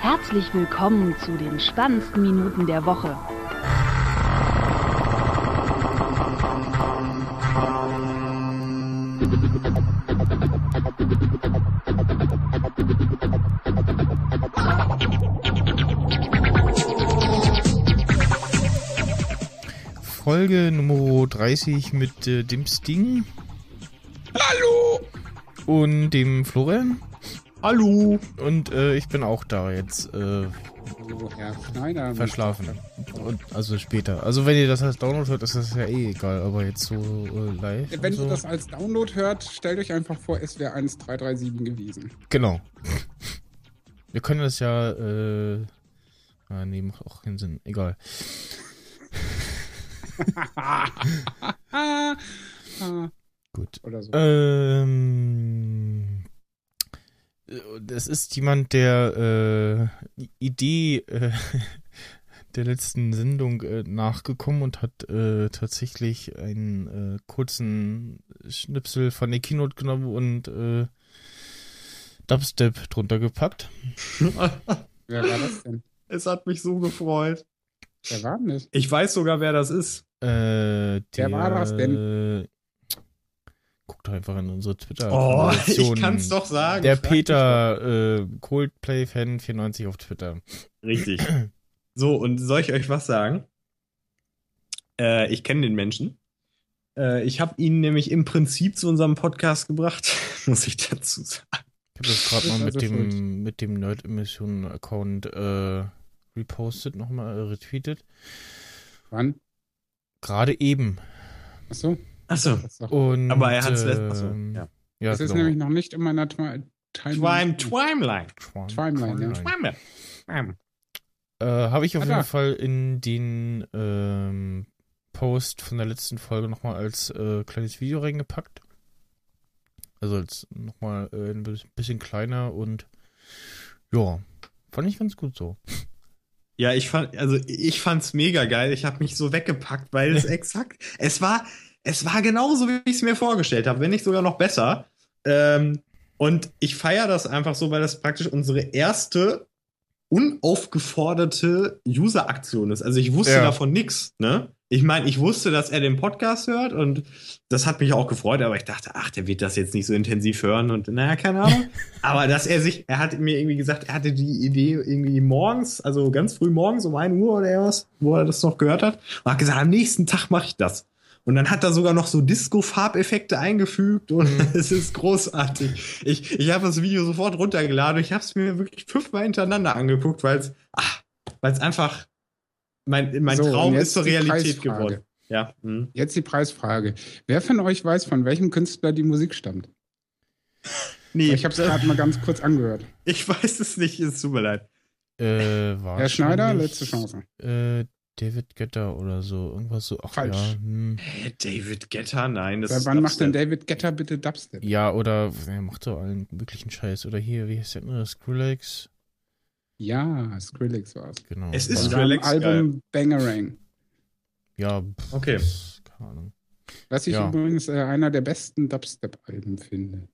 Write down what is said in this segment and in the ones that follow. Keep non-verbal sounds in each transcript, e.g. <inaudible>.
Herzlich willkommen zu den spannendsten Minuten der Woche. Folge Nummer 30 mit äh, dem Sting. Hallo! Und dem Florian. Hallo! Und äh, ich bin auch da jetzt äh, Hallo, Herr Schneider. verschlafen. Und, also später. Also wenn ihr das als Download hört, ist das ja eh egal, aber jetzt so äh, live. Wenn so. ihr das als Download hört, stellt euch einfach vor, es wäre 1337 gewesen. Genau. <laughs> Wir können das ja, äh. Ah, nee, macht auch keinen Sinn. Egal. Ah, <laughs> <laughs> Gut. Oder so. Ähm. Das ist jemand, der äh, Idee äh, <laughs> der letzten Sendung äh, nachgekommen und hat äh, tatsächlich einen äh, kurzen Schnipsel von der Keynote genommen und äh, Dubstep drunter gepackt. <laughs> Wer war das denn? Es hat mich so gefreut. Wer war denn das? Ich weiß sogar, wer das ist. Äh, Wer war das denn? Guck doch einfach in unsere twitter Oh, ich kann's doch sagen. Der Frag Peter, äh, Coldplay-Fan 94 auf Twitter. Richtig. <clears throat> So, und soll ich euch was sagen? Äh, ich kenne den Menschen. Äh, ich habe ihn nämlich im Prinzip zu unserem Podcast gebracht, <laughs> muss ich dazu sagen. Ich habe das gerade mal mit also schuld. dem, mit dem Nerd-Emission-Account äh, repostet, nochmal äh, retweetet. Wann? Gerade eben. Achso. Achso. Aber er hat's letzt- achso, ähm, ja. Ja, das ist genau. nämlich noch nicht in meiner Twi- Twime, Timeline. Twimeline. Timeline, ja. Twime. Twime. Äh, Habe ich auf Ah, jeden da. Fall in den ähm, Post von der letzten Folge nochmal als äh, kleines Video reingepackt. Also als nochmal äh, ein bi- bisschen kleiner und ja, fand ich ganz gut so. Ja, ich fand, also ich fand's mega geil. Ich habe mich so weggepackt, weil es <laughs> exakt, es war, es war genauso, wie ich es mir vorgestellt habe, wenn nicht sogar noch besser. Ähm, und ich feiere das einfach so, weil das praktisch unsere erste unaufgeforderte User-Aktion ist. Also ich wusste Ja. davon nix, ne? Ich meine, ich wusste, dass er den Podcast hört und das hat mich auch gefreut, aber ich dachte, ach, der wird das jetzt nicht so intensiv hören und naja, keine Ahnung. <laughs> aber dass er sich, er hat mir irgendwie gesagt, er hatte die Idee irgendwie morgens, also ganz früh morgens um 1 Uhr oder was, wo er das noch gehört hat, und hat gesagt, am nächsten Tag mache ich das. Und dann hat er sogar noch so Disco-Farbeffekte eingefügt und <laughs> es ist großartig. Ich, ich habe das Video sofort runtergeladen und ich habe es mir wirklich fünfmal hintereinander angeguckt, weil es weil es einfach mein, mein So, Traum ist zur die Realität Preisfrage. geworden. Ja. hm. Jetzt die Preisfrage. Wer von euch weiß, von welchem Künstler die Musik stammt? <laughs> Nee, Ich habe es gerade mal ganz kurz angehört. ich weiß es nicht, es tut mir leid. Äh, Herr Schneider, letzte Chance. Äh, David Getter oder so, irgendwas so. Ach Falsch. ja, hm. Hä, David Guetta? Nein, das Seit ist wann macht denn. David Getter bitte Dubstep? Ja, oder er macht doch allen möglichen Scheiß. Oder hier, wie heißt der andere? Skrillex? Ja, Skrillex war es. Genau. Es ist Skrillex, Album Bangerang. ja pff, Okay. das- keine Ahnung. Was ich Ja. übrigens äh, einer der besten Dubstep-Alben finde.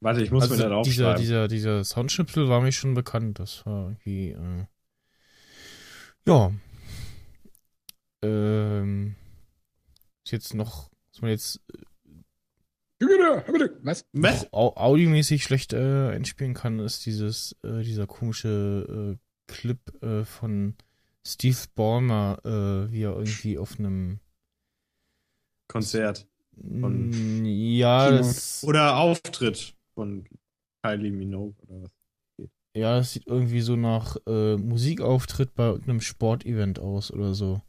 Warte, ich muss mir da Also dieser, dieser, dieser Soundschnipsel war mir schon bekannt. Das war irgendwie, äh, ja. Ähm, ist jetzt noch, was man jetzt Was? Was? au audiomäßig schlecht äh, einspielen kann, ist dieses, äh, dieser komische äh, Clip äh, von Steve Ballmer, äh, wie er irgendwie auf einem Konzert. Von- ja, das, Oder Auftritt von Kylie Minogue oder was. ja, das sieht irgendwie so nach äh, Musikauftritt bei irgendeinem Sportevent aus oder so.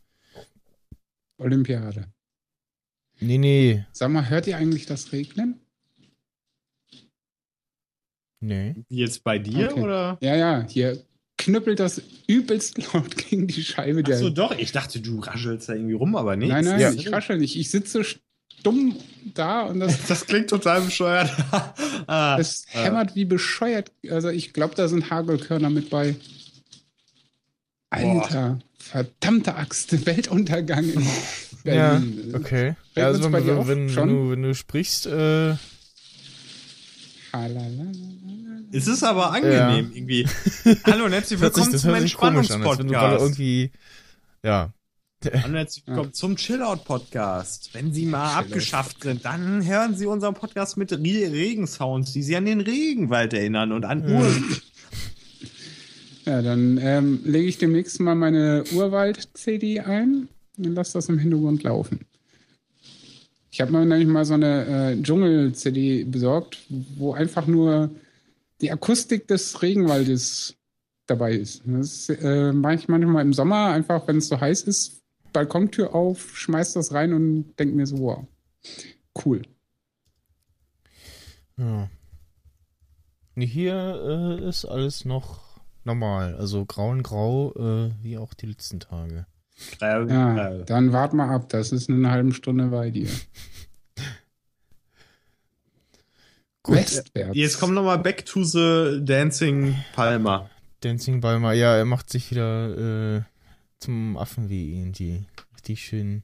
Olympiade. Nee, nee, Sag mal, hört ihr eigentlich das Regnen? nee. Jetzt bei dir Okay. oder? Ja, ja, hier knüppelt das übelst laut <laughs> gegen die Scheibe der. Achso, doch. Ich dachte, du raschelst da irgendwie rum, aber nee. nein, nein, Ja. ich raschel nicht. Ich sitze stumm da und das, <laughs> Das klingt total bescheuert. <laughs> ah, das ah. hämmert wie bescheuert. Also ich glaube, da sind Hagelkörner mit bei. Alter, verdammte Axt, <laughs> Weltuntergang in Ja, Berlin. okay. Regnet's Ja, also wenn, wenn, wenn, du, wenn du sprichst, äh. Es ist aber angenehm irgendwie. <laughs> Hallo und herzlich willkommen das zum Entspannungspodcast. irgendwie, ja. Hallo und herzlich willkommen zum Chillout-Podcast. Wenn Sie mal abgeschafft sind, dann hören Sie unseren Podcast mit Re Regensounds, die Sie an den Regenwald erinnern und an Ja. Ja, dann ähm, lege ich demnächst mal meine Urwald-CD ein und lasse das im Hintergrund laufen. Ich habe mir nämlich mal so eine äh, Dschungel-CD besorgt, wo einfach nur die Akustik des Regenwaldes dabei ist. Das äh, mache ich manchmal im Sommer, einfach wenn es so heiß ist, Balkontür auf, schmeiß das rein und denk mir so, wow, cool. ja. Hier äh, ist alles noch normal. Also grau und grau, äh, wie auch die letzten Tage. Ja, dann wart mal ab, das ist in einer halben Stunde bei dir. <laughs> Gut. Westwärts. Jetzt kommt nochmal Back to the Dancing Palmer. Dancing Balmer, ja, er macht sich wieder äh, zum Affen wie irgendwie. Richtig schön.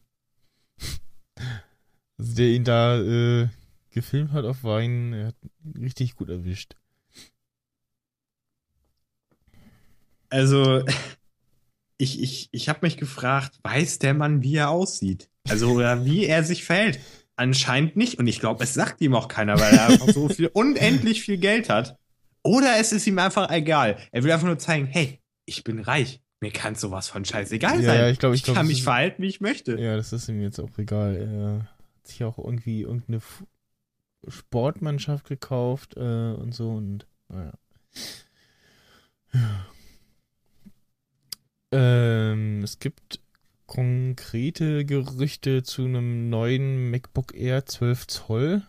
Also <laughs> der ihn da äh, gefilmt hat auf Wein, er hat ihn richtig gut erwischt. Also, <laughs> ich, ich, ich habe mich gefragt, weiß der Mann, wie er aussieht? Also, oder wie er sich verhält? Anscheinend nicht. Und ich glaube, es sagt ihm auch keiner, weil er einfach so viel, unendlich viel Geld hat. Oder es ist ihm einfach egal. Er will einfach nur zeigen, hey, ich bin reich. Mir kann sowas von scheißegal Ja, sein. ja, ich glaub, ich glaub, kann mich ist- verhalten, wie ich möchte. Ja, das ist ihm jetzt auch egal. Er hat sich auch irgendwie irgendeine F Sportmannschaft gekauft äh, und so und naja. Ja. Ähm, es gibt konkrete Gerüchte zu einem neuen MacBook Air 12 Zoll.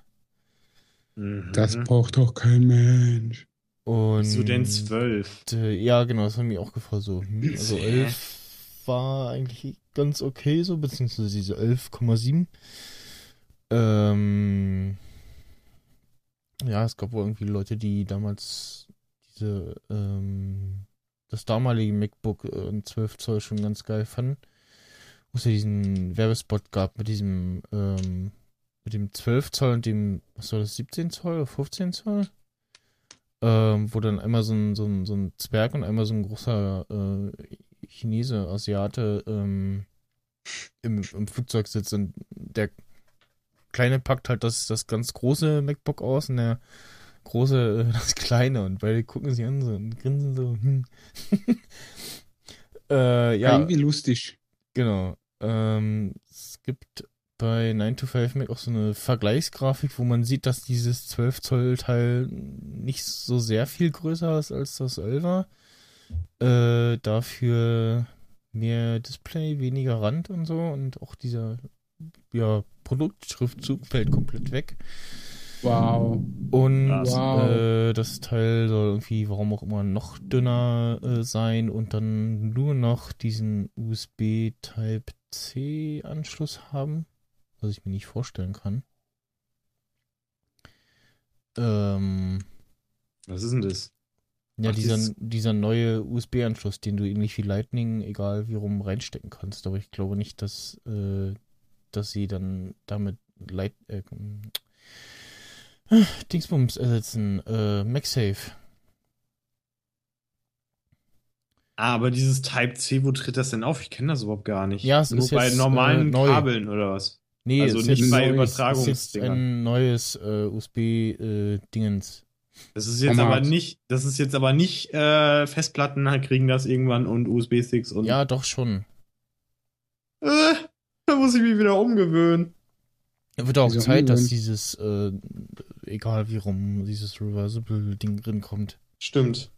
Mhm. Das braucht doch kein Mensch. Und Wieso denn zwölf? äh, ja, genau, das hat mich auch gefragt. So, hm, also Hä? 11 war eigentlich ganz okay, so, beziehungsweise diese 11,7. Ähm, ja, es gab wohl irgendwie Leute, die damals diese, ähm, das damalige MacBook äh, in 12 Zoll schon ganz geil fanden. Wo es ja diesen Werbespot gab mit diesem, ähm, mit dem 12 Zoll und dem, was war das, 17 Zoll oder 15 Zoll? Ähm, wo dann einmal so ein, so ein, so ein Zwerg und einmal so ein großer äh, Chinese, Asiate ähm, im, im Flugzeug sitzt und der Kleine packt halt das, das ganz große MacBook aus und der große äh, <laughs> das kleine und beide gucken sich an so und grinsen so. Hm. <laughs> äh, ja, Irgendwie lustig. Genau. Ähm, es gibt bei 9 to 5 Mac auch so eine Vergleichsgrafik, wo man sieht, dass dieses 12 Zoll Teil nicht so sehr viel größer ist als das 11er. Äh, dafür mehr Display, weniger Rand und so und auch dieser ja, Produktschriftzug fällt komplett weg. Wow. Und. Wow. äh, das Teil soll irgendwie, warum auch immer, noch dünner äh, sein und dann nur noch diesen USB Type-C Anschluss haben, was ich mir nicht vorstellen kann. Ähm, Was ist denn das? ja, Ach, dieser, dieser neue USB-Anschluss, den du ähnlich wie Lightning, egal wie rum, reinstecken kannst. Aber ich glaube nicht, dass, äh, dass sie dann damit Light, äh, Dingsbums ersetzen. Äh, MagSafe. Ah, aber dieses Type C, wo tritt das denn auf? Ich kenne das überhaupt gar nicht. Ja, es Nur ist bei jetzt, normalen äh, neu. Kabeln oder was? Nee, Also ist nicht bei ist jetzt Übertragungsdingern. ein neues äh, USB-Dingens. Das ist jetzt Format. aber nicht, das ist jetzt aber nicht äh, Festplatten kriegen das irgendwann und USB-Sticks und ja, doch schon. äh, da muss ich mich wieder umgewöhnen. Wird auch Zeit, dass dieses, äh, egal wie rum, dieses Reversible-Ding drin kommt. Stimmt.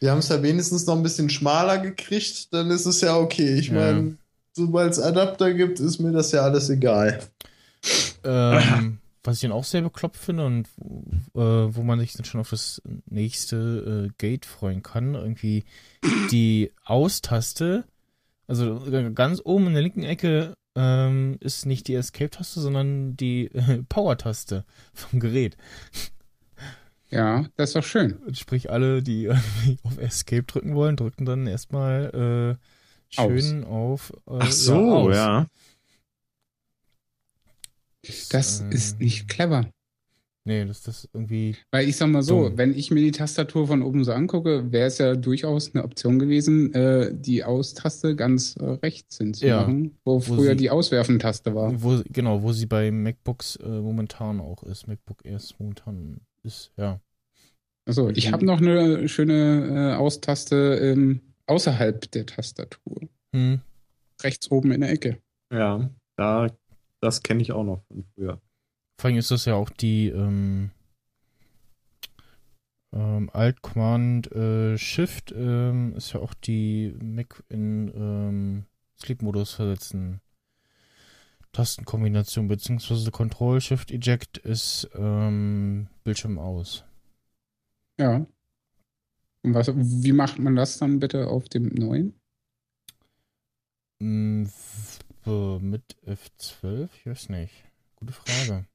Wir haben es ja wenigstens noch ein bisschen schmaler gekriegt, dann ist es ja okay. Ich Ja. meine, sobald es Adapter gibt, ist mir das ja alles egal. Ähm, was ich dann auch sehr bekloppt finde und äh, wo man sich dann schon auf das nächste äh, Gate freuen kann, irgendwie die Aus-Taste, also ganz oben in der linken Ecke ähm, ist nicht die Escape-Taste, sondern die äh, <laughs> Power-Taste vom Gerät. Ja, das ist doch schön. Und Sprich, alle, die <laughs> auf Escape drücken wollen, drücken dann erstmal äh, schön auf. Äh, Ach so, aus. ja. Das Ähm, ist nicht clever. Nee, das das ist irgendwie. Weil ich sag mal so, Dumm. wenn ich mir die Tastatur von oben so angucke, wäre es ja durchaus eine Option gewesen, äh, die Austaste ganz äh, rechts hinzumachen, wo, früher sie- die Auswerfen-Taste war. Wo, genau, wo sie bei MacBooks äh, momentan auch ist. MacBook Airs momentan ist, ja. Also ich habe noch eine schöne äh, Austaste ähm, außerhalb der Tastatur. Hm. Rechts oben in der Ecke. Ja, da, das kenne ich auch noch von früher. Vor allem ist das ja auch die ähm, ähm, Alt Command äh, Shift ähm, ist ja auch die Mac in ähm, Sleep-Modus versetzen. Tastenkombination beziehungsweise Control Shift Eject ist ähm, Bildschirm aus. Ja. Und was, wie macht man das dann bitte auf dem neuen? Äh, mit F12? Ich weiß nicht. Gute Frage.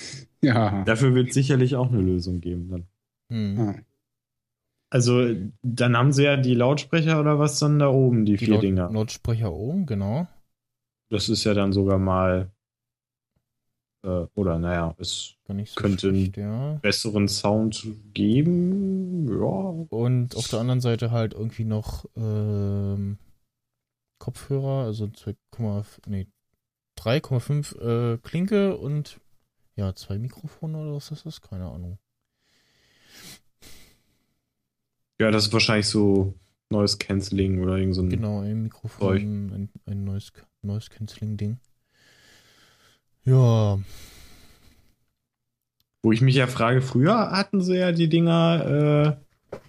<laughs> Ja. Dafür wird sicherlich auch eine Lösung geben dann. Hm. Also, dann haben sie ja die Lautsprecher oder was dann da oben, die, Die vier Laut Dinger. Lautsprecher oben, genau. Das ist ja dann sogar mal. Äh, oder naja, es so Könnte schlecht, ja. besseren Sound geben. Ja. Und auf der anderen Seite halt irgendwie noch ähm, Kopfhörer, also 2,5, nee, 3,5 äh, Klinke und ja, zwei Mikrofone oder was ist das? Keine Ahnung. Ja, das ist wahrscheinlich so neues Canceling oder irgend so ein. Genau, ein. Mikrofon, ein, ein neues, neues Canceling-Ding. Ja, Wo ich mich ja frage, früher hatten sie ja die Dinger, äh,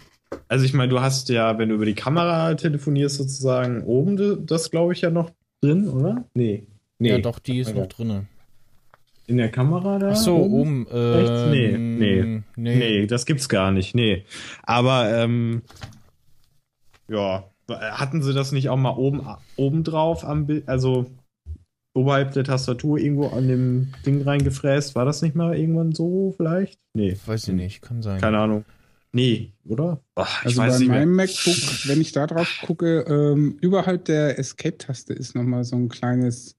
also ich meine, du hast ja, wenn du über die Kamera telefonierst, sozusagen oben das, glaube ich, ja noch drin, oder? Nee. Nee. ja, doch, die ist noch drinne. In der Kamera da? Ach so, oben. Rechts? Nee, ähm, nee. nee. Nee, das gibt's gar nicht, nee. Aber, ähm, ja, hatten sie das nicht auch mal oben, oben drauf am Bild, also oberhalb der Tastatur irgendwo an dem Ding reingefräst? War das nicht mal irgendwann so vielleicht? Nee. Weiß ich nicht, kann sein. Keine Ahnung. Nee, oder? Ach, ich Also weiß bei nicht mehr. meinem MacBook, wenn ich da drauf gucke, ähm, überhalb der Escape-Taste ist nochmal so ein kleines,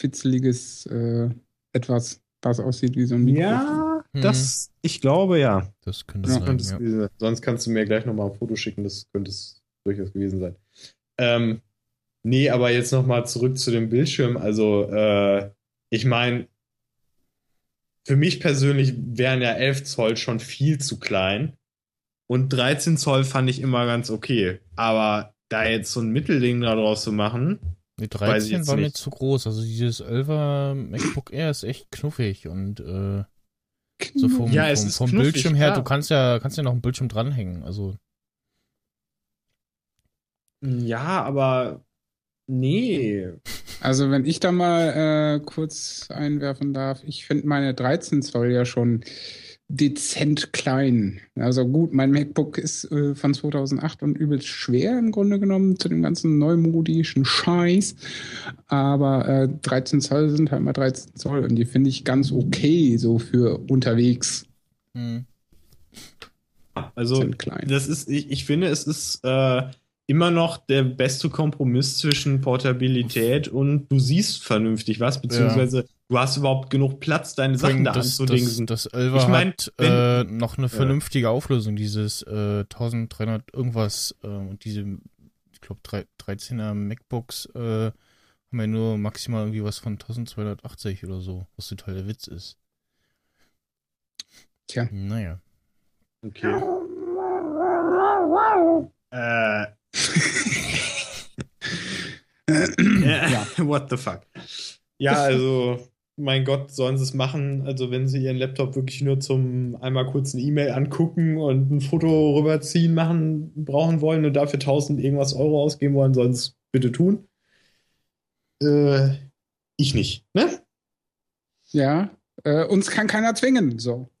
fitzeliges äh, etwas, was aussieht wie so ein Mikrofon. Ja, Mhm. das, ich glaube ja. Das könnte Das sein. Ja. gewesen sein. Sonst kannst du mir gleich nochmal ein Foto schicken, das könnte es durchaus gewesen sein. Ähm, nee, aber jetzt nochmal zurück zu dem Bildschirm. Also, äh, ich meine, für mich persönlich wären ja 11 Zoll schon viel zu klein. Und 13 Zoll fand ich immer ganz okay. Aber da jetzt so ein Mittelding daraus zu machen, Die Weiß ich 13 jetzt war mir nicht. zu groß. Also dieses 11er MacBook Air ist echt knuffig und äh, so vom, Ja, es vom, ist vom knuffig, Bildschirm her, klar. du kannst ja, kannst ja noch einen Bildschirm dranhängen. Also ja, aber nee. Also wenn ich da mal äh, kurz einwerfen darf, ich finde meine 13 Zoll ja schon dezent klein. Also gut, mein MacBook ist äh, von 2008 und übelst schwer im Grunde genommen zu dem ganzen neumodischen Scheiß. Aber äh, 13 Zoll sind halt mal 13 Zoll und die finde ich ganz okay so für unterwegs. hm, Also, das ist, ich, ich finde, es ist äh, immer noch der beste Kompromiss zwischen Portabilität und du siehst vernünftig was, beziehungsweise du hast überhaupt genug Platz, deine Sachen da das, das, anzudingsen. das 11er Ich mein, hat äh, noch eine Ja. vernünftige Auflösung, dieses äh, 1300 irgendwas äh, und diese, ich glaube 13er MacBooks äh, haben ja nur maximal irgendwie was von 1280 oder so, was total der Witz ist. Tja. Naja. Okay. <laughs> Äh, <laughs> ja. <laughs> What the fuck? Ja, also, mein Gott, sollen sie es machen. Also, wenn sie ihren Laptop wirklich nur zum einmal kurz eine E-Mail angucken und ein Foto rüberziehen machen, brauchen wollen und dafür 1000 irgendwas Euro ausgeben wollen, sollen sie es bitte tun. Äh, ich nicht, ne? Ja, äh, uns kann keiner zwingen. So. <laughs>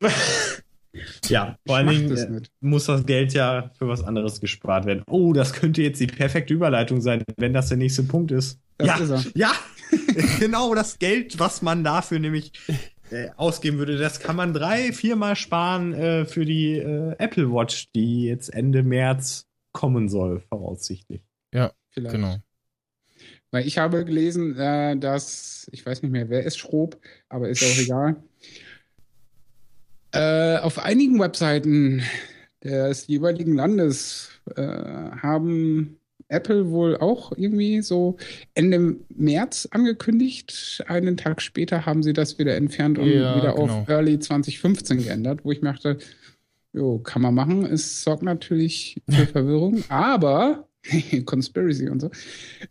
Ja, vor allen Dingen das äh, muss das Geld ja für was anderes gespart werden. Oh, das könnte jetzt die perfekte Überleitung sein, wenn das der nächste Punkt ist. Das ja, ist er. ja, <laughs> genau das Geld, was man dafür nämlich äh, ausgeben würde, das kann man drei, viermal sparen äh, für die äh, Apple Watch, die jetzt Ende März kommen soll, voraussichtlich. Vielleicht. Genau. Weil ich habe gelesen, äh, dass, ich weiß nicht mehr, wer es schrob, aber ist auch egal, Äh, auf einigen Webseiten des jeweiligen Landes äh, haben Apple wohl auch irgendwie so Ende März angekündigt. Einen Tag später haben sie das wieder entfernt und Ja, wieder genau. auf Early 2015 geändert, wo ich dachte, jo, kann man machen. Es sorgt natürlich für <laughs> Verwirrung, aber <laughs> Conspiracy und so.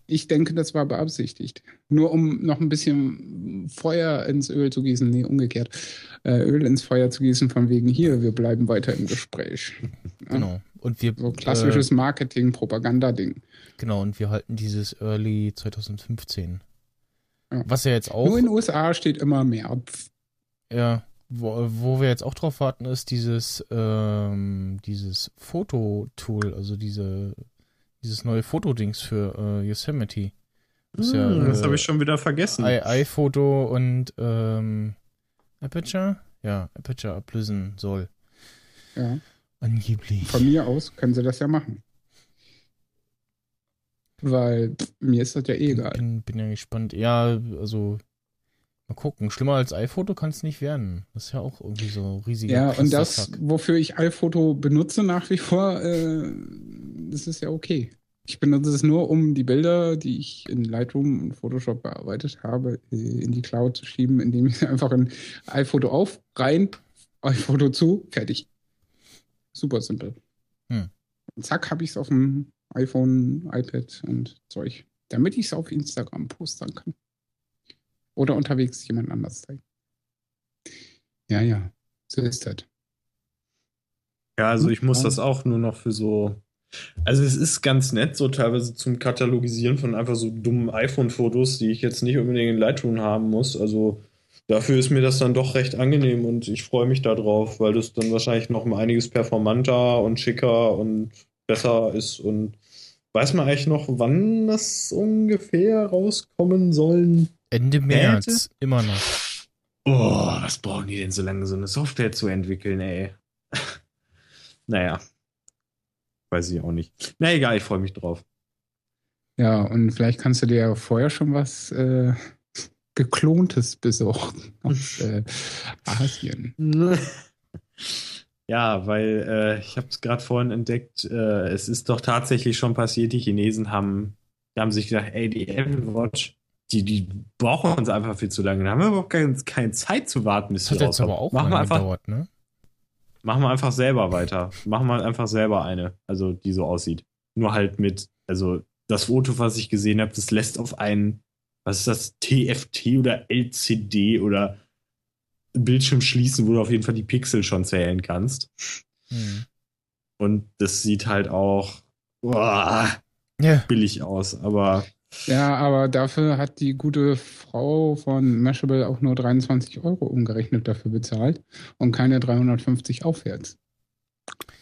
Ich denke, das war beabsichtigt. Nur um noch ein bisschen Feuer ins Öl zu gießen. Nee, umgekehrt. Äh, Öl ins Feuer zu gießen, von wegen hier, wir bleiben weiter im Gespräch. Genau. Und wir, So klassisches äh, Marketing, Propaganda-Ding. genau, und wir halten dieses Early 2015. Ja. Was ja jetzt auch, Nur in den USA steht immer März. ja, wo, wo wir jetzt auch drauf warten, ist dieses, ähm, dieses Fototool, also diese, dieses neue Fotodings für äh, Yosemite. Das, ja, Hm, das äh, habe ich schon wieder vergessen. I- iPhoto und ähm, Aperture? Ja, Aperture ablösen soll. Ja. Angeblich. Von mir aus können sie das ja machen. Weil pff, mir ist das ja eh egal. Bin, bin ja gespannt. Ja, also mal gucken. Schlimmer als iPhoto kann es nicht werden. Das ist ja auch irgendwie so riesiger Ja, und das, wofür ich iPhoto benutze nach wie vor, äh, das ist ja okay. Ich benutze es nur, um die Bilder, die ich in Lightroom und Photoshop bearbeitet habe, äh, in die Cloud zu schieben, indem ich <laughs> einfach ein iPhoto auf, rein, iPhoto zu, fertig. Super simpel. Hm. Und zack, habe ich es auf dem iPhone, iPad und Zeug, damit ich es auf Instagram postern kann. Oder unterwegs jemand anders zeigen. Ja, ja, so ist das. Ja, also ich muss das auch nur noch für so. Also es ist ganz nett, so teilweise zum Katalogisieren von einfach so dummen iPhone-Fotos, die ich jetzt nicht unbedingt in Lightroom haben muss. Also dafür ist mir das dann doch recht angenehm und ich freue mich darauf, weil das dann wahrscheinlich noch um einiges performanter und schicker und besser ist. Und weiß man eigentlich noch, wann das ungefähr rauskommen sollen? Ende März, immer noch. Oh, was brauchen die denn so lange, so eine Software zu entwickeln, ey? <laughs> naja. Weiß ich auch nicht. Na egal, ich freue mich drauf. Ja, und vielleicht kannst du dir ja vorher schon was äh, geklontes besorgen <laughs> aus äh, Asien. <laughs> ja, weil äh, ich habe es gerade vorhin entdeckt, äh, es ist doch tatsächlich schon passiert, die Chinesen haben, die haben sich gedacht, ey, die Apple Watch, die, die brauchen uns einfach viel zu lange. Da haben wir überhaupt keine, keine Zeit zu warten, bis Das die hat jetzt aber auch Machen lange einfach, gedauert, ne? Machen wir einfach selber weiter. Machen wir einfach selber eine, also die so aussieht. Nur halt mit, also das Foto, was ich gesehen habe, das lässt auf einen, was ist das, TFT oder LCD oder Bildschirm schließen, wo du auf jeden Fall die Pixel schon zählen kannst. Hm. Und das sieht halt auch boah, Ja, billig aus, aber Ja, aber dafür hat die gute Frau von Mashable auch nur 23 Euro umgerechnet dafür bezahlt und keine 350 aufwärts.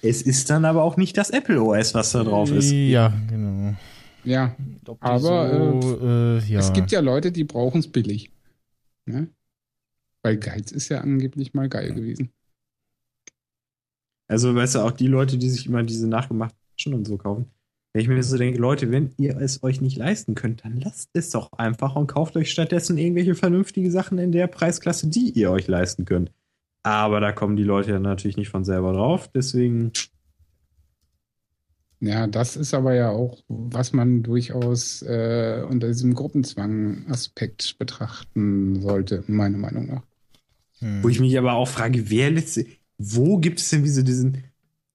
es ist dann aber auch nicht das Apple OS, was da drauf ist. Ja, genau. Ja, Aber, so, äh, ja. es gibt ja Leute, die brauchen es billig. Ne? Weil Geiz ist ja angeblich mal geil gewesen. Also, weißt du, auch die Leute, die sich immer diese nachgemachten Taschen und so kaufen. Wenn ich mir so denke, Leute, wenn ihr es euch nicht leisten könnt, dann lasst es doch einfach und kauft euch stattdessen irgendwelche vernünftige Sachen in der Preisklasse, die ihr euch leisten könnt. Aber da kommen die Leute ja natürlich nicht von selber drauf, deswegen. Ja, das ist aber ja auch, was man durchaus äh, unter diesem Gruppenzwang-Aspekt betrachten sollte, meiner Meinung nach. Hm. Wo ich mich aber auch frage, wer letzte, wo gibt es denn wie so diesen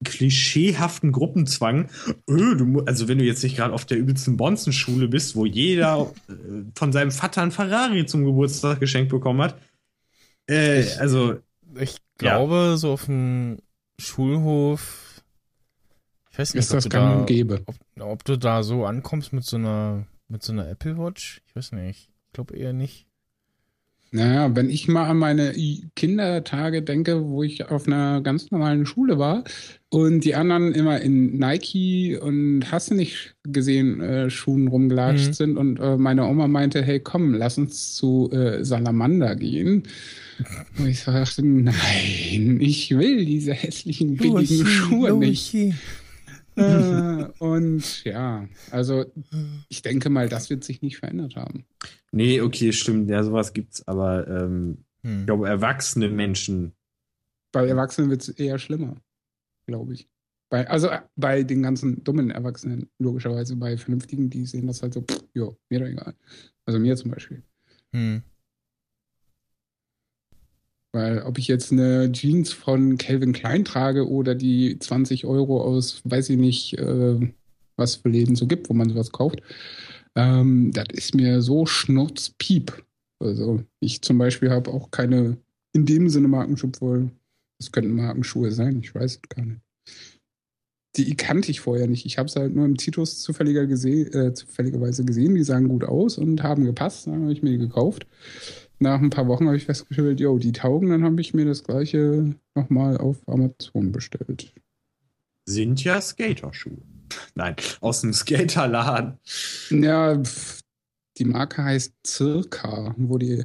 klischeehaften Gruppenzwang? Öh, du, also wenn du jetzt nicht gerade auf der übelsten Bonzenschule bist, wo jeder äh, von seinem Vater ein Ferrari zum Geburtstag geschenkt bekommen hat. Äh, also, Ich glaube, so auf dem Schulhof, ich weiß nicht, Ist das ob, du gang da, und gäbe. ob, ob du da so ankommst mit so einer, mit so einer Apple Watch. Ich weiß nicht. Ich glaube eher nicht. Naja, wenn ich mal an meine Kindertage denke, wo ich auf einer ganz normalen Schule war und die anderen immer in Nike und hast du nicht gesehen, äh, Schuhen rumgelatscht Mhm. sind und äh, meine Oma meinte, hey komm, lass uns zu äh, Salamander gehen. <laughs> Und ich sagte, nein, ich will diese hässlichen billigen Schuhe nicht. Äh, und ja, also ich denke mal, das wird sich nicht verändert haben. nee, okay, stimmt, ja, sowas gibt's, aber ähm, ich Hm. glaube, erwachsene Menschen, Bei Erwachsenen wird es eher schlimmer, glaube ich. Bei, also äh, bei den ganzen dummen Erwachsenen, logischerweise. Bei Vernünftigen, die sehen das halt so, pff, ja, mir doch egal. Also mir zum Beispiel. Hm. Weil ob ich jetzt eine Jeans von Calvin Klein trage oder die 20 Euro aus, weiß ich nicht, äh, was für Läden so gibt, wo man sowas kauft, ähm, das ist mir so schnurzpiep. Also ich zum Beispiel habe auch keine in dem Sinne Markenschuhe, wohl, das könnten Markenschuhe sein, ich weiß es gar nicht. Die kannte ich vorher nicht. Ich habe es halt nur im Titus zufälliger gese äh, zufälligerweise gesehen. Die sahen gut aus und haben gepasst. Dann habe ich mir die gekauft. Nach ein paar Wochen habe ich festgestellt, yo, die taugen. Dann habe ich mir das gleiche nochmal auf Amazon bestellt. Sind ja Skaterschuhe. Nein, aus dem Skaterladen. Ja, die Marke heißt Circa, wo die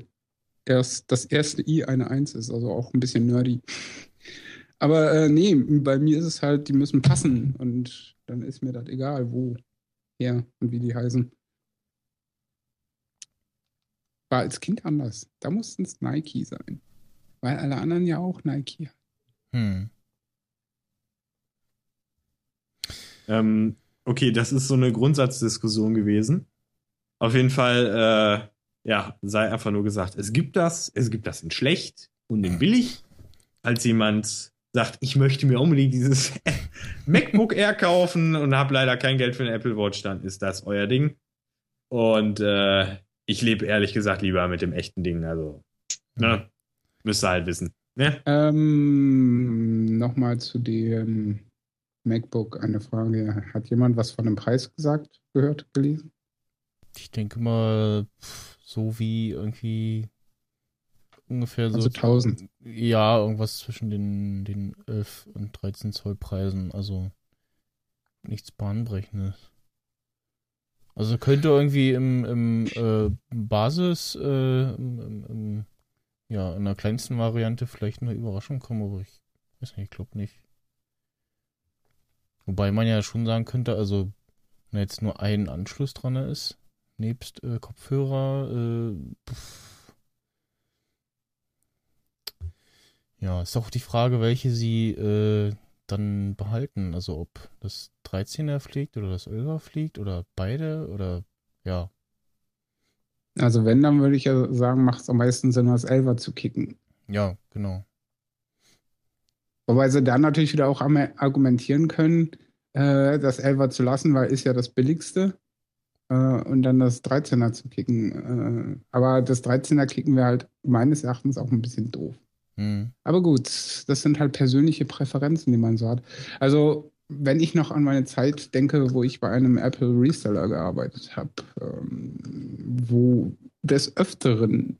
erst das erste I eine Eins ist, also auch ein bisschen nerdy. Aber äh, nee, bei mir ist es halt, die müssen passen und dann ist mir das egal, wo, her und wie die heißen. War als Kind anders. Da mussten es Nike sein. Weil alle anderen ja auch Nike Hm. Ähm, okay, das ist so eine Grundsatzdiskussion gewesen. Auf jeden Fall, äh, ja, sei einfach nur gesagt, es gibt das, es gibt das in schlecht und in billig. Als jemand sagt, ich möchte mir unbedingt dieses <laughs> MacBook Air kaufen und habe leider kein Geld für eine Apple Watch, dann ist das euer Ding. Und äh, ich lebe ehrlich gesagt lieber mit dem echten Ding. Also, ne, müsst ihr halt wissen. Ne? Ähm, Nochmal zu dem MacBook eine Frage. Hat jemand was von dem Preis gesagt, gehört, gelesen? Ich denke mal, so wie irgendwie ungefähr so. Also 1000. Ja, irgendwas zwischen den, den 11 und 13 Zoll Preisen. Also nichts Bahnbrechendes. Also könnte irgendwie im, im äh, Basis, äh, im, im, ja, in der kleinsten Variante vielleicht eine Überraschung kommen, aber ich weiß nicht, ich glaube nicht. Wobei man ja schon sagen könnte, also wenn jetzt nur ein Anschluss dran ist, nebst äh, Kopfhörer, äh, ja, ist auch die Frage, welche sie äh, dann behalten. Also ob das 13er fliegt oder das 11er fliegt oder beide oder ja. Also wenn, dann würde ich ja sagen, macht es am meisten Sinn, das 11er zu kicken. Ja, genau. Wobei sie dann natürlich wieder auch argumentieren können, äh, das 11er zu lassen, weil ist ja das billigste. Äh, und dann das 13er zu kicken. Äh, aber das 13er kicken wäre halt meines Erachtens auch ein bisschen doof. Hm. Aber gut, das sind halt persönliche Präferenzen, die man so hat. Also, wenn ich noch an meine Zeit denke, wo ich bei einem Apple Reseller gearbeitet habe, ähm, wo des Öfteren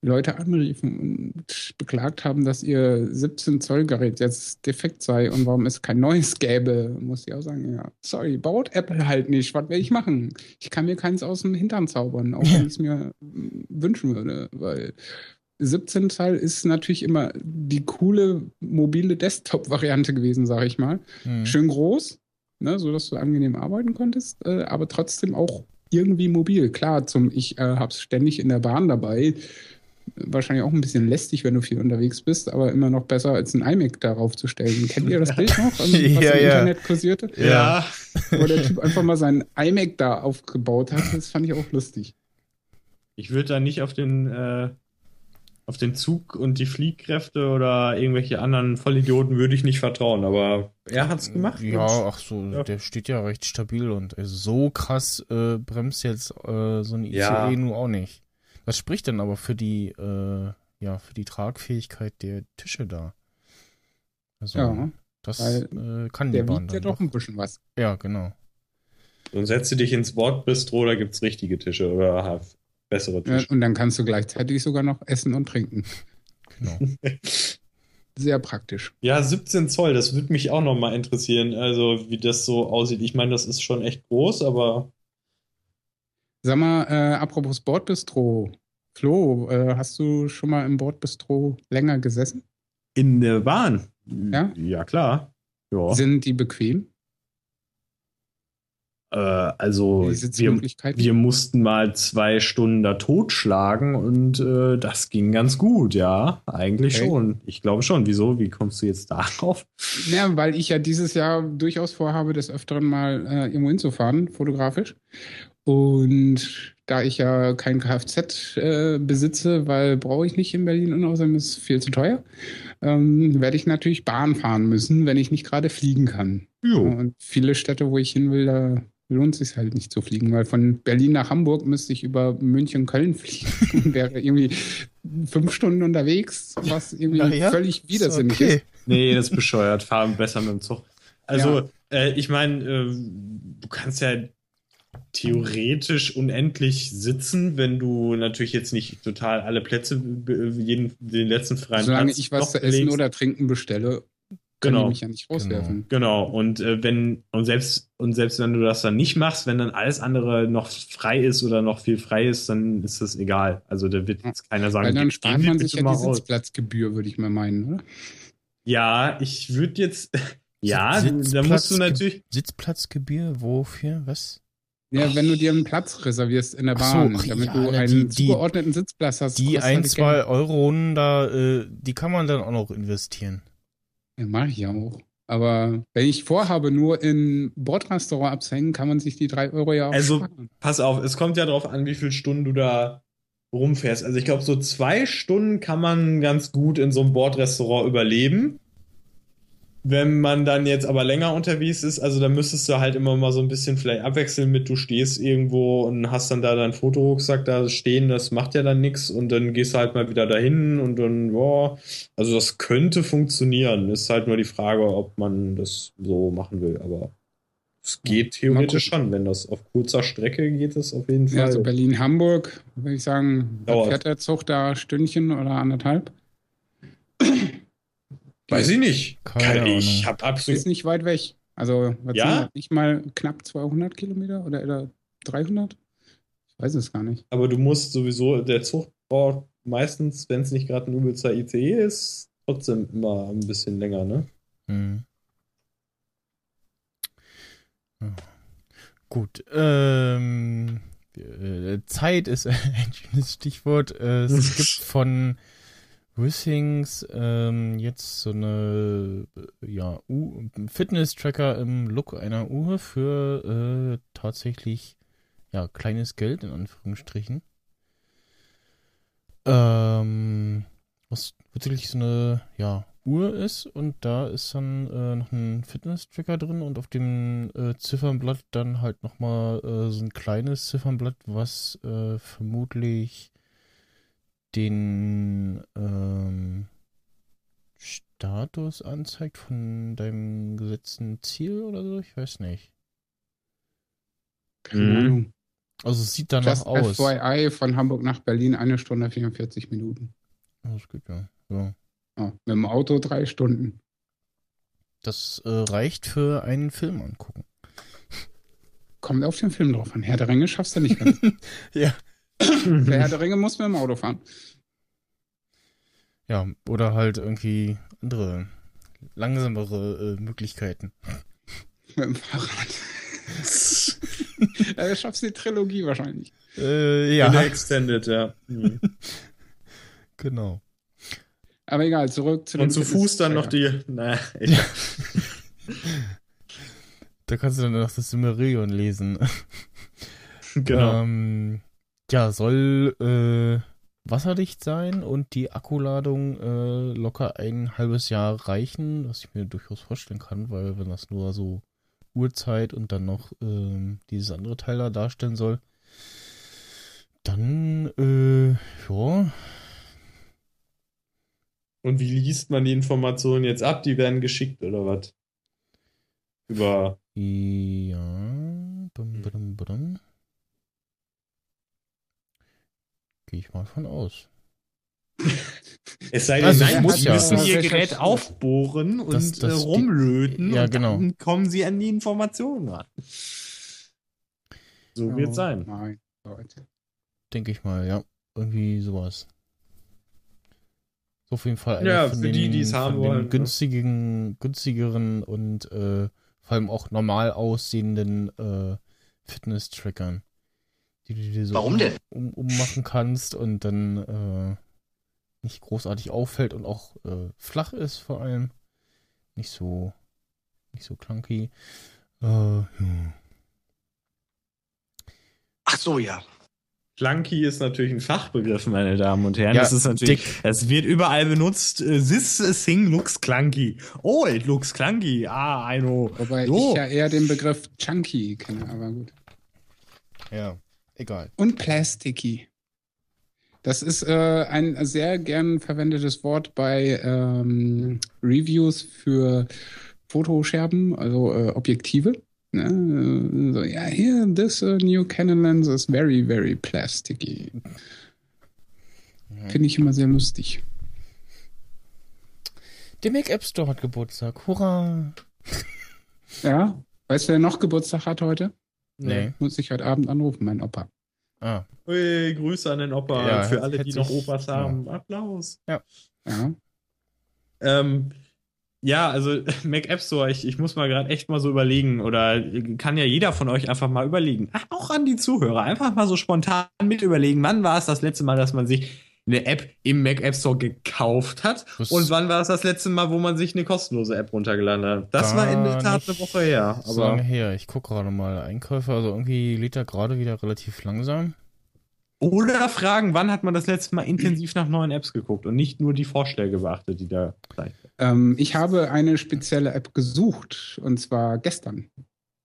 Leute anriefen und beklagt haben, dass ihr 17 Zoll Gerät jetzt defekt sei und warum es kein neues gäbe, muss ich auch sagen, ja, sorry, baut Apple halt nicht. Was will ich machen? Ich kann mir keins aus dem Hintern zaubern, auch wenn ich es mir wünschen würde, weil 17 Zoll ist natürlich immer die coole mobile Desktop-Variante gewesen, sage ich mal. Hm. Schön groß, ne, so dass du angenehm arbeiten konntest, äh, aber trotzdem auch irgendwie mobil. Klar, zum ich äh, hab's ständig in der Bahn dabei. Wahrscheinlich auch ein bisschen lästig, wenn du viel unterwegs bist, aber immer noch besser als ein iMac darauf zu stellen. Kennt ihr das Bild noch, <laughs> was Ja, im ja. Internet kursierte? Ja. Wo der Typ einfach mal seinen iMac da aufgebaut hat. Das fand ich auch lustig. Ich würde da nicht auf den, äh, auf den Zug und die Fliehkräfte oder irgendwelche anderen Vollidioten würde ich nicht vertrauen, aber er hat's gemacht. Ja, ach so, Ja. der steht ja recht stabil und äh, so krass äh, bremst jetzt äh, so ein ICE Ja. nun auch nicht. Was spricht denn aber für die, äh, ja, für die Tragfähigkeit der Tische da? Also, Ja, das weil äh, kann die Der Bahn wiegt ja dann doch ein bisschen was. Ja, genau. Und setze dich ins Bordbistro, da gibt's richtige Tische oder bessere Ja, Tische. und dann kannst du gleichzeitig sogar noch essen und trinken. genau. <laughs> Sehr praktisch. Ja, 17 Zoll, das würde mich auch noch mal interessieren, also wie das so aussieht. Ich meine, das ist schon echt groß, aber Sag mal, äh, apropos Bordbistro. Flo, äh, hast du schon mal im Bordbistro länger gesessen? in der Bahn. Ja? Ja, klar. Ja. Sind die bequem? Äh, also wir, wir mussten mal zwei Stunden da totschlagen und äh, das ging ganz gut, ja. Eigentlich Okay. schon. Ich glaube schon. Wieso? Wie kommst du jetzt <laughs> darauf? Ja, weil ich ja dieses Jahr durchaus vorhabe, des Öfteren mal äh, irgendwo hinzufahren, fotografisch. Und da ich ja kein Kfz äh, besitze, weil brauche ich nicht in Berlin und außerdem ist es viel zu teuer, ähm, werde ich natürlich Bahn fahren müssen, wenn ich nicht gerade fliegen kann. Jo. Und viele Städte, wo ich hin will, da lohnt es sich halt nicht zu fliegen, weil von Berlin nach Hamburg müsste ich über München, Köln fliegen <laughs> und wäre irgendwie fünf Stunden unterwegs, was irgendwie ja, völlig ist widersinnig okay. ist. Nee, das ist bescheuert. Fahren besser mit dem Zug. Also, Ja. äh, ich meine, äh, du kannst ja theoretisch unendlich sitzen, wenn du natürlich jetzt nicht total alle Plätze, jeden, den letzten freien Solange Platz ich was zu essen belegst. oder trinken bestelle, Genau. die mich ja nicht rauswerfen. Genau, und äh, wenn, und selbst, und selbst wenn du das dann nicht machst, wenn dann alles andere noch frei ist oder noch viel frei ist, dann ist das egal. Also da wird jetzt keiner sagen, Weil dann "Geh- spart man sich ja die raus." Sitzplatzgebühr, würde ich mal meinen, oder? Ja, ich würde jetzt, <laughs> ja, Sitz- da musst du Sitzplatz- natürlich, Sitzplatzgebühr, wofür? Was? Ja, wenn du dir einen Platz reservierst in der so, Bahn, ach damit ja, du einen die- zugeordneten Sitzplatz hast. Die ein, zwei. Euro da, äh, die kann man dann auch noch investieren. Ja, mache ich ja auch. Aber wenn ich vorhabe, nur in Bordrestaurant abzuhängen, kann man sich die drei Euro ja auch Also- sparen. pass auf, es kommt ja darauf an, wie viele Stunden du da rumfährst. Also ich glaube, so zwei Stunden kann man ganz gut in so einem Bordrestaurant überleben. Wenn man dann jetzt aber länger unterwegs ist, also dann müsstest du halt immer mal so ein bisschen vielleicht abwechseln mit, du stehst irgendwo und hast dann da deinen Fotorucksack da stehen, das macht ja dann nichts und dann gehst du halt mal wieder dahin und dann, boah, also das könnte funktionieren. Ist halt nur die Frage, ob man das so machen will, aber es geht theoretisch schon, wenn das auf kurzer Strecke geht, es auf jeden Fall. Ja, also Berlin-Hamburg, würde ich sagen, da fährt der Zug da Stündchen oder anderthalb. Weiß ich nicht. Keine ich habe absolut. Ist nicht weit weg. Also, was Ja? nicht mal knapp 200 Kilometer oder, oder 300? Ich weiß es gar nicht. Aber du musst sowieso, der Zug braucht meistens, wenn es nicht gerade ein übelster ICE ist, trotzdem immer ein bisschen länger, ne? Hm. Ja. Gut, ähm, äh, Zeit ist <laughs> ein schönes Stichwort. Äh, es gibt <laughs> von Wissings ähm, jetzt so eine äh, ja, Fitness-Tracker im Look einer Uhr für äh, tatsächlich ja, kleines Geld in Anführungsstrichen. Ähm, was wirklich so eine ja, Uhr ist und da ist dann äh, noch ein Fitness-Tracker drin und auf dem äh, Ziffernblatt dann halt nochmal äh, so ein kleines Ziffernblatt, was äh, vermutlich den ähm, Status anzeigt von deinem gesetzten Ziel oder so, ich weiß nicht. Keine Mhm. Ahnung. Also es sieht danach Just aus. FYI von Hamburg nach Berlin eine Stunde 44 Minuten. Das geht ja. ja. Ja, mit dem Auto drei Stunden. Das äh, reicht für einen Film angucken. Kommt auf den Film drauf an. Herr der Ringe schaffst du nicht ganz. <laughs> Ja. Der Herr der Ringe muss mit dem Auto fahren. Ja, oder halt irgendwie andere, langsamere äh, Möglichkeiten. Mit dem Fahrrad. <laughs> ja, du schaffst die Trilogie wahrscheinlich. Äh, In der ja, Extended, ja. Mhm. <laughs> genau. Aber egal, zurück zu Und zu Fuß dann noch die. Naja, egal. <laughs> Da kannst du dann noch das Silmarillion lesen. genau. Ähm, ja, soll äh, wasserdicht sein und die Akkuladung äh, locker ein halbes Jahr reichen, was ich mir durchaus vorstellen kann, weil wenn das nur so Uhrzeit und dann noch ähm, dieses andere Teil da darstellen soll, dann, äh, ja, Und wie liest man die Informationen jetzt ab? Die werden geschickt oder was? Über. ja, bum, bum, bum. Gehe ich mal von aus. Es sei denn, Also, nein, muss Sie ja. müssen Ihr Gerät aufbohren und Das- das- äh, rumlöten. ja, und genau. Dann kommen Sie an die Informationen ran. So wird Oh es sein. Denke ich mal, ja. Irgendwie sowas. So auf jeden Fall eine Ja, von für den, die, die es von haben den wollen, ne? günstigen, günstigeren und äh, vor allem auch normal aussehenden äh, Fitness-Trackern, die du dir so Warum denn? Um, ummachen kannst und dann äh, nicht großartig auffällt und auch äh, flach ist vor allem. Nicht so, nicht so clunky. Äh, ja. Ach so, ja. Clunky ist natürlich ein Fachbegriff, meine Damen und Herren. Ja, das ist natürlich, dick. es wird überall benutzt. äh, This thing looks clunky. Oh, it looks clunky. Ah, I know. Wobei So. ich ja eher den Begriff Chunky kenne, aber gut. ja, egal. Und Plasticky. Das ist äh, ein sehr gern verwendetes Wort bei ähm, Reviews für Fotoscherben, also äh, Objektive. Ne? So, ja, here, this uh, new Canon lens is very, very plasticky. Finde ich immer sehr lustig. Der Mac App Store hat Geburtstag. Hurra! Ja, weißt du, wer noch Geburtstag hat heute? Nee. Muss ich heute Abend anrufen, mein Opa. Ah, Ui, Grüße an den Opa. Ja, Für alle, die noch ich- Opas ja. haben. Applaus. Ja. Ähm, ja, also <laughs> Mac App Store, ich, ich muss mal gerade echt mal so überlegen oder kann ja jeder von euch einfach mal überlegen. Ach, auch an die Zuhörer, einfach mal so spontan mit überlegen, wann war es das letzte Mal, dass man sich eine App im Mac App Store gekauft hat Das- und wann war es das letzte Mal, wo man sich eine kostenlose App runtergeladen hat. Das war in der Tat eine Woche her. so lange Aber her. Ich gucke gerade mal Einkäufe. Also irgendwie lädt er gerade wieder relativ langsam. oder fragen, wann hat man das letzte Mal intensiv nach neuen Apps geguckt und nicht nur die Vorschläge beachtet, die da sein. Ähm, ich habe eine spezielle App gesucht, und zwar gestern.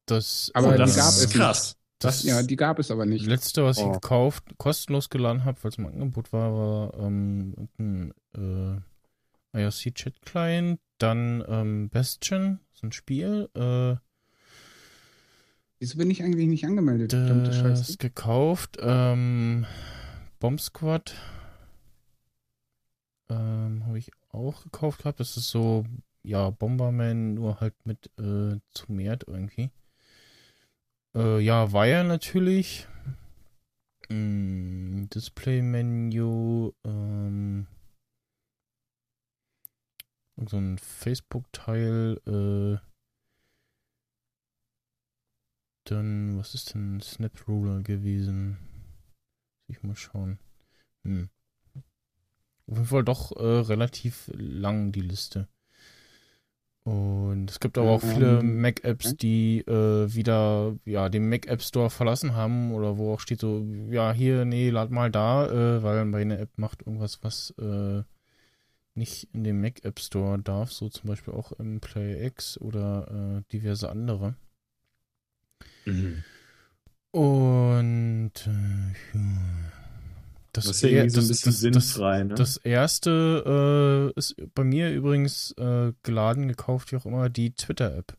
Das, Aber die das gab ist es krass. Das Ja, die gab es aber nicht. letzte, was ich Oh. gekauft, kostenlos geladen habe, weil es im Angebot war, war ähm, ein äh, IRC-Chat-Client, dann ähm, Bastion, so ein Spiel, äh, Wieso bin ich eigentlich nicht angemeldet? Das Scheiße. gekauft, ähm, Bomb Squad ähm, habe ich auch gekauft gehabt. Das ist so, ja, Bomberman, nur halt mit äh, zu Mert irgendwie. Äh, ja, Wire natürlich. Mm, Display-Menü, ähm, so ein Facebook-Teil, äh, dann, was ist denn Snap Ruler gewesen? Muss ich mal schauen. Hm. Auf jeden Fall doch äh, relativ lang die Liste. Und es gibt aber auch viele Ähm, Mac-Apps, die äh, wieder ja, den Mac-App Store verlassen haben oder wo auch steht so, ja, hier, nee, lad mal da, äh, weil meine App macht irgendwas, was äh, nicht in dem Mac-App Store darf, so zum Beispiel auch im Play X oder äh, diverse andere. Und äh, ja. Das, Das ist ja so ein das- bisschen das- sinnfrei, ne? Das erste äh, ist bei mir übrigens äh, geladen, gekauft, wie auch immer, die Twitter-App.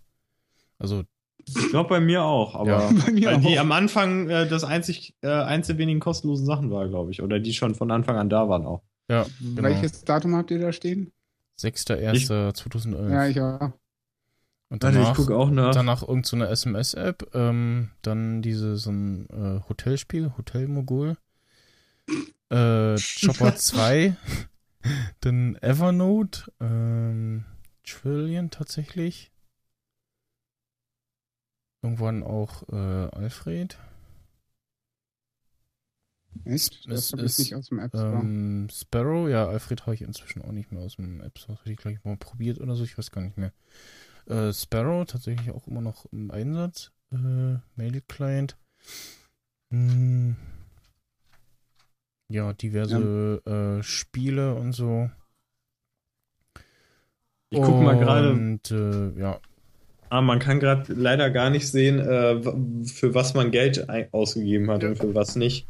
Also, Ich glaube bei mir auch, aber Ja. Bei mir weil die auch. am Anfang äh, das einzig, äh, der wenigen kostenlosen Sachen war, glaube ich. Oder die schon von Anfang an da waren auch. ja, genau. Welches Datum habt ihr da stehen? 6.1.2011. Ja, ich auch. Und danach, ich gucke auch nach. danach irgendeine so eine SMS-App, ähm, dann diese so ein äh, Hotelspiel, Hotelmogul, äh, Chopper <laughs> 2, dann Evernote, ähm, Trillion tatsächlich. Irgendwann auch äh, Alfred. Echt? Das habe ich ist, nicht aus dem App Store. Ähm, Sparrow, ja, Alfred habe ich inzwischen auch nicht mehr aus dem App Store. Hatte ich gleich mal probiert oder so, ich weiß gar nicht mehr. Äh, Sparrow tatsächlich auch immer noch im Einsatz. Äh, Mail Client. Hm. Ja, diverse Äh, Spiele und so. Ich gucke mal gerade. Und äh, ja, Ah, man kann gerade leider gar nicht sehen, äh, für was man Geld ausgegeben hat und für was nicht.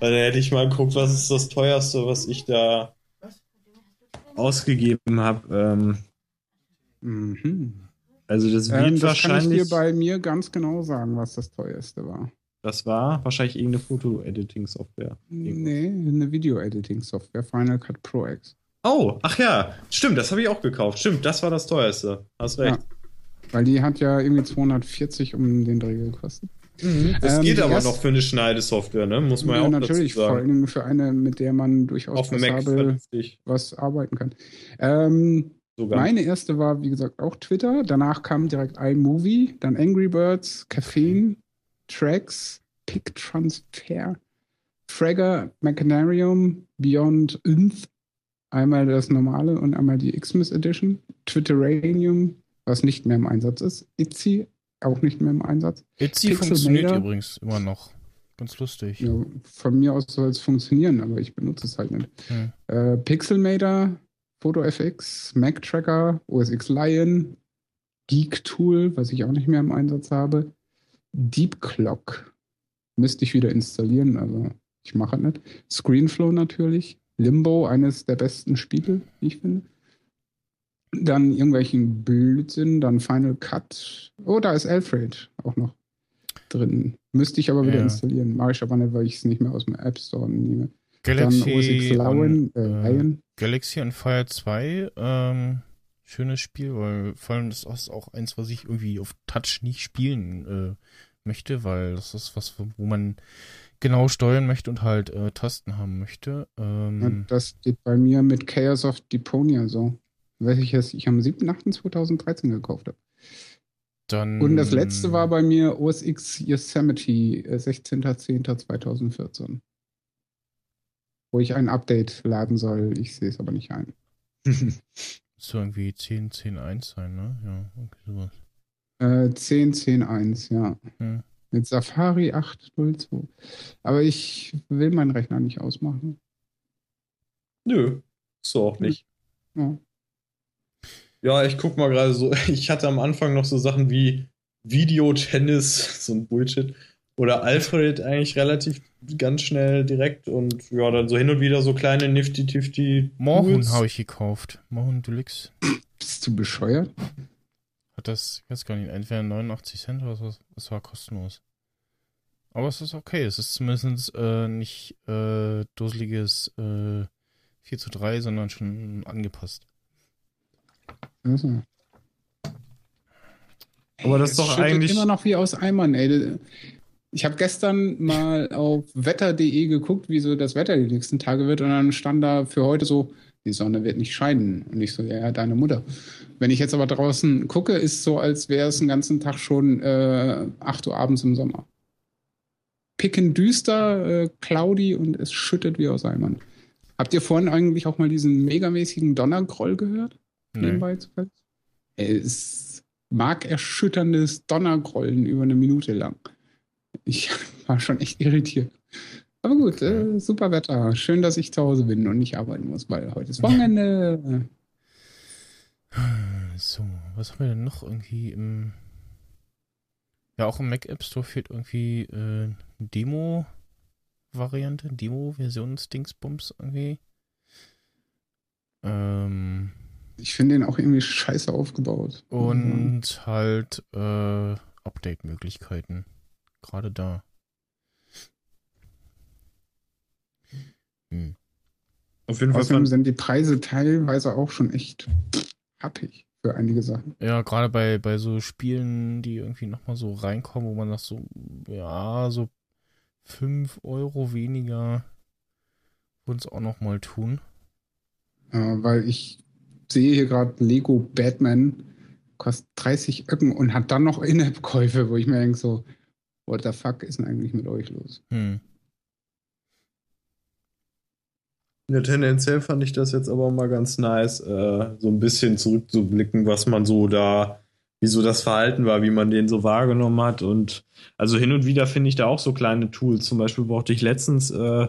Weil da hätte ich mal geguckt, was ist das teuerste, was ich da ausgegeben habe. Ähm, Mhm. also das wird Ähm, das kann ich wahrscheinlich. dir bei mir ganz genau sagen, was das teuerste war. Das war wahrscheinlich irgendeine Foto-Editing-Software. Nee, eine Video-Editing-Software, Final Cut Pro X. Oh, ach ja, stimmt, das habe ich auch gekauft. Stimmt, das war das teuerste. Hast recht. Weil die hat ja irgendwie 240 um den Dreh gekostet. Das Ähm, geht aber erst- noch für eine Schneidesoftware, ne? Muss man ja, ja, auch natürlich, dazu vor sagen. allem für eine, mit der man durchaus Auf passabel was arbeiten kann. Ähm, sogar. meine erste war, wie gesagt, auch Twitter. Danach kam direkt iMovie, dann Angry Birds, Caffeine, Tracks, Pick Transfer, Fragger, Machinarium, Beyond Inth, einmal das normale und einmal die Xmas Edition, Twitteranium, was nicht mehr im Einsatz ist, Itzy, auch nicht mehr im Einsatz. Itzy funktioniert übrigens immer noch. Ganz lustig. Ja, von mir aus soll es funktionieren, aber ich benutze es halt nicht. Hm. Äh, Pixelmator, PhotoFX, Mac Tracker, OS X Lion, Geek Tool, was ich auch nicht mehr im Einsatz habe, Deep Clock müsste ich wieder installieren, aber ich mache es nicht. Screenflow natürlich, Limbo, eines der besten Spiele, wie ich finde. Dann irgendwelchen Blödsinn, dann Final Cut. Oh, da ist Alfred auch noch drin. Müsste ich aber wieder Ja. installieren. Mache ich aber nicht, weil ich es nicht mehr aus dem App Store nehme. Galaxy, Lion, und, äh, äh, Lion. Galaxy und Fire 2, ähm, schönes Spiel, weil vor allem das ist auch eins, was ich irgendwie auf Touch nicht spielen äh, möchte, weil das ist was, wo man genau steuern möchte und halt äh, Tasten haben möchte. Ähm, Ja, das geht bei mir mit Chaos of Deponia so. Welches ich am 7.8.2013 gekauft habe. dann, Und das letzte war bei mir OS X Yosemite, äh, 16.10.2014. Wo ich ein Update laden soll. Ich sehe es aber nicht ein. <laughs> so irgendwie 10, 10, 1 sein, ne? Ja, okay, sowas. Äh, 10.10.1, ja. Hm. Mit Safari 8.02. Aber ich will meinen Rechner nicht ausmachen. Nö, so auch nicht. Ja. Ja, ich guck mal gerade so. <laughs> Ich hatte am Anfang noch so Sachen wie Videotennis, <laughs> so ein Bullshit. Oder Alfred eigentlich relativ ganz schnell direkt und ja, dann so hin und wieder so kleine nifty-tifty. Morhun Tools. habe ich gekauft. Morhun Deluxe. Bist du bescheuert? Hat das, ich weiß gar nicht, entweder 89 Cent oder so. Es war kostenlos. Aber es ist okay. Es ist zumindest äh, nicht äh, dusseliges äh, 4 zu 3, sondern schon angepasst. Also. Aber das ist doch eigentlich- immer noch wie aus Eimern, ey. Ich habe gestern mal auf wetter.de geguckt, wie so das Wetter die nächsten Tage wird und dann stand da für heute so, die Sonne wird nicht scheinen. Und ich so, ja, ja, deine Mutter. Wenn ich jetzt aber draußen gucke, ist so, als wäre es den ganzen Tag schon äh, 8 Uhr abends im Sommer. Picken düster, äh, cloudy und es schüttet wie aus Eimern. Habt ihr vorhin eigentlich auch mal diesen megamäßigen Donnergroll gehört? Nee. nebenbei zufällig. Es ist markerschütterndes Donnergrollen über eine Minute lang. Ich <laughs> war schon echt irritiert. Aber gut, äh, super Wetter. Schön, dass ich zu Hause bin und nicht arbeiten muss, weil heute ist Wochenende. So, was haben wir denn noch irgendwie im. Ja, auch im Mac App Store fehlt irgendwie äh, eine Demo-Variante, Demo-Versionsdingsbums irgendwie. Ähm, Ich finde den auch irgendwie scheiße aufgebaut. und halt äh, Update-Möglichkeiten. Gerade da. Hm. Auf jeden Fall Außerdem sind die Preise teilweise auch schon echt happig für einige Sachen. Ja, gerade bei, bei so Spielen, die irgendwie nochmal so reinkommen, wo man sagt so, ja, so 5 Euro weniger würden es auch nochmal tun. Äh, weil ich sehe hier gerade Lego Batman kostet 30 Öcken und hat dann noch In-App-Käufe, wo ich mir denke so, what the fuck ist denn eigentlich mit euch los? Hm. Ja, tendenziell fand ich das jetzt aber mal ganz nice, äh, so ein bisschen zurückzublicken, was man so da, wie so das Verhalten war, wie man den so wahrgenommen hat. Und also hin und wieder finde ich da auch so kleine Tools. Zum Beispiel brauchte ich letztens äh,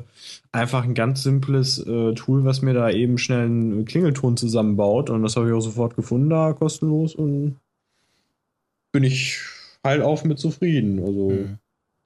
einfach ein ganz simples äh, Tool, was mir da eben schnell einen Klingelton zusammenbaut. Und das habe ich auch sofort gefunden, da kostenlos. Und bin ich halt auf mit zufrieden. Also Hm.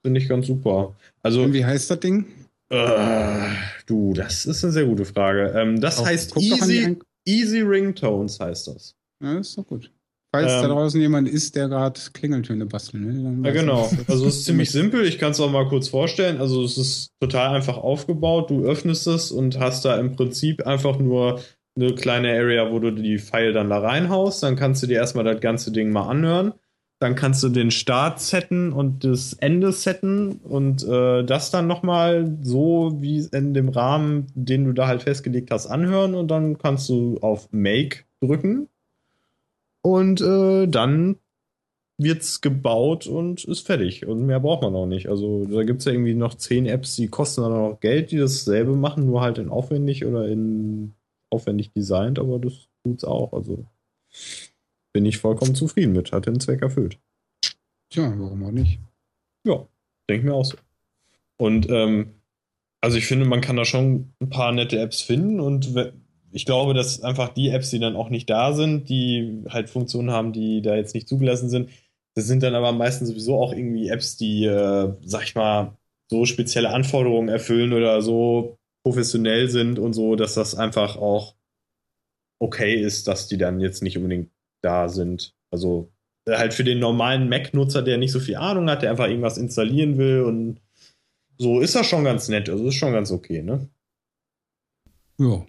finde ich ganz super. Also Und wie heißt das Ding? Äh, du, das ist eine sehr gute Frage. Ähm, das Auch- heißt Easy, Easy Ringtones heißt das. Ja, ist doch gut. Falls Ähm, da draußen jemand ist, der gerade Klingeltöne bastelt, ne? Ja, genau. Also es ist ziemlich simpel. Ich kann es auch mal kurz vorstellen. Also es ist total einfach aufgebaut. Du öffnest es und hast da im Prinzip einfach nur eine kleine Area, wo du die Pfeil dann da reinhaust. Dann kannst du dir erstmal das ganze Ding mal anhören. Dann kannst du den Start setten und das Ende setten und äh, das dann nochmal so wie in dem Rahmen, den du da halt festgelegt hast, anhören und dann kannst du auf Make drücken und äh, dann wird's gebaut und ist fertig. Und mehr braucht man auch nicht. Also da gibt's ja irgendwie noch zehn Apps, die kosten dann auch Geld, die dasselbe machen, nur halt in aufwendig oder in aufwendig designt, aber das tut's auch. Also bin ich vollkommen zufrieden mit. Hat den Zweck erfüllt. Tja, warum auch nicht? Ja, denke mir auch so. Und ähm, also ich finde, man kann da schon ein paar nette Apps finden und ich glaube, dass einfach die Apps, die dann auch nicht da sind, die halt Funktionen haben, die da jetzt nicht zugelassen sind, das sind dann aber meistens sowieso auch irgendwie Apps, die, äh, sag ich mal, so spezielle Anforderungen erfüllen oder so professionell sind und so, dass das einfach auch okay ist, dass die dann jetzt nicht unbedingt da sind. Also äh, halt für den normalen Mac-Nutzer, der nicht so viel Ahnung hat, der einfach irgendwas installieren will und so ist das schon ganz nett. Also ist schon ganz okay, ne? Ja.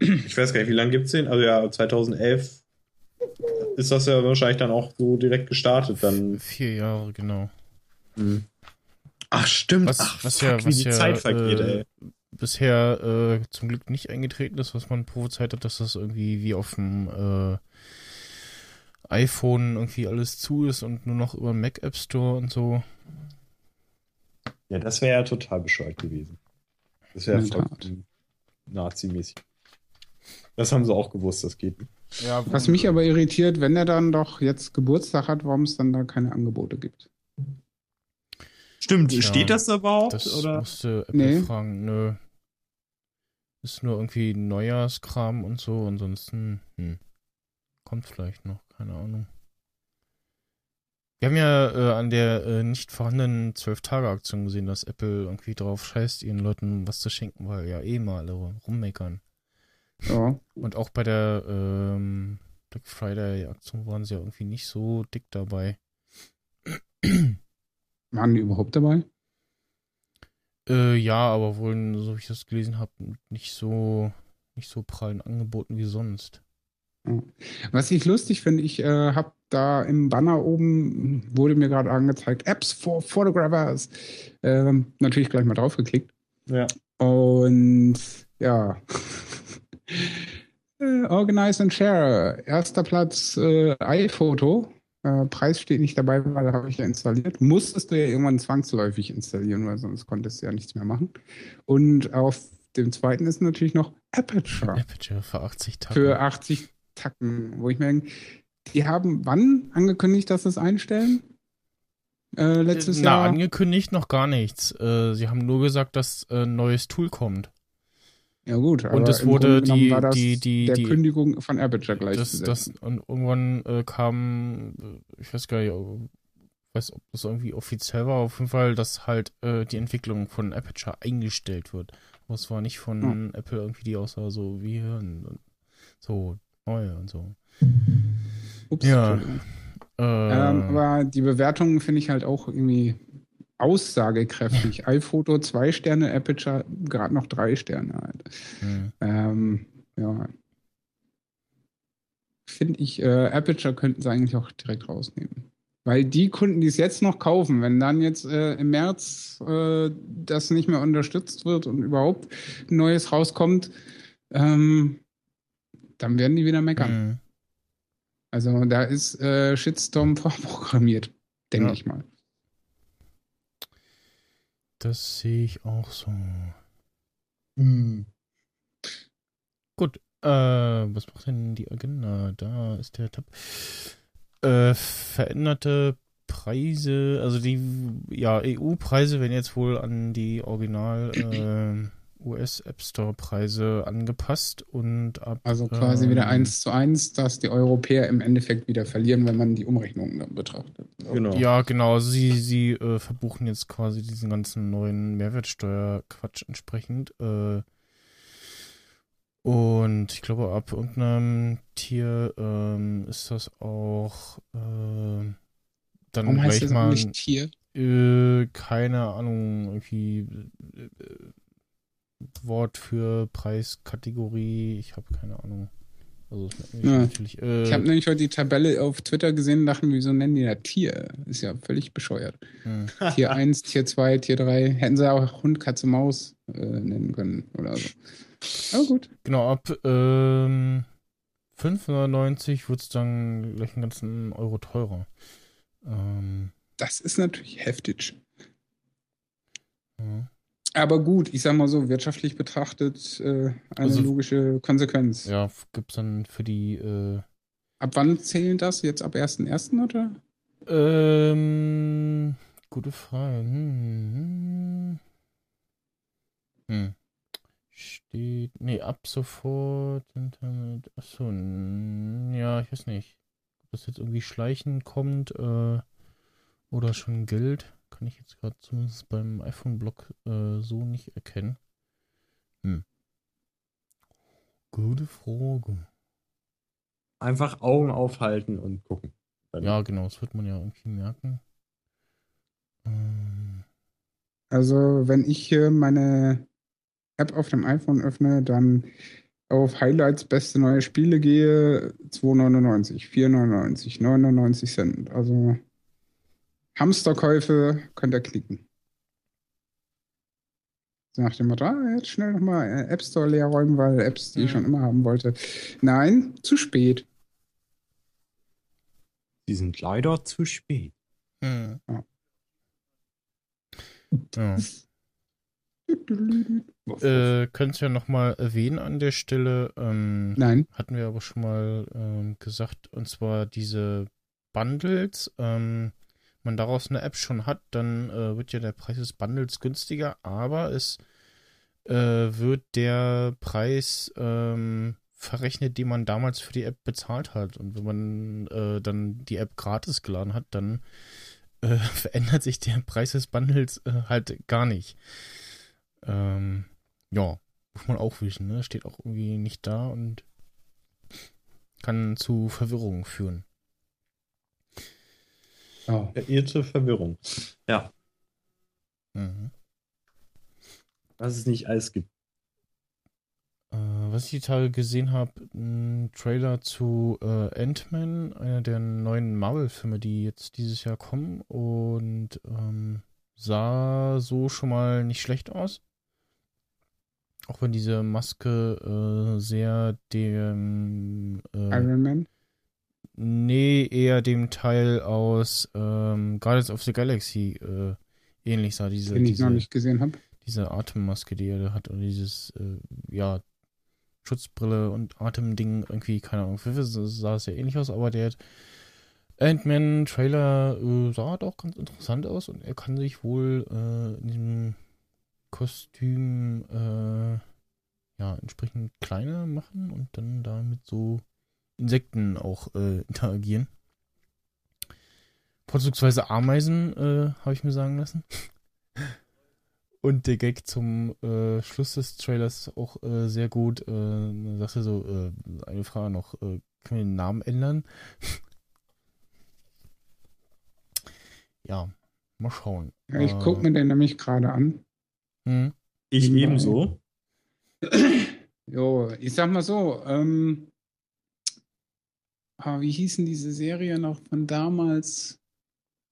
Ich weiß gar nicht, wie lange gibt's den? Also ja, 2011 ist das ja wahrscheinlich dann auch so direkt gestartet. Dann. Vier Jahre, genau. Ach stimmt. Was, Ach, was fuck, ja, wie was die ja Zeit vergeht, äh, ey. bisher äh, zum Glück nicht eingetreten ist, was man prophezeit hat, dass das irgendwie wie auf dem äh, iPhone irgendwie alles zu ist und nur noch über den Mac App Store und so. Ja, das wäre ja total bescheuert gewesen. Das wäre voll Nazi-mäßig. Das haben sie auch gewusst, das geht nicht. Ja, Was mich aber irritiert, wenn er dann doch jetzt Geburtstag hat, warum es dann da keine Angebote gibt. Stimmt, Ja, steht das da überhaupt? Das oder? musste Apple Nee. fragen. Nö. Ist nur irgendwie Neujahrskram und so. Ansonsten, hm. Kommt vielleicht noch, keine Ahnung. Wir haben ja äh, an der äh, nicht vorhandenen 12-Tage-Aktion gesehen, dass Apple irgendwie drauf scheißt, ihren Leuten was zu schenken, weil ja eh mal alle rummeckern. Ja. Und auch bei der ähm, Black Friday-Aktion waren sie ja irgendwie nicht so dick dabei. Waren die überhaupt dabei? Äh, ja, aber wohl, so wie ich das gelesen habe, nicht so, nicht so prallen angeboten wie sonst. Was ich lustig finde, ich äh, habe da im Banner oben, wurde mir gerade angezeigt, Apps for Photographers. Ähm, natürlich gleich mal draufgeklickt. Ja. Und ja. <laughs> äh, Organize and Share. Erster Platz äh, iPhoto. Äh, Preis steht nicht dabei, weil habe ich ja installiert. Musstest du ja irgendwann zwangsläufig installieren, weil sonst konntest du ja nichts mehr machen. Und auf dem zweiten ist natürlich noch Aperture Aperture für 80 Tage. für 80 Tacken, wo ich mir denke, die haben wann angekündigt, dass sie es einstellen? Äh, letztes Na, Jahr. angekündigt noch gar nichts. Äh, sie haben nur gesagt, dass äh, ein neues Tool kommt. Ja gut, aber es im wurde die- war das die- die- der die- Kündigung von Aperture Das, gleichzusetzen. das, und irgendwann äh, kam, äh, ich weiß gar nicht, äh, weiß, ob das irgendwie offiziell war, auf jeden Fall, dass halt äh, die Entwicklung von Aperture eingestellt wird. Aber es war nicht von Hm. Apple irgendwie, die aussah so wie und, und so neu und so. Ups, ja. Äh, Ähm, aber die Bewertungen finde ich halt auch irgendwie aussagekräftig. <laughs> iPhoto zwei Sterne, Aperture gerade noch drei Sterne halt. hm. Ähm, ja. Finde ich, äh, Aperture könnten sie eigentlich auch direkt rausnehmen. Weil die Kunden, die es jetzt noch kaufen, wenn dann jetzt äh, im März äh, das nicht mehr unterstützt wird und überhaupt ein neues rauskommt, ähm, dann werden die wieder meckern. Hm. Also da ist äh, Shitstorm <laughs> vorprogrammiert, denke Ja. ich mal. Das sehe ich auch so. Hm. Gut, äh, was macht denn die Agenda? Da ist der Tab. Äh, veränderte Preise, also die ja, EU-Preise werden jetzt wohl an die Original äh, US App Store Preise angepasst und ab Also quasi wieder ähm, eins zu eins, dass die Europäer im Endeffekt wieder verlieren, wenn man die Umrechnungen dann betrachtet. Genau. Ja, genau. Also sie, sie äh, verbuchen jetzt quasi diesen ganzen neuen Mehrwertsteuerquatsch entsprechend. Äh, und ich glaube, ab irgendeinem Tier ähm, ist das auch äh, dann Warum heißt das mal nicht Tier? äh, keine Ahnung, irgendwie äh, äh, Wort für Preiskategorie. Ich habe keine Ahnung. Also Ja. natürlich. Äh, Ich habe nämlich heute die Tabelle auf Twitter gesehen und dachte, mir, wieso nennen die das Tier? Ist ja völlig bescheuert. hm. Tier <laughs> 1, Tier 2, Tier 3. Hätten sie auch Hund, Katze, Maus äh, nennen können oder so. Aber gut. Genau, ab ähm, 590 wird es dann gleich einen ganzen Euro teurer. Ähm, Das ist natürlich heftig. ja. Aber gut, ich sag mal so, wirtschaftlich betrachtet äh, eine Also- logische Konsequenz. Ja, gibt es dann für die. Äh, Ab wann zählen das? Jetzt ab 1.1. oder? ähm, gute Frage. Hm, hm. Hm. Steht. Nee, ab sofort. Internet. Achso, ja, ich weiß nicht. Ob das jetzt irgendwie schleichend kommt äh, oder schon gilt, kann ich jetzt gerade zumindest beim iPhone-Blog äh, so nicht erkennen. Hm. Gute Frage. Einfach Augen aufhalten und gucken. Dann- Ja, genau, das wird man ja irgendwie merken. Ähm, Also, wenn ich hier meine App auf dem iPhone öffne, dann auf Highlights beste neue Spiele gehe, 2,99, 4,99, 99 Cent. Also Hamsterkäufe könnt ihr klicken. Nach dem Motto, ah, jetzt schnell nochmal äh, App Store leer räumen, weil Apps, die ich Mhm. schon immer haben wollte. Nein, zu spät. Die sind leider zu spät. hm. Ja. Ja. Äh, Könnt ihr ja nochmal erwähnen an der Stelle. Ähm, Nein, hatten wir aber schon mal ähm, gesagt, und zwar diese Bundles. Ähm, man daraus eine App schon hat, dann äh, wird ja der Preis des Bundles günstiger, aber es äh, wird der Preis ähm, verrechnet, den man damals für die App bezahlt hat. Und wenn man äh, dann die App gratis geladen hat, dann äh, <laughs> verändert sich der Preis des Bundles äh, halt gar nicht. Ähm, ja, muss man auch wissen, ne? Steht auch irgendwie nicht da und kann zu Verwirrung führen. Oh, Verirrte Verwirrung. Ja, Mhm. was es nicht alles gibt. Äh, was ich die Tage gesehen habe, ein Trailer zu äh, Ant-Man, einer der neuen Marvel-Filme, die jetzt dieses Jahr kommen und ähm, sah so schon mal nicht schlecht aus. Auch wenn diese Maske äh, sehr dem äh, Iron Man. Nee, eher dem Teil aus ähm, Guardians of the Galaxy äh, ähnlich sah. Diese, den ich diese, noch nicht gesehen habe. diese Atemmaske, die er da hat, und dieses, äh, ja, Schutzbrille und Atemding, irgendwie, keine Ahnung, für sah es ja ähnlich aus, aber der Ant-Man-Trailer äh, sah auch ganz interessant aus und er kann sich wohl äh, in diesem Kostüm äh, ja entsprechend kleiner machen und dann da mit so Insekten auch äh, <laughs> interagieren. Vorzugsweise Ameisen, äh, habe ich mir sagen lassen. <laughs> Und der Gag zum äh, Schluss des Trailers auch äh, sehr gut. Äh, da sagst du so, äh, eine Frage noch, äh, können wir den Namen ändern? <laughs> ja, mal schauen. Ja, ich Äh, gucke mir den nämlich gerade an. Hm, Ich ebenso. <clears throat> Jo, ich sag mal so, ähm, ah, wie hießen diese Serie noch von damals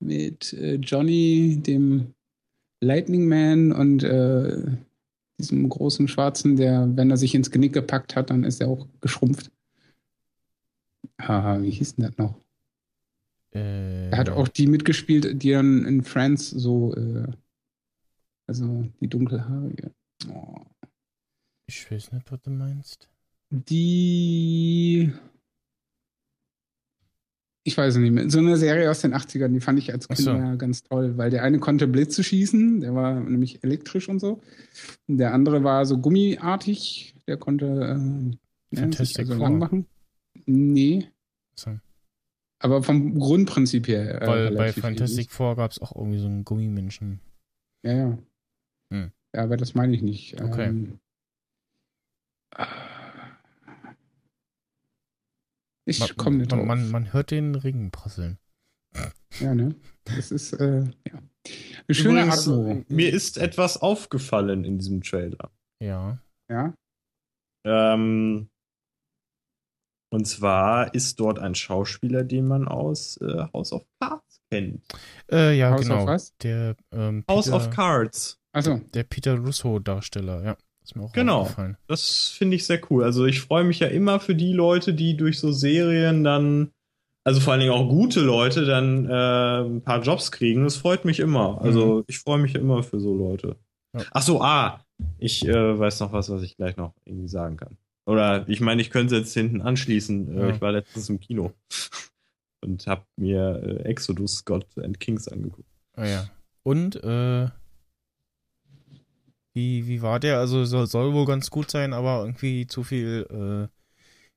mit äh, Johnny, dem Lightning Man und äh, diesem großen Schwarzen, der, wenn er sich ins Genick gepackt hat, dann ist er auch geschrumpft. Ah, wie hieß denn das noch? äh, Er hat auch die mitgespielt, die dann in Friends so, äh, also die dunkelhaarige. Oh. Ich weiß nicht, was du meinst. Die. Ich weiß es nicht mehr. So eine Serie aus den 80ern, die fand ich als Kind so. ganz toll, weil der eine konnte Blitze schießen, der war nämlich elektrisch und so. Und der andere war so gummiartig, der konnte äh, ja, sich Fantastic also lang machen. Nee, So. aber vom Grundprinzip her. Äh, Weil bei Fantastic ähnlich. Four gab es auch irgendwie so einen Gummimenschen. Ja, ja. Hm. Ja, aber das meine ich nicht. Okay. Ähm, ich Man, komme nicht drauf. man, man, man hört den Ring prasseln. Ja, ne? Das ist, äh, ja. Eine schöne Übrigens, mir ist etwas aufgefallen in diesem Trailer. Ja. Ja. Ähm, und zwar ist dort ein Schauspieler, den man aus äh, House of Cards kennt. Äh, ja, House genau. of was? Der, ähm, House Peter, of Cards. Achso, der Peter Russo-Darsteller, ja. Ist mir auch Genau. Das finde ich sehr cool. Also ich freue mich ja immer für die Leute, die durch so Serien dann, also vor allen Dingen auch gute Leute, dann äh, ein paar Jobs kriegen. Das freut mich immer. Also ich freue mich immer für so Leute. Ja. Ach so, ah, ich äh, weiß noch was, was ich gleich noch irgendwie sagen kann. Oder ich meine, ich könnte es jetzt hinten anschließen. Äh, Ja. Ich war letztens im Kino <laughs> und habe mir äh, Exodus God and Kings angeguckt. Ah ja. Und, äh, wie, wie war der? Also soll, soll wohl ganz gut sein, aber irgendwie zu viel äh,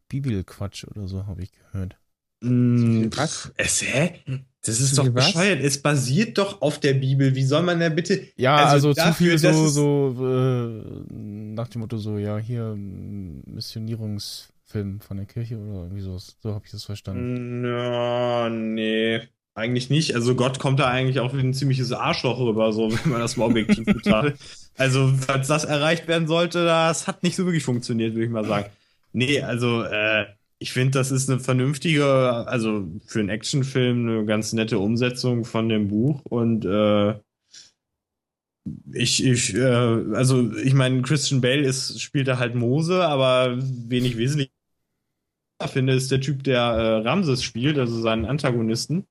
Bibelquatsch oder so, habe ich gehört. Mm, Was? Es, hä? Das ist doch was? bescheuert. Es basiert doch auf der Bibel. Wie soll man da bitte. Ja, Also also, dafür, zu viel so, so äh, nach dem Motto so, ja, hier mm, Missionierungsfilm von der Kirche oder irgendwie so. So habe ich das verstanden. Ja, nee. Eigentlich nicht. Also Gott kommt da eigentlich auch wie ein ziemliches Arschloch rüber, so wenn man das mal objektiv <laughs> betrachtet. Also, falls das erreicht werden sollte, das hat nicht so wirklich funktioniert, würde ich mal sagen. Nee, also äh, ich finde, das ist eine vernünftige, also für einen Actionfilm eine ganz nette Umsetzung von dem Buch und äh, ich, ich, äh, also ich meine, Christian Bale ist, spielt da halt Mose, aber wenig wesentlich finde, ist der Typ, der äh, Ramses spielt, also seinen Antagonisten,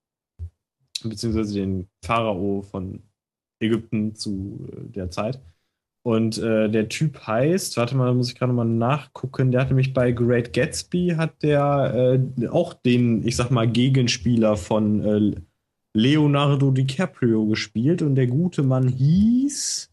beziehungsweise den Pharao von Ägypten zu äh, der Zeit. Und äh, der Typ heißt, warte mal, da muss ich gerade mal nachgucken, der hat nämlich bei Great Gatsby hat der äh, auch den, ich sag mal, Gegenspieler von äh, Leonardo DiCaprio gespielt und der gute Mann hieß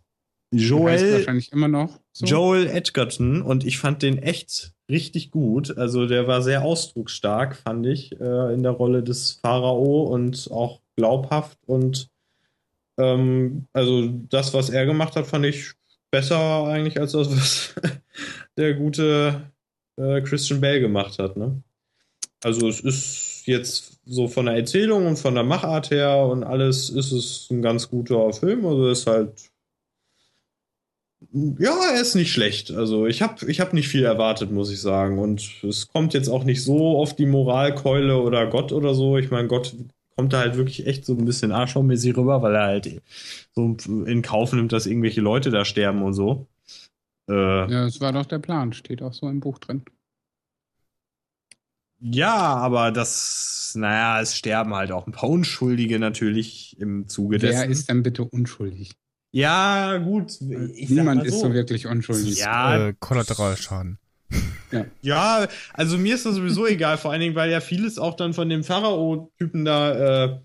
Heißt Joel wahrscheinlich immer noch so. Joel Edgerton und ich fand den echt richtig gut. Also der war sehr ausdrucksstark, fand ich, äh, in der Rolle des Pharao und auch glaubhaft und ähm, also das, was er gemacht hat, fand ich besser eigentlich als das, <laughs> was der gute äh, Christian Bale gemacht hat. Ne? Also es ist jetzt so von der Erzählung und von der Machart her und alles ist es ein ganz guter Film. Also es ist halt ja, er ist nicht schlecht. Also ich habe ich hab nicht viel erwartet, muss ich sagen. Und es kommt jetzt auch nicht so auf die Moralkeule oder Gott oder so. Ich meine, Gott kommt da halt wirklich echt so ein bisschen arschlochmäßig rüber, weil er halt so in Kauf nimmt, dass irgendwelche Leute da sterben und so. Äh, ja. Ja, das war doch der Plan, steht auch so im Buch drin. aber das, naja, es sterben halt auch ein paar Unschuldige natürlich im Zuge dessen. Wer ist denn bitte unschuldig? ja, gut. ich sag Niemand mal ist so wirklich unschuldig. Ja, äh, Kollateralschaden. Ja, also mir ist das sowieso egal, vor allen Dingen, weil ja vieles auch dann von dem Pharao-Typen da äh,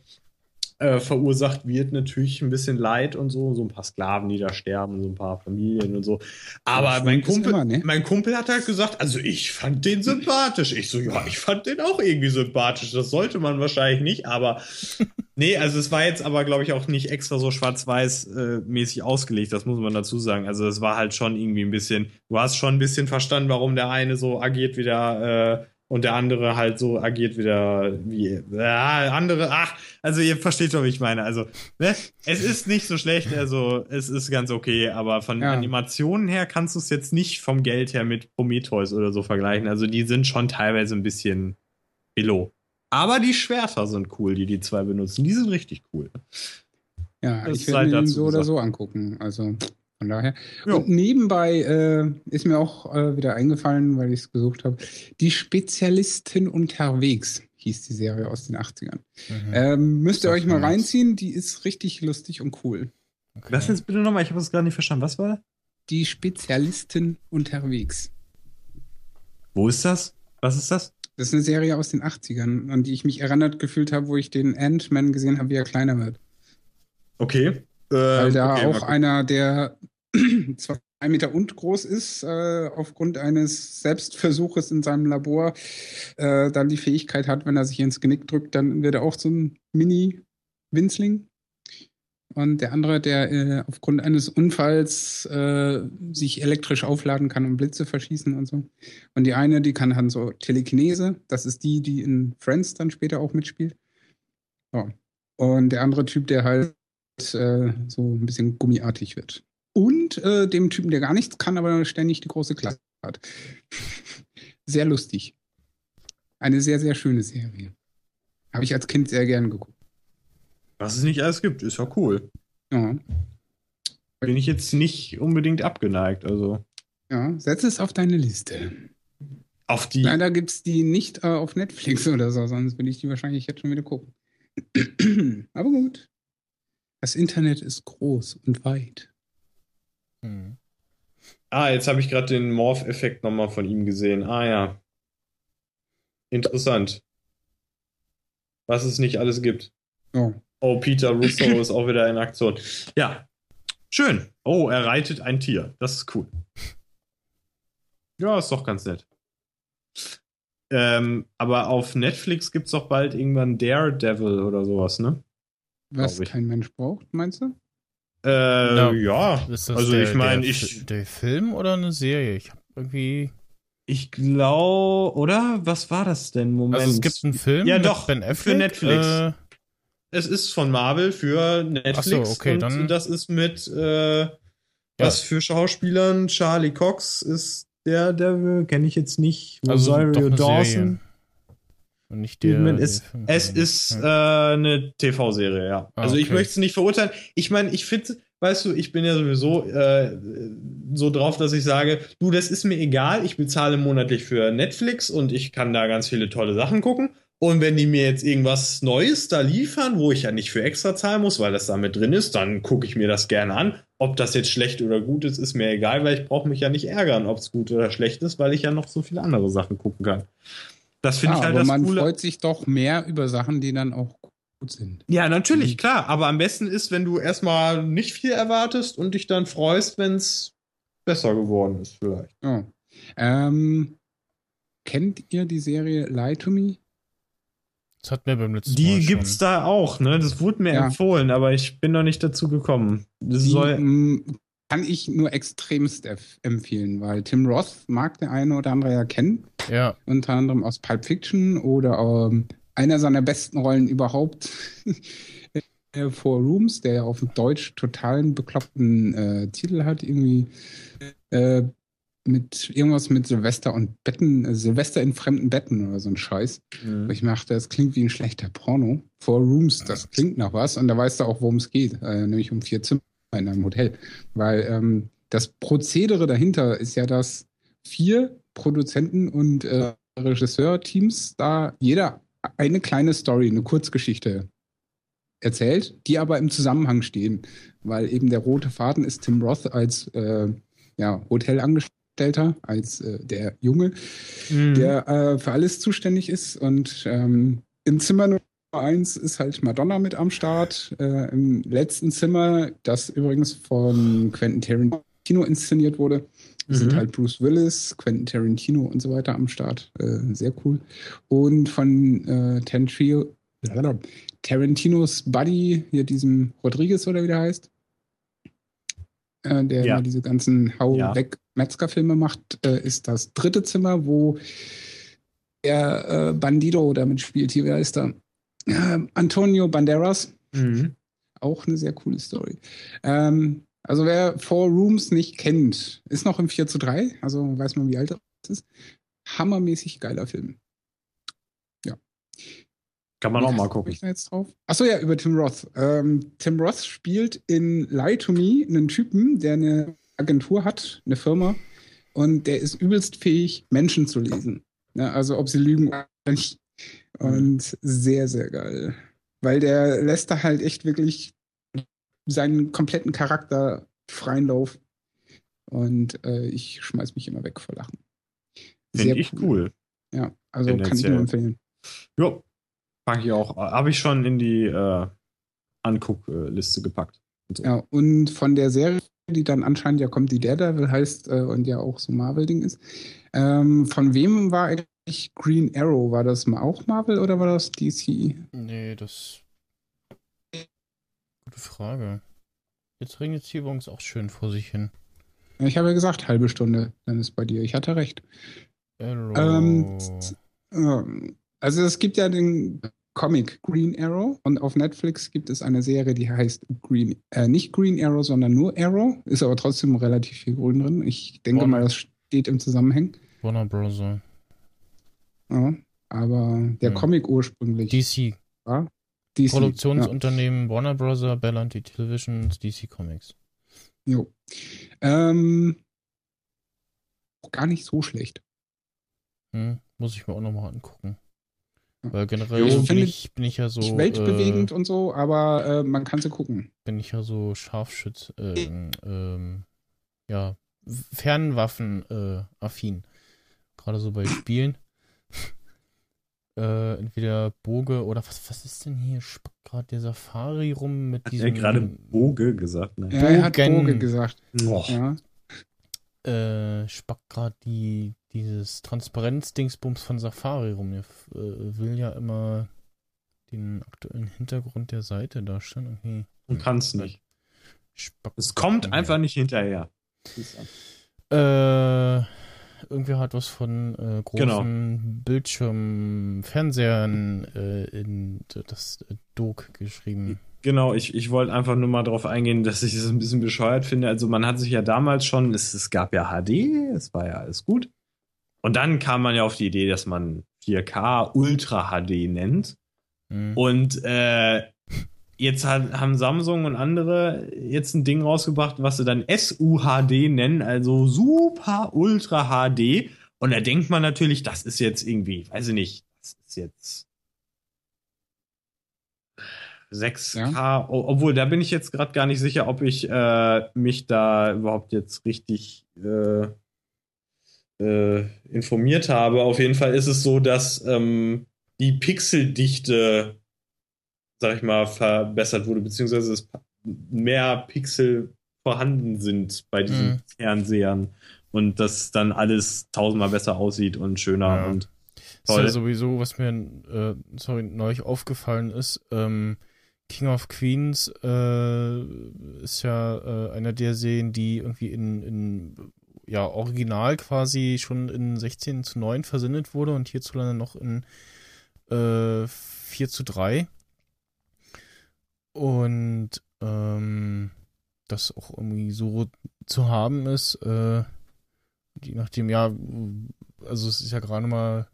äh, verursacht wird. Natürlich ein bisschen Leid und so, so ein paar Sklaven, die da sterben, so ein paar Familien und so. Aber Ja, mein Kumpel, immer, ne? mein Kumpel hat halt gesagt, also ich fand den sympathisch. Ich so, ja, ich fand den auch irgendwie sympathisch. Das sollte man wahrscheinlich nicht, aber <laughs> nee, also es war jetzt aber, glaube ich, auch nicht extra so schwarz-weiß äh, ausgelegt, das muss man dazu sagen. Also es war halt schon irgendwie ein bisschen, du hast schon ein bisschen verstanden, warum der eine so agiert wie der, äh, und der andere halt so agiert wie der, wie, ja, andere, ach, also ihr versteht schon, wie ich meine. Also, ne, es ist nicht so schlecht, also es ist ganz okay, aber von Ja. Animationen her kannst du es jetzt nicht vom Geld her mit Prometheus oder so vergleichen. Also die sind schon teilweise ein bisschen below. Aber die Schwerter sind cool, die die zwei benutzen. Die sind richtig cool. Ja, Das ich werde mir ihn dazu so oder gesagt. so angucken. Also von daher. Ja. Und nebenbei äh, ist mir auch äh, wieder eingefallen, weil ich es gesucht habe, die Spezialistin unterwegs hieß die Serie aus den 80ern. Mhm. Ähm, müsst ihr euch mal reinziehen, die ist richtig lustig und cool. Okay. Was jetzt bitte nochmal? Ich habe es gar nicht verstanden. Was war? Die Spezialistin unterwegs. Wo ist das? Was ist das? Das ist eine Serie aus den 80ern, an die ich mich erinnert gefühlt habe, wo ich den Ant-Man gesehen habe, wie er kleiner wird. Okay. Weil Ähm, da okay, auch einer, der zwei Meter und groß ist, äh, aufgrund eines Selbstversuches in seinem Labor, äh, dann die Fähigkeit hat, wenn er sich ins Genick drückt, dann wird er auch so ein Mini-Winzling. Und der andere, der äh, aufgrund eines Unfalls äh, sich elektrisch aufladen kann und Blitze verschießen und so. Und die eine, die kann dann so Telekinese, das ist die, die in Friends dann später auch mitspielt. Ja. Und der andere Typ, der halt äh, so ein bisschen gummiartig wird. Und äh, dem Typen, der gar nichts kann, aber ständig die große Klasse hat. <laughs> sehr lustig. Eine sehr, sehr schöne Serie. Habe ich als Kind sehr gern geguckt. Was es nicht alles gibt, ist ja cool. Ja. Bin ich jetzt nicht unbedingt abgeneigt. Also. Ja, setz es auf deine Liste. Auf die. Leider gibt es die nicht äh, auf Netflix <laughs> oder so, sonst würde ich die wahrscheinlich jetzt schon wieder gucken. <clears throat> Aber gut. Das Internet ist groß und weit. Hm. Ah, jetzt habe ich gerade den Morph-Effekt nochmal von ihm gesehen. Ah ja. Interessant. Was es nicht alles gibt. Oh. Oh, Peter Russo <laughs> ist auch wieder in Aktion. Ja. Schön. Oh, er reitet ein Tier. Das ist cool. Ja, ist doch ganz nett. Ähm, aber auf Netflix gibt es doch bald irgendwann Daredevil oder sowas, ne? Was kein Mensch braucht, meinst du? Äh, Ja. ja. Ist das Also der, ich meine, ich, der Film oder eine Serie? Ich habe irgendwie. ich glaube, oder? Was war das denn? Moment. Also es gibt einen Film Ja, doch, Ben für Affleck. Netflix. Äh, Es ist von Marvel für Netflix. Ach so, okay, und dann- das ist mit äh, was für Schauspielern? Charlie Cox ist der, der kenne ich jetzt nicht. also Rosario eine Dawson. Serie. Und nicht der. Moment, der es, ist äh, eine TV-Serie, ja. Ah, also ich okay. möchte es nicht verurteilen. Ich meine, ich finde, weißt du, ich bin ja sowieso äh, so drauf, dass ich sage, du, das ist mir egal, ich bezahle monatlich für Netflix und ich kann da ganz viele tolle Sachen gucken. Und wenn die mir jetzt irgendwas Neues da liefern, wo ich ja nicht für extra zahlen muss, weil das da mit drin ist, dann gucke ich mir das gerne an. Ob das jetzt schlecht oder gut ist, ist mir egal, weil ich brauche mich ja nicht ärgern, ob es gut oder schlecht ist, weil ich ja noch so viele andere Sachen gucken kann. Das finde Ja, ich halt aber das man Coole. freut sich doch mehr über Sachen, die dann auch gut sind. Ja, natürlich, Mhm. klar. Aber am besten ist, wenn du erstmal nicht viel erwartest und dich dann freust, wenn es besser geworden ist, vielleicht. Oh. Ähm, kennt ihr die Serie Lie to Me? Das hat mir beim letzten Mal Die schon. gibt's da auch, ne? Das wurde mir Ja. empfohlen, aber ich bin noch nicht dazu gekommen. Das Die soll. Kann ich nur extremst empf- empfehlen, weil Tim Roth mag der eine oder andere ja kennen, Ja, unter anderem aus Pulp Fiction oder ähm, einer seiner besten Rollen überhaupt, <laughs> äh, Four Rooms, der ja auf Deutsch totalen bekloppten äh, Titel hat, irgendwie äh, mit irgendwas mit Silvester und Betten, äh, Silvester in fremden Betten oder so ein Scheiß. Mhm. Ich mir dachte, das klingt wie ein schlechter Porno. Four Rooms, das klingt nach was. Und da weißt du auch, worum es geht. Äh, nämlich um vier Zimmer in einem Hotel. Weil ähm, das Prozedere dahinter ist ja, dass vier Produzenten und äh, Regisseurteams da jeder eine kleine Story, eine Kurzgeschichte erzählt, die aber im Zusammenhang stehen. Weil eben der rote Faden ist Tim Roth als äh, ja, Hotelangestellter, als äh, der Junge, Mhm. der äh, für alles zuständig ist. Und ähm, im Zimmer Nummer eins ist halt Madonna mit am Start. Äh, Im letzten Zimmer, das übrigens von Quentin Tarantino inszeniert wurde, sind Mhm. halt Bruce Willis, Quentin Tarantino und so weiter am Start. Äh, sehr cool. Und von äh, Tarantino, Tarantinos Buddy, hier diesem Rodriguez oder wie der heißt, äh, der Ja. diese ganzen Hau Ja. weg Metzger-Filme macht, äh, ist das dritte Zimmer, wo der äh, Bandido damit spielt. Hier, wer ist da? Äh, Antonio Banderas. Mhm. Auch eine sehr coole Story. Ähm, also wer Four Rooms nicht kennt, ist noch im 4 zu 3, also weiß man, wie alt das ist. Hammermäßig geiler Film. Kann man auch mal gucken. ich da jetzt drauf? Achso, ja, über Tim Roth. Ähm, Tim Roth spielt in Lie to Me einen Typen, der eine Agentur hat, eine Firma, und der ist übelst fähig, Menschen zu lesen. Ja, also ob sie lügen oder nicht. Und sehr, sehr geil. Weil der lässt da halt echt wirklich seinen kompletten Charakter freien Lauf. Und äh, ich schmeiß mich immer weg vor Lachen. Finde ich cool. Ja, also kann ich nur empfehlen. Jo. Pack ich auch. Habe ich schon in die äh, Anguckliste gepackt. Und so. Ja, und von der Serie, die dann anscheinend ja kommt, die Daredevil heißt äh, und ja auch so Marvel-Ding ist, ähm, von wem war eigentlich Green Arrow? War das auch Marvel oder war das DC? nee, das. Gute Frage. Jetzt regnet es hier übrigens auch schön vor sich hin. Ich habe ja gesagt, halbe Stunde, dann ist bei dir. Ich hatte recht. Arrow. Ähm, Ähm, Also es gibt ja den Comic Green Arrow und auf Netflix gibt es eine Serie, die heißt Green, äh, nicht Green Arrow, sondern nur Arrow. Ist aber trotzdem relativ viel Grün drin. Ich denke Oh. mal, das steht im Zusammenhang. Warner Bros. Ja, aber der Hm. Comic ursprünglich DC. war DC. Produktionsunternehmen Warner Bros., Bell und die Televisions, DC Comics. Ja. Jo. Ähm, gar nicht so schlecht. Hm, muss ich mir auch nochmal angucken. Ja. Weil generell Ich bin, finde ich, bin ich ja so. Nicht weltbewegend Äh, und so, aber äh, man kann sie gucken. bin ich ja so Scharfschütz, äh, ähm, ja, Fernwaffen äh, affin. Gerade so bei Spielen. Äh, entweder Boge oder was, was ist denn hier? Spackt gerade der Safari rum mit Hat diesem. er gerade Boge gesagt, ne? Ja, er hat Bogen. Boge gesagt. Oh. Ja. äh, spackt gerade die, dieses Transparenz-Dingsbums von Safari rum. Er f- äh, will ja immer den aktuellen Hintergrund der Seite darstellen. Okay. Du kannst nicht. Spackt Es kommt einfach nicht hinterher. Äh, irgendwer hat was von äh, großen Genau. Bildschirmen, Fernsehern äh, in das äh, Doc geschrieben. Genau, ich, ich wollte einfach nur mal darauf eingehen, dass ich es ein bisschen bescheuert finde. Also man hat sich ja damals schon, es, es gab ja HD, es war ja alles gut. Und dann kam man ja auf die Idee, dass man 4K Ultra HD nennt. Hm. Und äh, jetzt haben Samsung und andere jetzt ein Ding rausgebracht, was sie dann SUHD nennen, also Super Ultra HD. Und da denkt man natürlich, das ist jetzt irgendwie, weiß ich nicht, das ist jetzt 6K, o- obwohl da bin ich jetzt gerade gar nicht sicher, ob ich äh, mich da überhaupt jetzt richtig äh, äh, informiert habe. Auf jeden Fall ist es so, dass ähm, die Pixeldichte, sag ich mal, verbessert wurde, beziehungsweise es mehr Pixel vorhanden sind bei diesen Mhm. Fernsehern und das dann alles tausendmal besser aussieht und schöner Ja. und ist toll. ja sowieso, was mir äh, sorry, neulich aufgefallen ist, ähm, King of Queens äh, ist ja äh, einer der Serien, die irgendwie in, in ja, original quasi schon in 16 zu 9 versendet wurde und hierzulande noch in äh, 4 zu 3. Und ähm, das auch irgendwie so zu haben ist, äh, je nachdem, ja, also es ist ja gerade mal,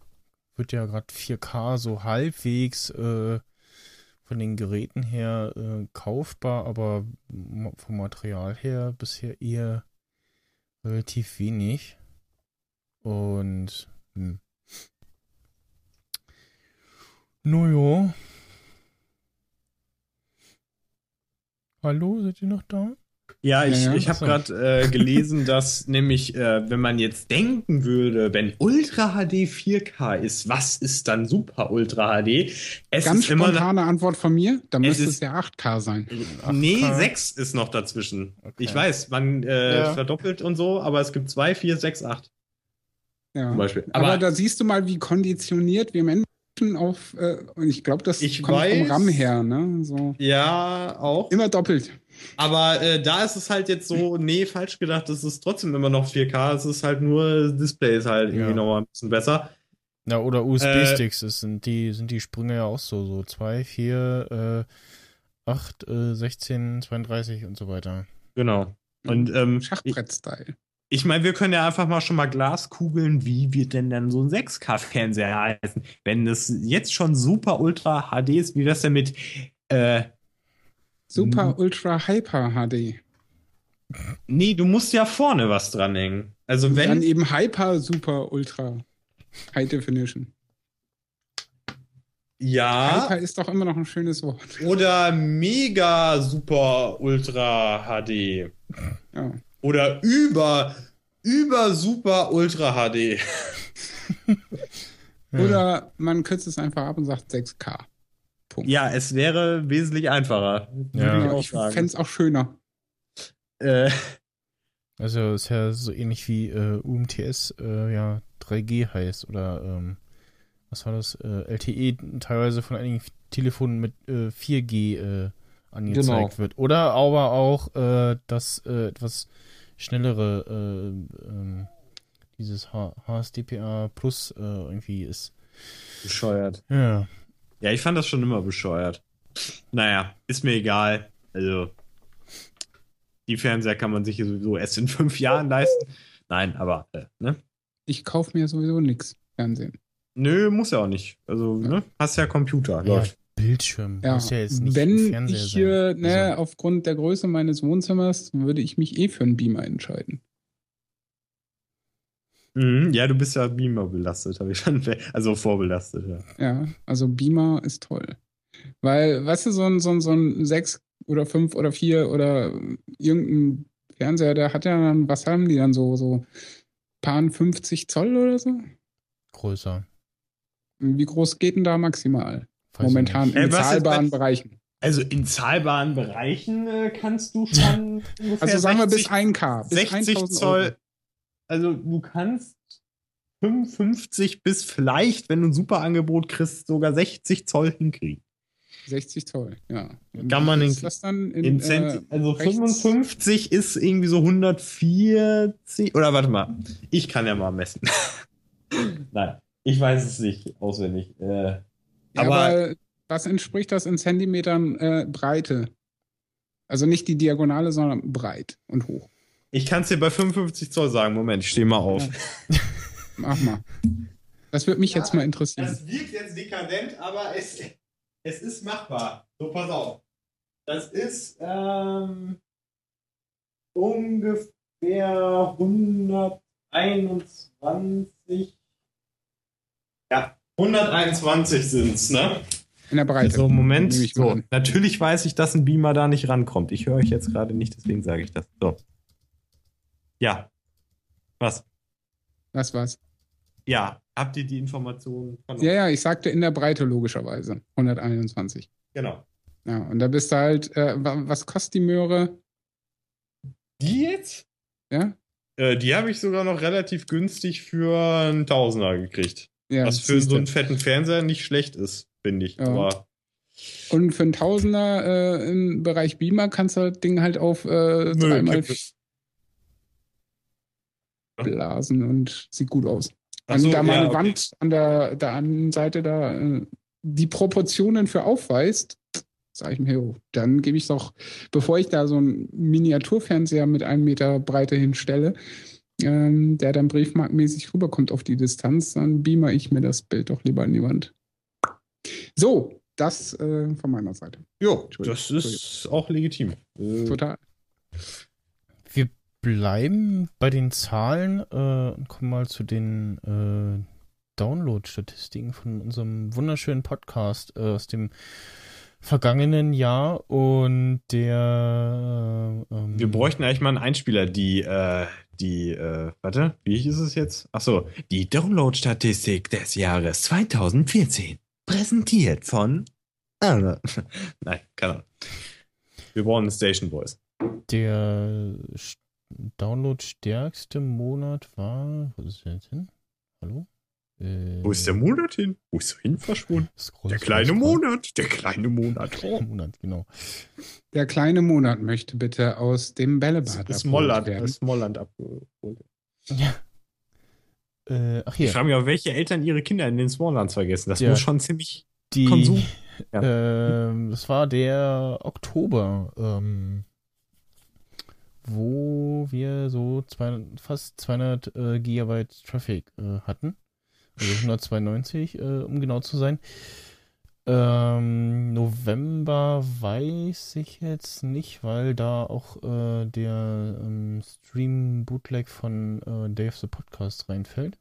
wird ja gerade 4K so halbwegs äh, von den Geräten her äh, kaufbar, aber vom Material her bisher eher relativ wenig. Und hm. Naja. Hallo, seid ihr noch da? Ja, ich, Ja, ja. ich habe gerade äh, gelesen, dass <laughs> nämlich, äh, wenn man jetzt denken würde, wenn Ultra HD 4K ist, was ist dann Super Ultra HD? Es Ganz ist immer noch, spontane Antwort von mir, dann Es müsste ist- es ja 8K sein. Nee, 8K. 6 ist noch dazwischen. Okay. Ich weiß, man äh, Ja. verdoppelt und so, aber es gibt 2, 4, 6, 8 Ja. zum Beispiel. Aber, Aber, da siehst du mal, wie konditioniert wir Menschen auf, äh, und ich glaube, das Ich kommt weiß. vom RAM her, ne? So. ja, auch. Immer doppelt. Aber äh, da ist es halt jetzt so, nee, falsch gedacht, es ist trotzdem immer noch 4K, es ist halt nur, Display ist halt irgendwie Ja. nochmal ein bisschen besser. Na, oder USB-Sticks, das sind die, sind die Sprünge ja auch so, so 2, 4, äh, 8, äh, 16, 32 und so weiter. Genau. Und ähm, ich, Schachbrett-Style. Ich meine, wir können ja einfach mal schon mal Glaskugeln, wie wird denn dann so ein 6K-Fernseher heißen? Wenn es jetzt schon super ultra HD ist, wie wär's denn mit äh, Super. Ultra Hyper HD. Nee, du musst ja vorne was dranhängen. Also Dann wenn. eben Hyper Super Ultra High Definition. Ja. Hyper ist doch immer noch ein schönes Wort. Oder mega super ultra HD. Ja. Oder über, über super ultra HD. <laughs> Oder man kürzt es einfach ab und sagt 6K. Punkt. Ja, es wäre wesentlich einfacher. Ja. Ich fände es auch schöner. Äh, Also ist ja so ähnlich wie äh, UMTS äh, ja 3G heißt oder ähm, was war das? Äh, LTE teilweise von einigen Telefonen mit äh, 4G äh, angezeigt Genau. wird. Oder aber auch äh, das äh, etwas schnellere äh, ähm, dieses H HSDPA Plus äh, irgendwie ist. bescheuert. Ja. Ja, ich fand das schon immer bescheuert. Naja, ist mir egal. Also, die Fernseher kann man sich sowieso erst in fünf Jahren leisten. Nein, aber, äh, ne? Ich kaufe mir sowieso nichts Fernsehen. Nö, muss ja auch nicht. Also, ne? Hast ja Computer, ja läuft. Bildschirm. Ja, Muss ja jetzt nicht wenn ich hier, sein. ne, Also, aufgrund der Größe meines Wohnzimmers, würde ich mich eh für einen Beamer entscheiden. Mhm, ja, du bist ja Beamer belastet, habe ich schon, also vorbelastet, ja. Ja, also Beamer ist toll. Weil, weißt du, so ein, so ein, so ein 6 oder 5 oder 4 oder irgendein Fernseher, der hat ja dann, was haben die dann so, so paar 50 Zoll oder so? Größer. Wie groß geht denn da maximal? Momentan in Äh, zahlbaren Bereichen. Also in zahlbaren Bereichen äh, kannst du schon <laughs> ungefähr Also sagen wir bis 60 1K. Bis 60 1000 Zoll. Euro. Also du kannst 55 bis vielleicht, wenn du ein super Angebot kriegst, sogar 60 Zoll hinkriegen. 60 Zoll, ja. Und Kann man ist das dann in, In äh, Cent also rechts? 55 ist irgendwie so 140 oder warte mal, ich kann ja mal messen. <laughs> Nein, ich weiß es nicht auswendig. Äh, Ja, aber aber was entspricht das in Zentimetern äh, Breite? Also nicht die Diagonale, sondern breit und hoch. ich kann es dir bei 55 Zoll sagen. Moment, ich stehe mal auf. Mach mal. Das würde mich jetzt mal interessieren. Das wirkt jetzt dekadent, aber es, es ist machbar. So, pass auf. Das ist ähm, ungefähr 121. Ja, 121 sind's, ne? In der Breite. So, Moment. Ich mal So, natürlich weiß ich, dass ein Beamer da nicht rankommt. Ich höre euch jetzt gerade nicht, deswegen sage ich das. So. Ja. Was? Das war's. Ja, habt ihr die Informationen von Ja, ja, ich sagte in der Breite logischerweise. 121. Genau. Ja, und da bist du halt, äh, wa- was kostet die Möhre? Die jetzt? Ja? Äh, die habe ich sogar noch relativ günstig für einen Tausender gekriegt. Ja, was für so einen fetten Fernseher nicht schlecht ist, finde ich. Ja. Aber Und für einen Tausender äh, im Bereich Beamer kannst du das Ding halt auf äh, dreimal <laughs> blasen und sieht gut aus. Wenn so, da mal ja, eine okay. Wand an der, der anderen Seite da äh, die Proportionen für aufweist, sage ich mir, oh, dann gebe ich doch, bevor ich da so einen Miniaturfernseher mit einem Meter Breite hinstelle, ähm, der dann briefmarkenmäßig rüberkommt auf die Distanz, dann beamer ich mir das Bild doch lieber an die Wand. So, das äh, von meiner Seite. jo, das ist auch legitim. Äh, Total. Wir bleiben bei den Zahlen äh, und kommen mal zu den äh, Download-Statistiken von unserem wunderschönen Podcast äh, aus dem vergangenen Jahr und der äh, ähm, wir bräuchten eigentlich mal einen Einspieler, die, äh, die, äh, warte, wie hieß es jetzt? Achso, die Download-Statistik des Jahres 2014. Präsentiert von. Ah, <laughs> Nein, keine Ahnung. Wir brauchen Station Voice. der Download-stärkste Monat war. Wo ist der jetzt hin? Hallo? Äh, Wo ist der Monat hin? Wo ist er hin verschwunden? <laughs> scroll, Der kleine scroll. Monat, der kleine Monat. Kleine Monat, genau. Der kleine Monat möchte bitte aus dem Das Bällebad abgeholt Molland, werden. das Molland abgeholt. Ja. Äh, ach Ich hier, frage mich auch, welche Eltern ihre Kinder in den Smalllands vergessen. Das Ja. muss schon ziemlich. die. Konsum. Ja. Ähm, das war der Oktober, ähm, wo wir so 200, fast 200 äh, Gigabyte Traffic äh, hatten. Also 192, äh, um genau zu sein. Ähm, November weiß ich jetzt nicht, weil da auch äh, der ähm, Stream Bootleg von äh, Dave the Podcast reinfällt.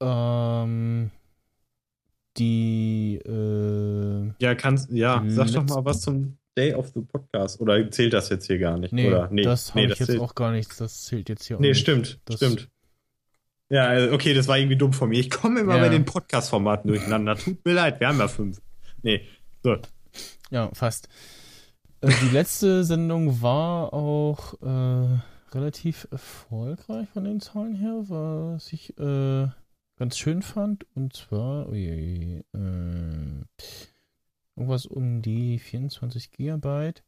Ähm, die äh, Ja, kannst, ja, sag doch mal was zum Day of the Podcast. Oder zählt das jetzt hier gar nicht? Nee, Oder? Nee, das habe nee, ich jetzt zählt. auch gar nicht. Das zählt jetzt hier auch Nee, nicht. stimmt, Das- stimmt. Ja, also, okay, das war irgendwie dumm von mir. Ich komme immer Ja. bei den Podcast-Formaten durcheinander. Tut mir leid, wir haben ja fünf. Nee, so. Ja, fast. Äh, die letzte <laughs> Sendung war auch äh, relativ erfolgreich von den Zahlen her, was ich äh, ganz schön fand. Und zwar, ui, äh, irgendwas um die 24 Gigabyte.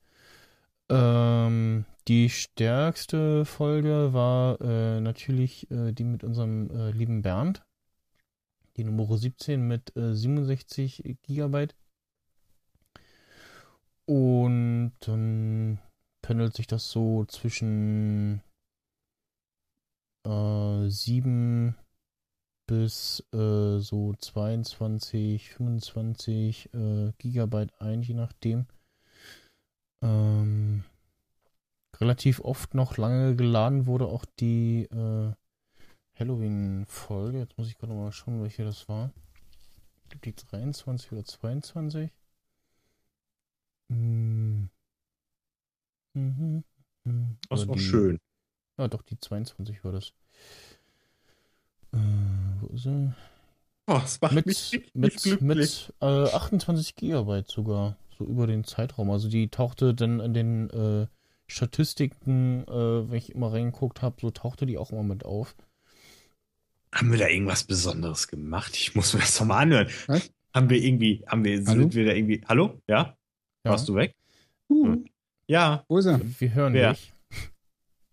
Ähm, die stärkste Folge war äh, natürlich äh, die mit unserem äh, lieben Bernd. Die Nummer 17 mit äh, 67 Gigabyte. Und dann pendelt sich das so zwischen äh, 7 bis äh, so 22, 25 äh, Gigabyte ein, je nachdem. Ähm, relativ oft noch lange geladen wurde, auch die äh, Halloween-Folge. Jetzt muss ich gerade mal schauen, welche das war. Ich glaube, die 23 oder 22. Hm. Mhm. Mhm. Das ist auch die- schön. Ja, doch, die 22 war das. Äh, wo ist sie? Oh, das macht Mit, mich mit, mit äh, 28 Gigabyte sogar, so über den Zeitraum. Also die tauchte dann in den äh, Statistiken, äh, wenn ich immer reingeguckt habe, so tauchte die auch immer mit auf. Haben wir da irgendwas Besonderes gemacht? Ich muss mir das nochmal anhören. Was? Haben wir irgendwie, haben wir, Hallo? sind wir da irgendwie, hallo? Ja? Ja, Warst du weg? Uh, Ja. wo ist er? wir hören Wer? dich.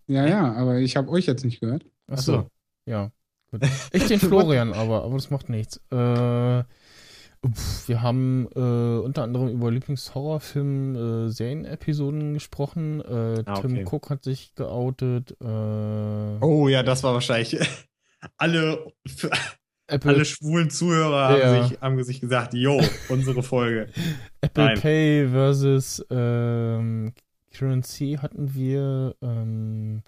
Ja, ja, aber ich habe euch jetzt nicht gehört. Achso, Ach so. ja. Gut. Ich den <laughs> Florian, aber, aber das macht nichts. Äh, wir haben äh, unter anderem über Lieblingshorrorfilm äh, Serienepisoden gesprochen. Äh, Ah, Tim okay. Cook hat sich geoutet. Äh, Oh ja, das war wahrscheinlich <laughs> alle, Apple, alle schwulen Zuhörer Ja. haben, sich, haben sich gesagt, yo, unsere Folge. <laughs> Apple nein. Pay versus ähm, Currency hatten wir. Ähm,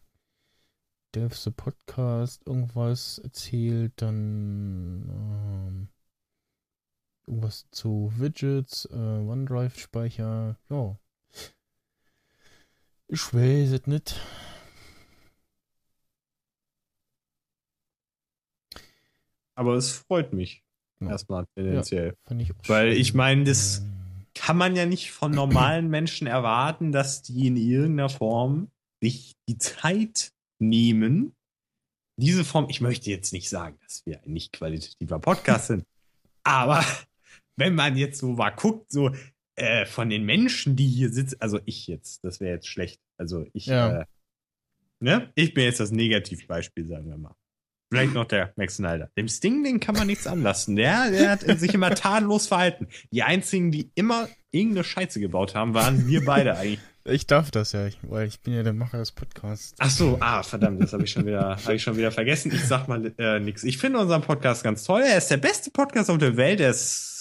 Dev the Podcast irgendwas erzählt, dann ähm, irgendwas zu Widgets, äh, OneDrive-Speicher, ja. Ich weiß es nicht. Aber es freut mich. Ja. Erstmal tendenziell. Fand ich Weil schön. ich meine, das kann man ja nicht von normalen Menschen erwarten, dass die in irgendeiner Form sich die Zeit nehmen, diese Form, ich möchte jetzt nicht sagen, dass wir ein nicht qualitativer Podcast sind, aber wenn man jetzt so mal guckt, so äh, von den Menschen, die hier sitzen, also ich jetzt, das wäre jetzt schlecht, also ich, Ja. äh, ne, ich bin jetzt das Negativbeispiel, sagen wir mal. Vielleicht noch der Max Snyder. Dem Sting, den kann man nichts anlassen. Der, der hat sich immer tadellos verhalten. Die einzigen, die immer irgendeine Scheiße gebaut haben, waren wir beide eigentlich. Ich darf das ja, ich- weil ich bin ja der Macher des Podcasts. Ach so, ah, verdammt, das habe ich schon wieder, habe ich schon wieder vergessen. Ich sag mal äh, nix. Ich finde unseren Podcast ganz toll. Er ist der beste Podcast auf der Welt. Er ist,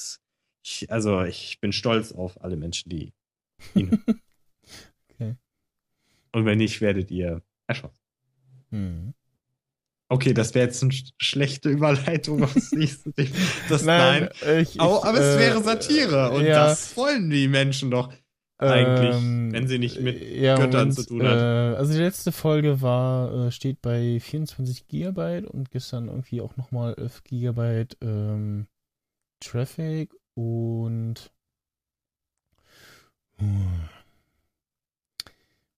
ich, also ich bin stolz auf alle Menschen, die ihn. <laughs> Okay. Und wenn nicht, werdet ihr erschossen. Hm. Okay, das wäre jetzt eine sch schlechte Überleitung aufs nächste <laughs> Thema. Das, nein. ich, Aber, ich, aber es äh, wäre Satire und ja, das wollen die Menschen doch eigentlich, ähm, wenn sie nicht mit ja, Göttern Moment, zu tun hat. Äh, also die letzte Folge war, äh, steht bei 24 Gigabyte und gestern irgendwie auch nochmal 11 Gigabyte ähm, Traffic und Hm.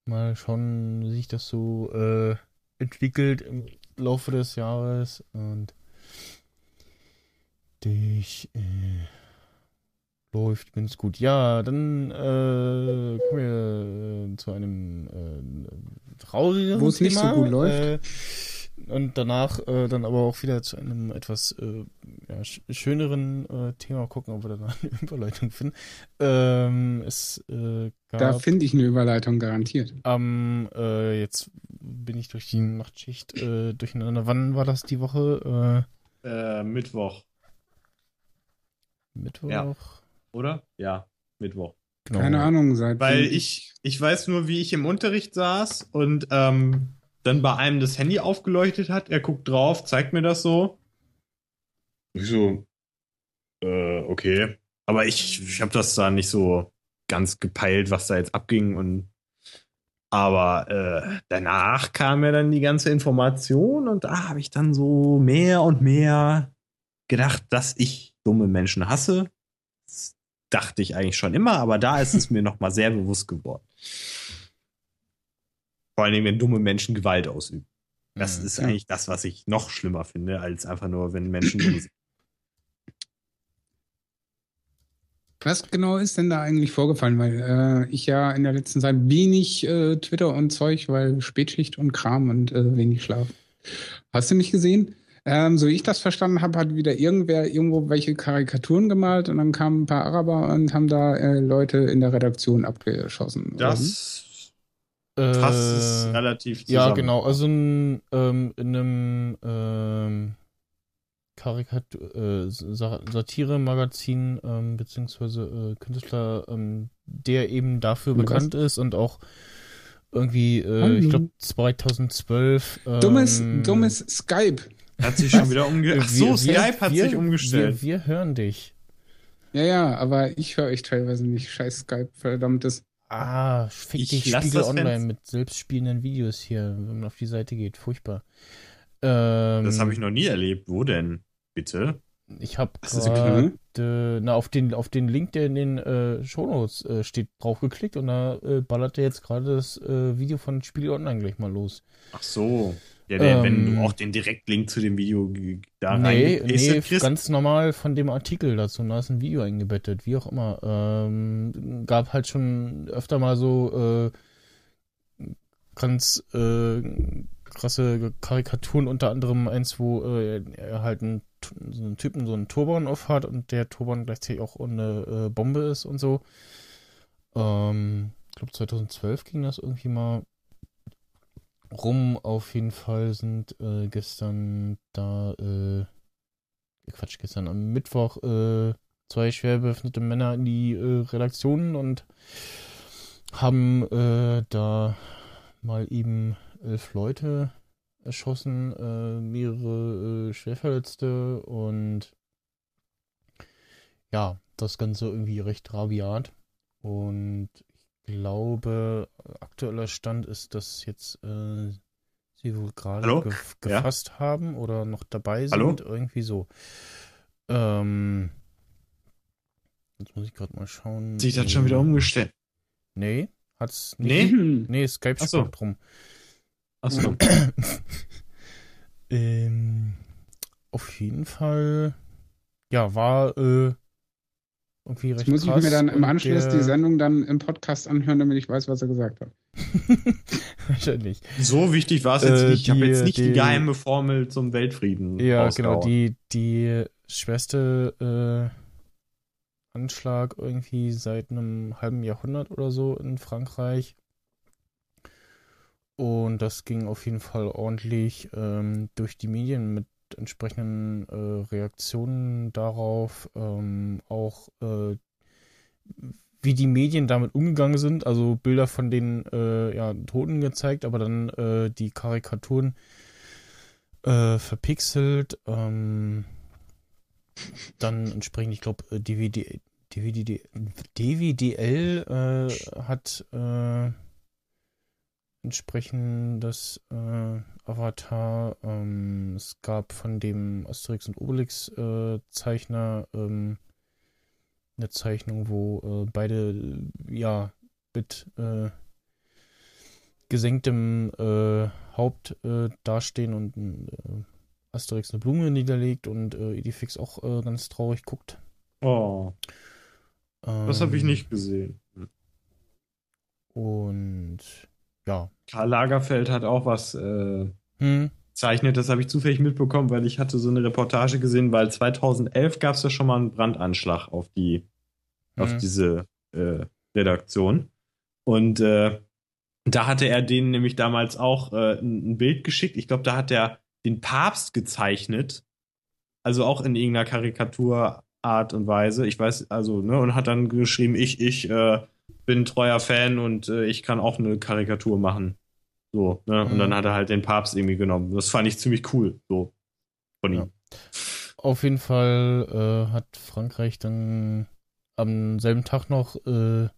mal schauen, wie sich das so äh, entwickelt im Laufe des Jahres und dich äh, läuft ganz gut. Ja, dann äh, kommen wir äh, zu einem äh, traurigeren Wo es nicht so gut läuft. Und danach äh, dann aber auch wieder zu einem etwas äh, ja, sch schöneren äh, Thema gucken, ob wir da eine <laughs> Überleitung finden. Ähm, es äh, gab Da finde ich eine Überleitung garantiert. am, äh, jetzt bin ich durch die Nachtschicht äh, durcheinander. Wann war das die Woche? Äh, Mittwoch, Mittwoch? Ja. oder? Ja, Mittwoch. Genau. Keine Ahnung, seit Weil ich, ich weiß nur, wie ich im Unterricht saß und ähm, dann bei einem das Handy aufgeleuchtet hat. Er guckt drauf, zeigt mir das so. Ich so, äh, okay. Aber ich, ich habe das da nicht so ganz gepeilt, was da jetzt abging und aber äh, danach kam mir dann die ganze Information und da habe ich dann so mehr und mehr gedacht, dass ich dumme Menschen hasse. Das dachte ich eigentlich schon immer, aber da ist es mir noch mal sehr bewusst geworden. Vor allen Dingen, wenn dumme Menschen Gewalt ausüben. Das Mhm. ist Ja. eigentlich das, was ich noch schlimmer finde, als einfach nur, wenn Menschen dumm sind. Was genau ist denn da eigentlich vorgefallen? Weil äh, ich ja in der letzten Zeit wenig äh, Twitter und Zeug, weil Spätschicht und Kram und äh, wenig Schlaf. Hast du nicht gesehen? Ähm, so wie ich das verstanden habe, hat wieder irgendwer irgendwo welche Karikaturen gemalt und dann kamen ein paar Araber und haben da äh, Leute in der Redaktion abgeschossen. Das es Äh, relativ zusammen. Ja, genau. Also in, ähm, in einem ähm, Karikatur, äh, Sa- Satire-Magazin, ähm, beziehungsweise äh, Künstler, ähm, der eben dafür Und was? bekannt ist und auch irgendwie, äh, ich glaube 2012. Ähm, Dummes, dummes Skype. Hat sich schon wieder umgestellt. Ach so, wir- Skype hat wir, sich umgestellt. Wir, wir hören dich. Ja, ja, aber ich höre euch teilweise nicht. Scheiß Skype, verdammtes. Ah, fick Ich dich, Spiegel das Online mit selbstspielenden Videos hier, wenn man auf die Seite geht. Furchtbar. Ähm, das habe ich noch nie erlebt. Wo denn? Bitte? Ich habe gerade, na, auf den, auf den Link, der in den äh, Shownotes äh, steht, draufgeklickt und da äh, ballert er jetzt gerade das äh, Video von Spiegel Online gleich mal los. Ach so. Ja, der, wenn Ähm, du auch den Direktlink zu dem Video da nee, nee, kriegst. ganz normal von dem Artikel dazu. Da ist ein Video eingebettet, wie auch immer. Ähm, gab halt schon öfter mal so äh, ganz äh, krasse Karikaturen, unter anderem eins, wo äh, er halt einen, so einen Typen so einen Turban auf hat und der Turban gleichzeitig auch eine äh, Bombe ist und so. Ähm, ich glaube 2012 ging das irgendwie mal rum. Auf jeden Fall sind äh, gestern da, äh, Quatsch, gestern am Mittwoch äh, zwei schwer bewaffnete Männer in die äh, Redaktion und haben äh, da mal eben elf Leute erschossen, äh, mehrere äh, Schwerverletzte und ja, das Ganze irgendwie recht rabiat. Und glaube, aktueller Stand ist, dass jetzt äh, sie wohl gerade Hallo? gef Ja? gefasst haben oder noch dabei sind. Hallo? Irgendwie so. Ähm, jetzt muss ich gerade mal schauen. Sich das schon wieder umgestellt. Nee, hat's nicht. Nee? Nee, Skype Ach so. drum. Achso. <coughs> ähm, auf jeden Fall, ja, war äh, irgendwie recht Jetzt muss ich krass mir dann im Anschluss der- die Sendung dann im Podcast anhören, damit ich weiß, was er gesagt hat. <laughs> Wahrscheinlich. So wichtig war es jetzt Äh, nicht. Ich habe jetzt nicht die, die- geheime Formel zum Weltfrieden. Ja, rausgehauen. genau, die, die schwerste äh, Anschlag irgendwie seit einem halben Jahrhundert oder so in Frankreich. Und das ging auf jeden Fall ordentlich ähm, durch die Medien mit entsprechenden äh, Reaktionen darauf, ähm, auch äh, wie die Medien damit umgegangen sind, also Bilder von den äh, ja, Toten gezeigt, aber dann äh, die Karikaturen äh, verpixelt, ähm, dann entsprechend, ich glaube, DVD, DVD, DVDL hat entsprechend das äh, Avatar. Ähm, es gab von dem Asterix und Obelix äh, Zeichner ähm, eine Zeichnung, wo äh, beide ja mit äh, gesenktem äh, Haupt äh, dastehen und Asterix eine Blume niederlegt und Idifix auch ganz traurig guckt. Oh, das habe ich Ähm, nicht gesehen. Und ja. Karl Lagerfeld hat auch was äh, Hm, zeichnet. Das habe ich zufällig mitbekommen, weil ich hatte so eine Reportage gesehen, weil 2011 gab es ja schon mal einen Brandanschlag auf die auf hm. diese äh, Redaktion. Und äh, da hatte er denen nämlich damals auch äh, ein, ein Bild geschickt. Ich glaube, da hat er den Papst gezeichnet. Also auch in irgendeiner Karikaturart und Weise. Ich weiß, also, ne, und hat dann geschrieben, ich, ich äh, bin treuer Fan und äh, ich kann auch eine Karikatur machen. So, ne? Und Mhm. dann hat er halt den Papst irgendwie genommen. Das fand ich ziemlich cool, so von ihm. Auf jeden Fall äh, hat Frankreich dann am selben Tag noch äh,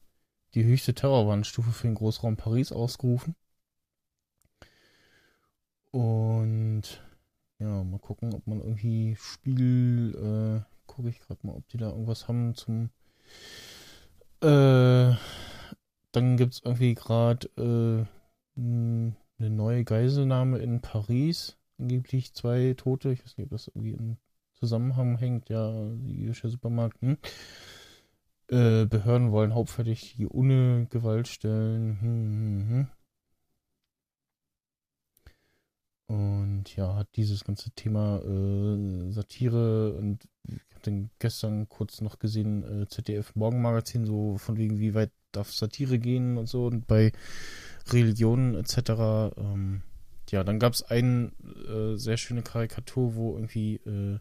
die höchste Terrorwarnstufe für den Großraum Paris ausgerufen. Und ja, mal gucken, ob man irgendwie Spiegel, äh, gucke ich gerade mal, ob die da irgendwas haben zum. Äh, dann gibt es irgendwie gerade äh, m, eine neue Geiselnahme in Paris. Angeblich zwei Tote. Ich weiß nicht, ob das irgendwie im Zusammenhang hängt. Ja, jüdischer Supermarkt. Hm. Äh, Behörden wollen Hauptverdächtige ohne Gewalt stellen. Hm, hm, hm. Und ja, hat dieses ganze Thema äh, Satire und dann gestern kurz noch gesehen, äh, ZDF Morgenmagazin, so von wegen, wie weit darf Satire gehen und so und bei Religionen etc. Ähm, ja, dann gab es eine äh, sehr schöne Karikatur, wo irgendwie äh,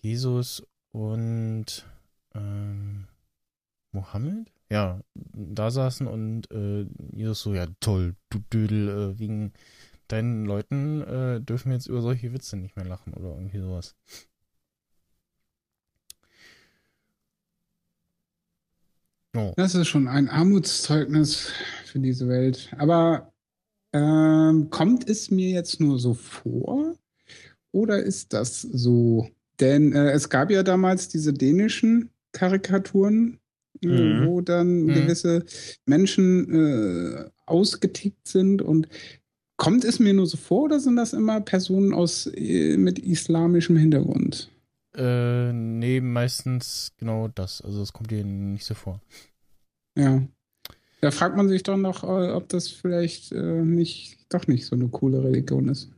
Jesus und ähm, Mohammed? ja, da saßen und äh, Jesus so, ja toll, du Dödel, äh, wegen deinen Leuten äh, dürfen wir jetzt über solche Witze nicht mehr lachen oder irgendwie sowas. Oh. Das ist schon ein Armutszeugnis für diese Welt. Aber ähm, kommt es mir jetzt nur so vor? Oder ist das so? Denn äh, es gab ja damals diese dänischen Karikaturen, äh, Mhm. wo dann Mhm. gewisse Menschen äh, ausgetickt sind. Und kommt es mir nur so vor oder sind das immer Personen aus äh, mit islamischem Hintergrund? Äh, nee, meistens genau das. Also es kommt dir nicht so vor. Ja. Da fragt man sich doch noch, äh, ob das vielleicht äh, nicht doch nicht so eine coole Religion ist.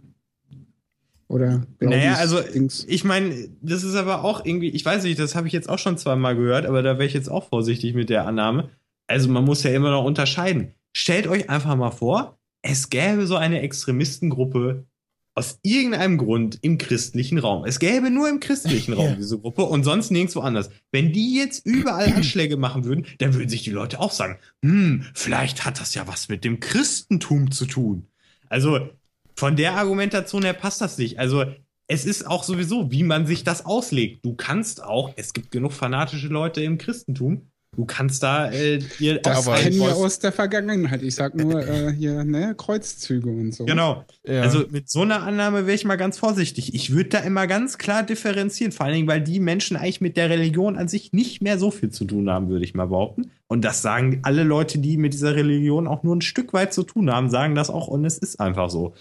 Oder Naja, also Dings. ich meine, das ist aber auch irgendwie, ich weiß nicht, das habe ich jetzt auch schon zweimal gehört, aber da wäre ich jetzt auch vorsichtig mit der Annahme. Also man muss ja immer noch unterscheiden. Stellt euch einfach mal vor, es gäbe so eine Extremistengruppe aus irgendeinem Grund im christlichen Raum. Es gäbe nur im christlichen Raum Ja. diese Gruppe und sonst nirgendwo anders. Wenn die jetzt überall <clears throat> Anschläge machen würden, dann würden sich die Leute auch sagen, hm, vielleicht hat das ja was mit dem Christentum zu tun. Also von der Argumentation her passt das nicht. Also es ist auch sowieso, wie man sich das auslegt. Du kannst auch, es gibt genug fanatische Leute im Christentum. Du kannst da äh, dir Das aber- kennen wir aus der Vergangenheit. Ich sag nur äh, hier, ne, Kreuzzüge und so. Genau. Ja. Also mit so einer Annahme wäre ich mal ganz vorsichtig. Ich würde da immer ganz klar differenzieren, vor allen Dingen, weil die Menschen eigentlich mit der Religion an sich nicht mehr so viel zu tun haben, würde ich mal behaupten. Und das sagen alle Leute, die mit dieser Religion auch nur ein Stück weit zu tun haben, sagen das auch und es ist einfach so.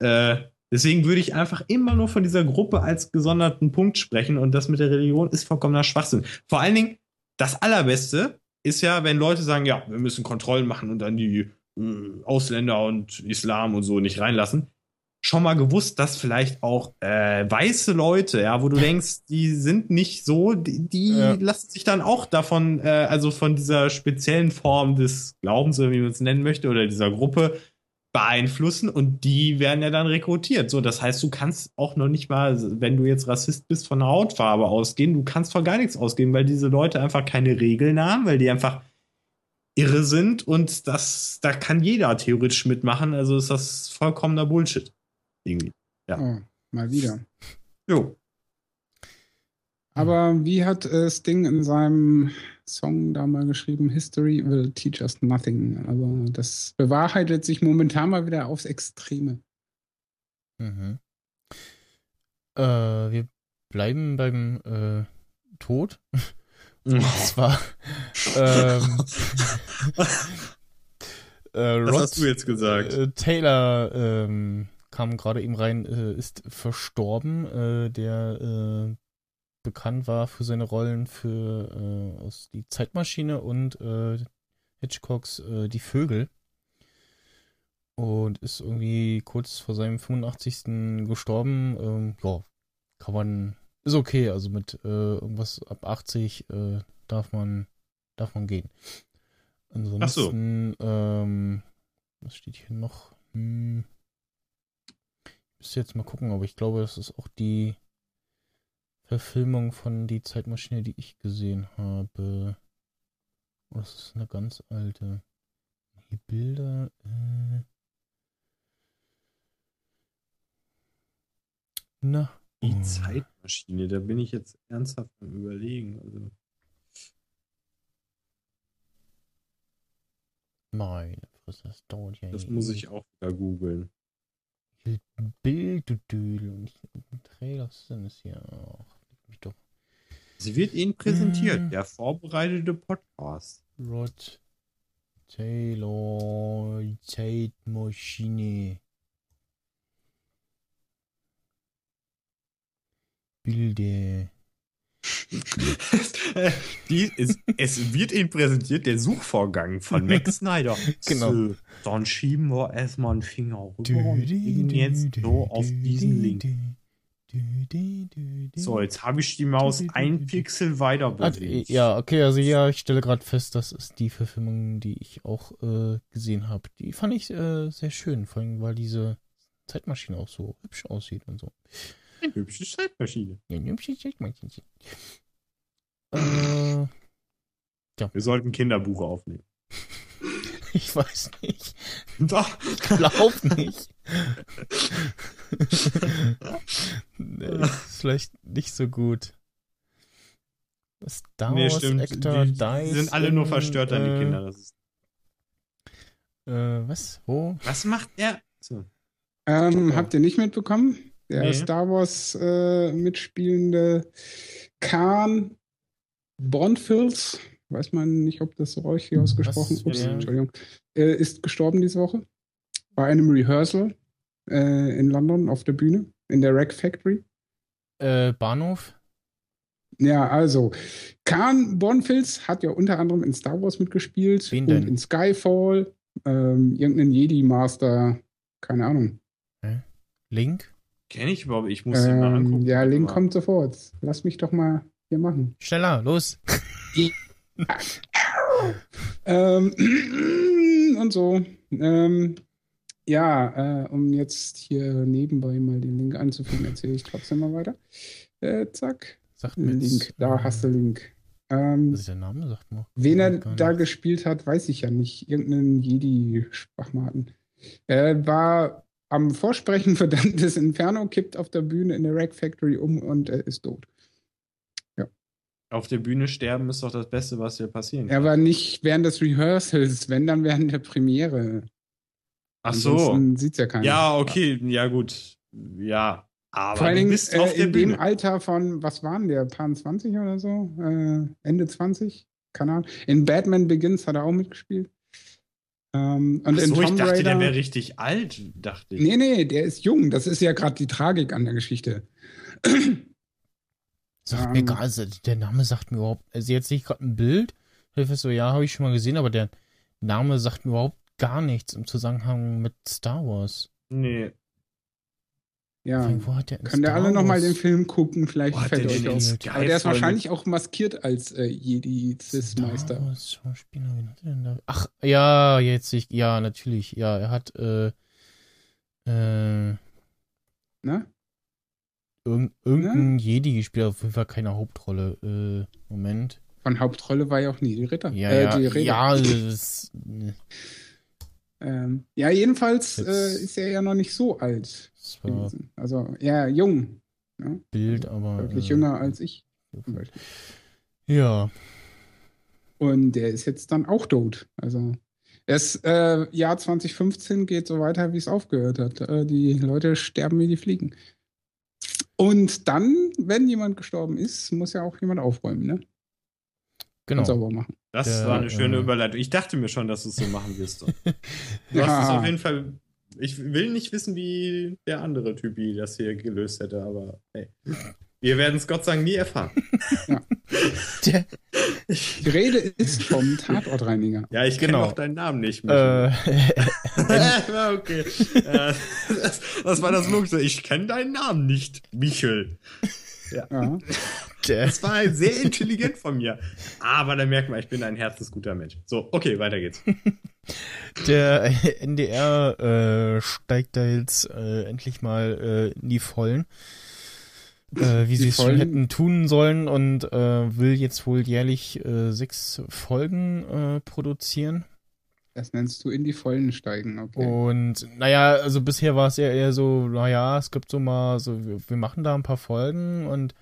Äh, deswegen würde ich einfach immer nur von dieser Gruppe als gesonderten Punkt sprechen und das mit der Religion ist vollkommener Schwachsinn. Vor allen Dingen, das Allerbeste ist ja, wenn Leute sagen, ja, wir müssen Kontrollen machen und dann die äh, Ausländer und Islam und so nicht reinlassen. Schon mal gewusst, dass vielleicht auch äh, weiße Leute, ja, wo du <laughs> denkst, die sind nicht so, die, die Ja. lassen sich dann auch davon, äh, also von dieser speziellen Form des Glaubens, wie man es nennen möchte, oder dieser Gruppe beeinflussen und die werden ja dann rekrutiert. So, das heißt, du kannst auch noch nicht mal, wenn du jetzt Rassist bist, von der Hautfarbe ausgehen. Du kannst von gar nichts ausgehen, weil diese Leute einfach keine Regeln haben, weil die einfach irre sind und das, da kann jeder theoretisch mitmachen. Also ist das vollkommener Bullshit. Irgendwie. Oh, mal wieder. Jo. Aber wie hat äh, Sting in seinem Song da mal geschrieben, History will teach us nothing. Also das bewahrheitet sich momentan mal wieder aufs Extreme. Mhm. Äh, wir bleiben beim äh, Tod. <laughs> Und <laughs> zwar ähm, äh, Was Rod hast du jetzt gesagt? Äh, Taylor ähm, kam gerade eben rein, äh, ist verstorben, äh, der äh, bekannt war für seine Rollen für äh, aus die Zeitmaschine und äh, Hitchcocks äh, Die Vögel. Und ist irgendwie kurz vor seinem 85. gestorben. Ähm, ja, kann man. Ist okay, also mit äh, irgendwas ab 80 äh, darf man darf man gehen. Ansonsten, ähm, was steht hier noch? Hm. Ich müsste jetzt mal gucken, aber ich glaube, das ist auch die Verfilmung von Die Zeitmaschine, die ich gesehen habe. Oh, das ist eine ganz alte. Die Bilder. Äh. Na. Die oh. Zeitmaschine, da bin ich jetzt ernsthaft am Überlegen. Also, Meine Fresse, das dauert ja das eh muss ich auch wieder googeln. Ein Bild, du Dödel. Und nicht ein Trailer, was ist denn das hier? Leck mich doch. Sie wird Ihnen präsentiert, Mm. der vorbereitete Podcast. Rod Taylor Zeitmaschine. Bilder. <laughs> Die ist, es wird Ihnen präsentiert, der Suchvorgang von Max <laughs> Snyder. Genau. So, dann schieben wir erstmal einen Finger rüber und gehen jetzt so auf diesen Link. So, jetzt habe ich die Maus ein Pixel weiter bewegt. ja, okay, also ja, ich stelle gerade fest, das ist die Verfilmung, die ich auch äh, gesehen habe. Die fand ich äh, sehr schön, vor allem weil diese Zeitmaschine auch so hübsch aussieht und so. Eine hübsche Zeitmaschine. Ja, eine hübsche Zeitmaschine. Äh, Wir sollten Kinderbuch aufnehmen. <laughs> Ich weiß nicht. Doch. Ich glaub nicht. <laughs> nee, ist vielleicht nicht so gut. Star Nee, Wars stimmt. Actor Die dies sind alle nur in, verstört an die äh, Kinder. Das ist, Äh, was? Wo? was macht er? So. Ähm, Oh. Habt ihr nicht mitbekommen? Der Nee. Star Wars äh, mitspielende Khan Bonfils, weiß man nicht, ob das so richtig ausgesprochen Ja. Entschuldigung, äh, ist gestorben diese Woche. Bei einem Rehearsal äh, in London auf der Bühne, in der Rack Factory. Äh, Bahnhof? Ja, also, Khan Bonfils hat ja unter anderem in Star Wars mitgespielt Wen und denn? in Skyfall, ähm, irgendeinen Jedi-Master, keine Ahnung. Link? Kenn ich überhaupt? Ich muss den mal Ähm, angucken. ja, Link kommt sofort. Lass mich doch mal hier machen. Schneller, los. <laughs> Ähm, <clears throat> und so. Ähm, ja, äh, um jetzt hier nebenbei mal den Link anzufügen, erzähle ich trotzdem mal weiter. Äh, zack. Sagt mir Link. jetzt, Da äh, hast du Link. Ähm, Was ist der Name? Sagt mal. wen er da nicht. gespielt hat, weiß ich ja nicht. Irgendeinen Jedi-Schwachmaten. Er war am Vorsprechen <laughs> für Dantes Inferno, kippt auf der Bühne in der Rack Factory um und er ist tot. Auf der Bühne sterben ist doch das Beste, was dir passieren Er kann. war nicht während des Rehearsals, wenn dann während der Premiere. Ach so. Sieht's ja keiner. Ja, okay. Ja, gut. Ja. Aber Vor allen du Dingen bist äh, auf der in dem Bühne. Alter von, was waren der, paar 20 oder so? Äh, Ende 20? Keine Ahnung. In Batman Begins hat er auch mitgespielt. Ähm, und Ach in so, ich Tomb dachte, der Raider. wäre richtig alt, dachte ich. Nee, nee, der ist jung. Das ist ja gerade die Tragik an der Geschichte. Sagt mir gar also der Name sagt mir überhaupt, also jetzt sehe ich gerade ein Bild, Hilfe so, ja, habe ich schon mal gesehen, aber der Name sagt mir überhaupt gar nichts im Zusammenhang mit Star Wars. Nee. Ja. Hat der ihr Star alle nochmal den Film gucken? Vielleicht fällt euch auf. Aber der ist wahrscheinlich auch maskiert als äh, er denn da? Ach, ja, jetzt ich, ja, natürlich, ja, er hat, äh, äh, Ne? irgend, irgendein Jedi gespielt, auf jeden Fall keine Hauptrolle, äh, Moment. Von Hauptrolle war ja auch nie die Ritter. Ja, äh, ja, die Rede. ja, <laughs> das, ne, Ähm, ja, jedenfalls äh, ist er ja noch nicht so alt gewesen. Also, ja, jung. Bild, aber. Deutlich äh, jünger als ich. Ja, Und der ist jetzt dann auch tot. Also, das äh, Jahr 2015 geht so weiter, wie es aufgehört hat. Äh, die Leute sterben wie die Fliegen. Und dann, wenn jemand gestorben ist, muss ja auch jemand aufräumen, ne? Genau. Und sauber machen. Das Der, war eine schöne äh, Überleitung. Ich dachte mir schon, dass du es so machen wirst. <laughs> Du hast Ja. es auf jeden Fall. Ich will nicht wissen, wie der andere Typi das hier gelöst hätte, aber hey. Wir werden es Gott Dank nie erfahren. Der, Die Rede ist vom Tatortreiniger. Ja, ich kenne Genau. auch deinen Namen nicht. <laughs> äh, ja, okay. Äh, <laughs> das, das war das Logische. Ich kenne deinen Namen nicht, Michel. Ja. Das war sehr intelligent von mir. Aber da merkt man, ich bin ein herzensguter Mensch. So, okay, weiter geht's. der <laughs> NDR äh, steigt da jetzt äh, endlich mal äh, in die Vollen. Äh, wie sie es schon hätten tun sollen und äh, will jetzt wohl jährlich äh, sechs Folgen äh, produzieren. Das nennst du in die Vollen steigen, okay. Und naja, also bisher war es ja eher so, naja, es gibt so mal so, wir, wir machen da ein paar Folgen und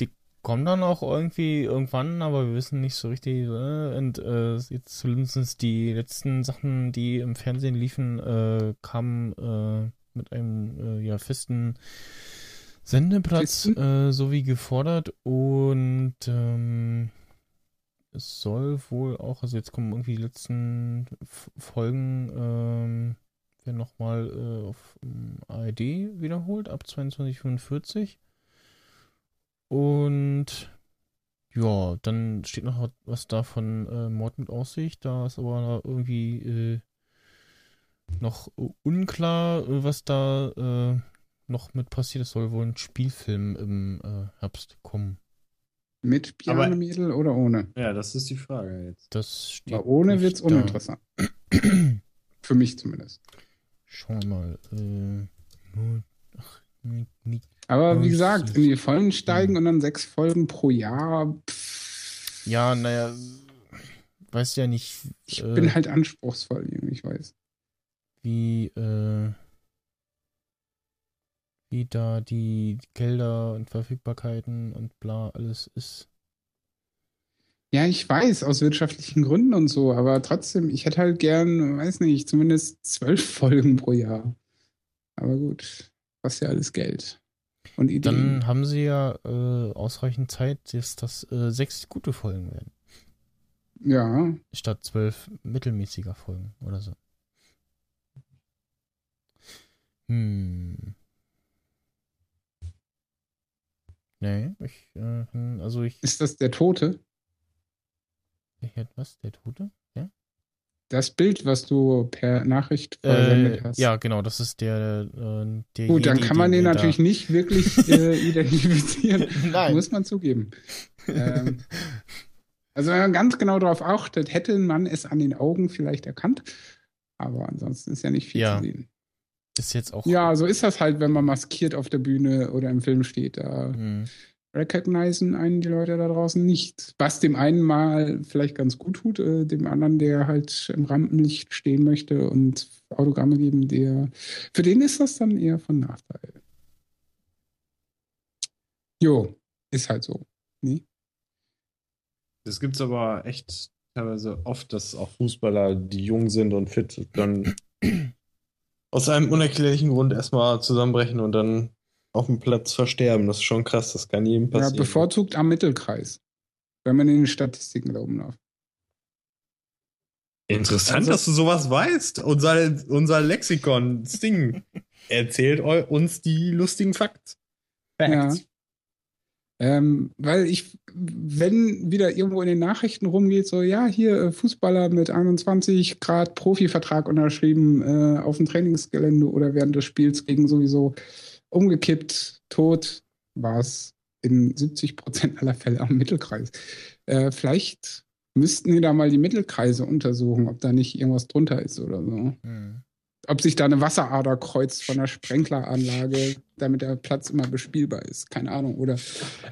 die kommen dann auch irgendwie irgendwann, aber wir wissen nicht so richtig. Äh, und äh, jetzt zumindest die letzten Sachen, die im Fernsehen liefen, äh, kamen äh, mit einem äh, ja, festen Sendeplatz, äh, so wie gefordert. Und ähm, es soll wohl auch, also jetzt kommen irgendwie die letzten Folgen, ähm, werden nochmal äh, auf ähm, ARD wiederholt, ab 22.45 Und ja, dann steht noch was da von äh, Mord mit Aussicht. Da ist aber irgendwie äh, noch unklar, was da äh, noch mit passiert. Es soll wohl ein Spielfilm im äh, Herbst kommen. Mit Pianomädel oder ohne? Ja, das ist die Frage jetzt. Das steht Aber ohne wird's da. uninteressant. <clears throat> Für mich zumindest. Schauen wir mal. Äh, nur, ach, nicht, nicht. Aber wie gesagt, in die Vollen steigen und dann sechs Folgen pro Jahr. Pff, Ja, naja, weiß ja nicht, Ich äh, bin halt anspruchsvoll, irgendwie, ich weiß. wie, äh, wie da die Gelder und Verfügbarkeiten und bla alles ist. Ja, ich weiß, aus wirtschaftlichen Gründen und so, aber trotzdem, ich hätte halt gern, weiß nicht, zumindest zwölf <laughs> Folgen pro Jahr. Aber gut, kostet ja alles Geld. Und Ideen. Dann haben sie ja äh, ausreichend Zeit, dass das äh, sechs gute Folgen werden. ja, Statt zwölf mittelmäßiger Folgen oder so. Hm. Nee, ich, äh, hm, also ich, ist das der Tote? was, der Tote? Ja? Das Bild, was du per Nachricht versendet Äh, hast. ja, genau, das ist der, äh, der Gut, dann kann man den wir natürlich da- nicht wirklich <laughs> äh, identifizieren. <laughs> Nein. Muss man zugeben. Ähm, also wenn man ganz genau darauf achtet, hätte man es an den Augen vielleicht erkannt. Aber ansonsten ist ja nicht viel Ja. zu sehen. Ist jetzt auch. Ja, so ist das halt, wenn man maskiert auf der Bühne oder im Film steht. Da Hm. recognizen einen die Leute da draußen nicht. Was dem einen mal vielleicht ganz gut tut, äh, dem anderen, der halt im Rampenlicht stehen möchte und Autogramme geben, der für den ist das dann eher von Nachteil. Jo, ist halt so. Nee? Das gibt's aber echt teilweise oft, dass auch Fußballer, die jung sind und fit, dann aus einem unerklärlichen Grund erstmal zusammenbrechen und dann auf dem Platz versterben. Das ist schon krass, das kann jedem Ja, passieren. bevorzugt am Mittelkreis, wenn man den Statistiken glauben darf. Interessant, Also- dass du sowas weißt. Unser, unser Lexikon, Sting, <laughs> erzählt uns die lustigen Facts. Facts. Ähm, weil ich, wenn wieder irgendwo in den Nachrichten rumgeht, so, ja, hier äh, Fußballer mit 21 Grad Profivertrag unterschrieben äh, auf dem Trainingsgelände oder während des Spiels gegen sowieso umgekippt, tot, war es in 70 Prozent aller Fälle am Mittelkreis. Äh, vielleicht müssten wir da mal die Mittelkreise untersuchen, ob da nicht irgendwas drunter ist oder so. Hm. Ob sich da eine Wasserader kreuzt von der Sprenkleranlage, damit der Platz immer bespielbar ist. Keine Ahnung. Oder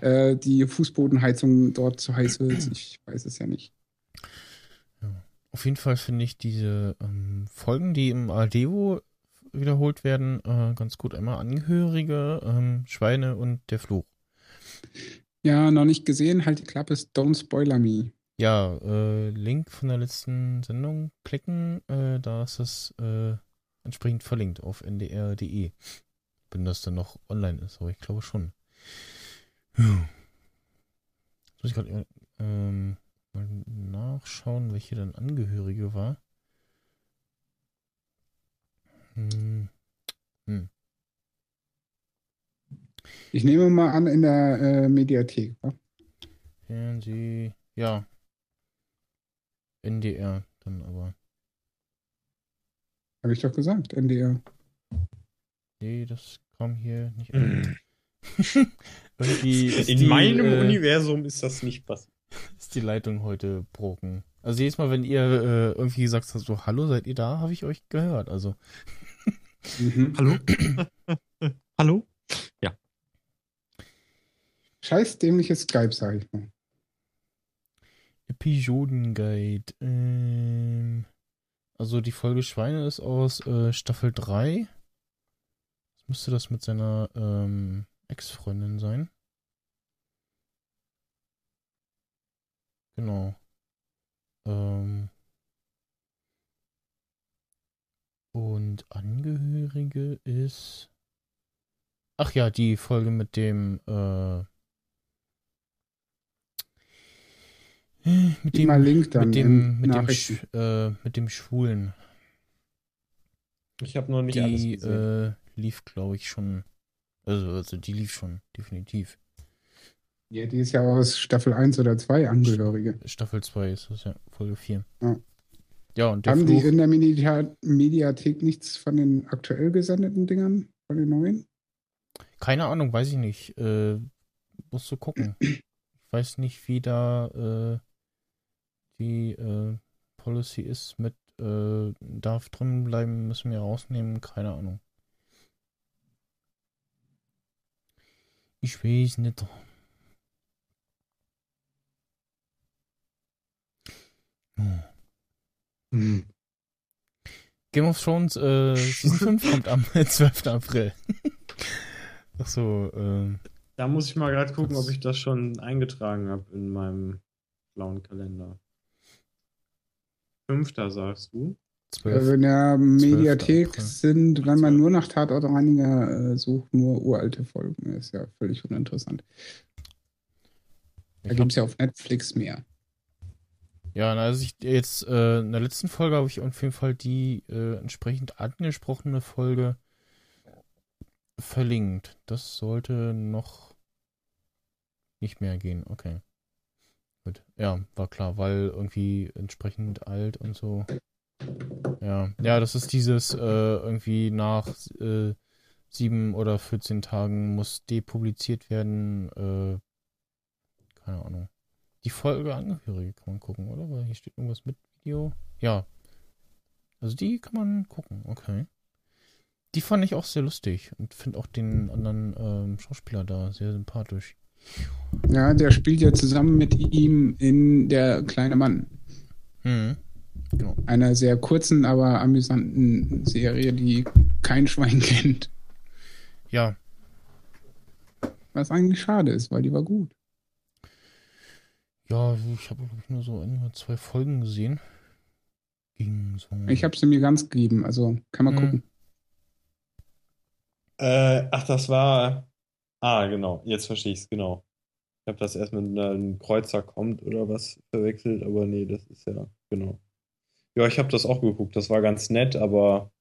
äh, die Fußbodenheizung dort zu heiß wird. Ich weiß es ja nicht. Auf jeden Fall finde ich diese ähm, Folgen, die im Aldevo wiederholt werden, äh, ganz gut. Einmal Angehörige, ähm, Schweine und der Fluch. Ja, noch nicht gesehen. Halt die Klappe ist Don't Spoiler Me. Ja, äh, Link von der letzten Sendung klicken, äh, da ist das äh, entsprechend verlinkt auf ndr.de. Wenn das dann noch online ist, aber ich glaube schon. Ja. Jetzt muss ich gerade ähm, mal nachschauen, welche dann Angehörige war. Hm. Hm. Ich nehme mal an, in der äh, Mediathek. wa? Fernseh. Ja. NDR dann aber. Habe ich doch gesagt, NDR. Nee, das kam hier nicht Mhm. <laughs> an. Ist In die, meinem äh, Universum ist das nicht passiert. ist die Leitung heute broken. Also jedes Mal, wenn ihr äh, irgendwie gesagt habt, so, hallo, seid ihr da, habe ich euch gehört. Also, Mhm. Hallo? <coughs> Hallo? Scheiß dämliches Skype, sag ich mal. Episodenguide. Ähm, also die Folge Schweine ist aus äh, Staffel 3. Was müsste das mit seiner ähm, Ex-Freundin sein? Genau. Ähm, und Angehörige ist. Ach ja, die Folge mit dem äh, mit dem mal Link dann mit dem mit dem, äh, mit dem Schwulen. Ich habe noch nicht alles Die gesehen. äh, lief, glaube ich, schon. Also, also die lief schon, definitiv. Ja, die ist ja aus Staffel 1 oder 2 Angehörige. Staffel 2 ist das ja, Folge 4. Ja. Ja, und der Haben Fluch, die in der Media Mediathek nichts von den aktuell gesendeten Dingern? Von den neuen? keine Ahnung, weiß ich nicht. Äh, musst du gucken. <clears throat> Ich weiß nicht, wie da äh, die äh, Policy ist mit äh, darf drin bleiben, müssen wir rausnehmen, keine Ahnung. Ich weiß nicht. Hm. Game of Thrones äh, Season 5 <laughs> kommt am 12. April. Ach so, äh, Da muss ich mal gerade gucken, ob ich das schon eingetragen habe in meinem blauen Kalender. Fünfter, sagst du? 12. Also in der Mediathek April. sind, wenn man nur nach Tatortreiniger äh, sucht, nur uralte Folgen. Ist ja völlig uninteressant. Da gibt es ja auf Netflix mehr. Ja, na, also ich jetzt äh, in der letzten Folge habe ich auf jeden Fall die äh, entsprechend angesprochene Folge verlinkt. Das sollte noch nicht mehr gehen. Okay. Gut. Ja, war klar, weil irgendwie entsprechend alt und so. Ja, ja, das ist dieses äh, irgendwie nach äh, sieben oder 14 Tagen muss depubliziert werden. Äh, keine Ahnung. Die Folge Angehörige kann man gucken, oder? Weil hier steht irgendwas mit Video. Ja. Also die kann man gucken, okay. Die fand ich auch sehr lustig und finde auch den anderen ähm, Schauspieler da sehr sympathisch. Ja, der spielt ja zusammen mit ihm in Der kleine Mann. Hm. Genau. Einer sehr kurzen, aber amüsanten Serie, die kein Schwein <laughs> kennt. Ja, Was eigentlich schade ist, weil die war gut. ja, ich habe nur so ein oder zwei Folgen gesehen. Ging so. Ich habe sie mir ganz gegeben, also kann man Mhm. gucken. Äh, ach, das war. Ah, genau. Jetzt verstehe ich es, genau. Ich habe das erst mit einem Kreuzer kommt oder was verwechselt, aber nee, das ist ja, genau. Ja, ich habe das auch geguckt. Das war ganz nett, aber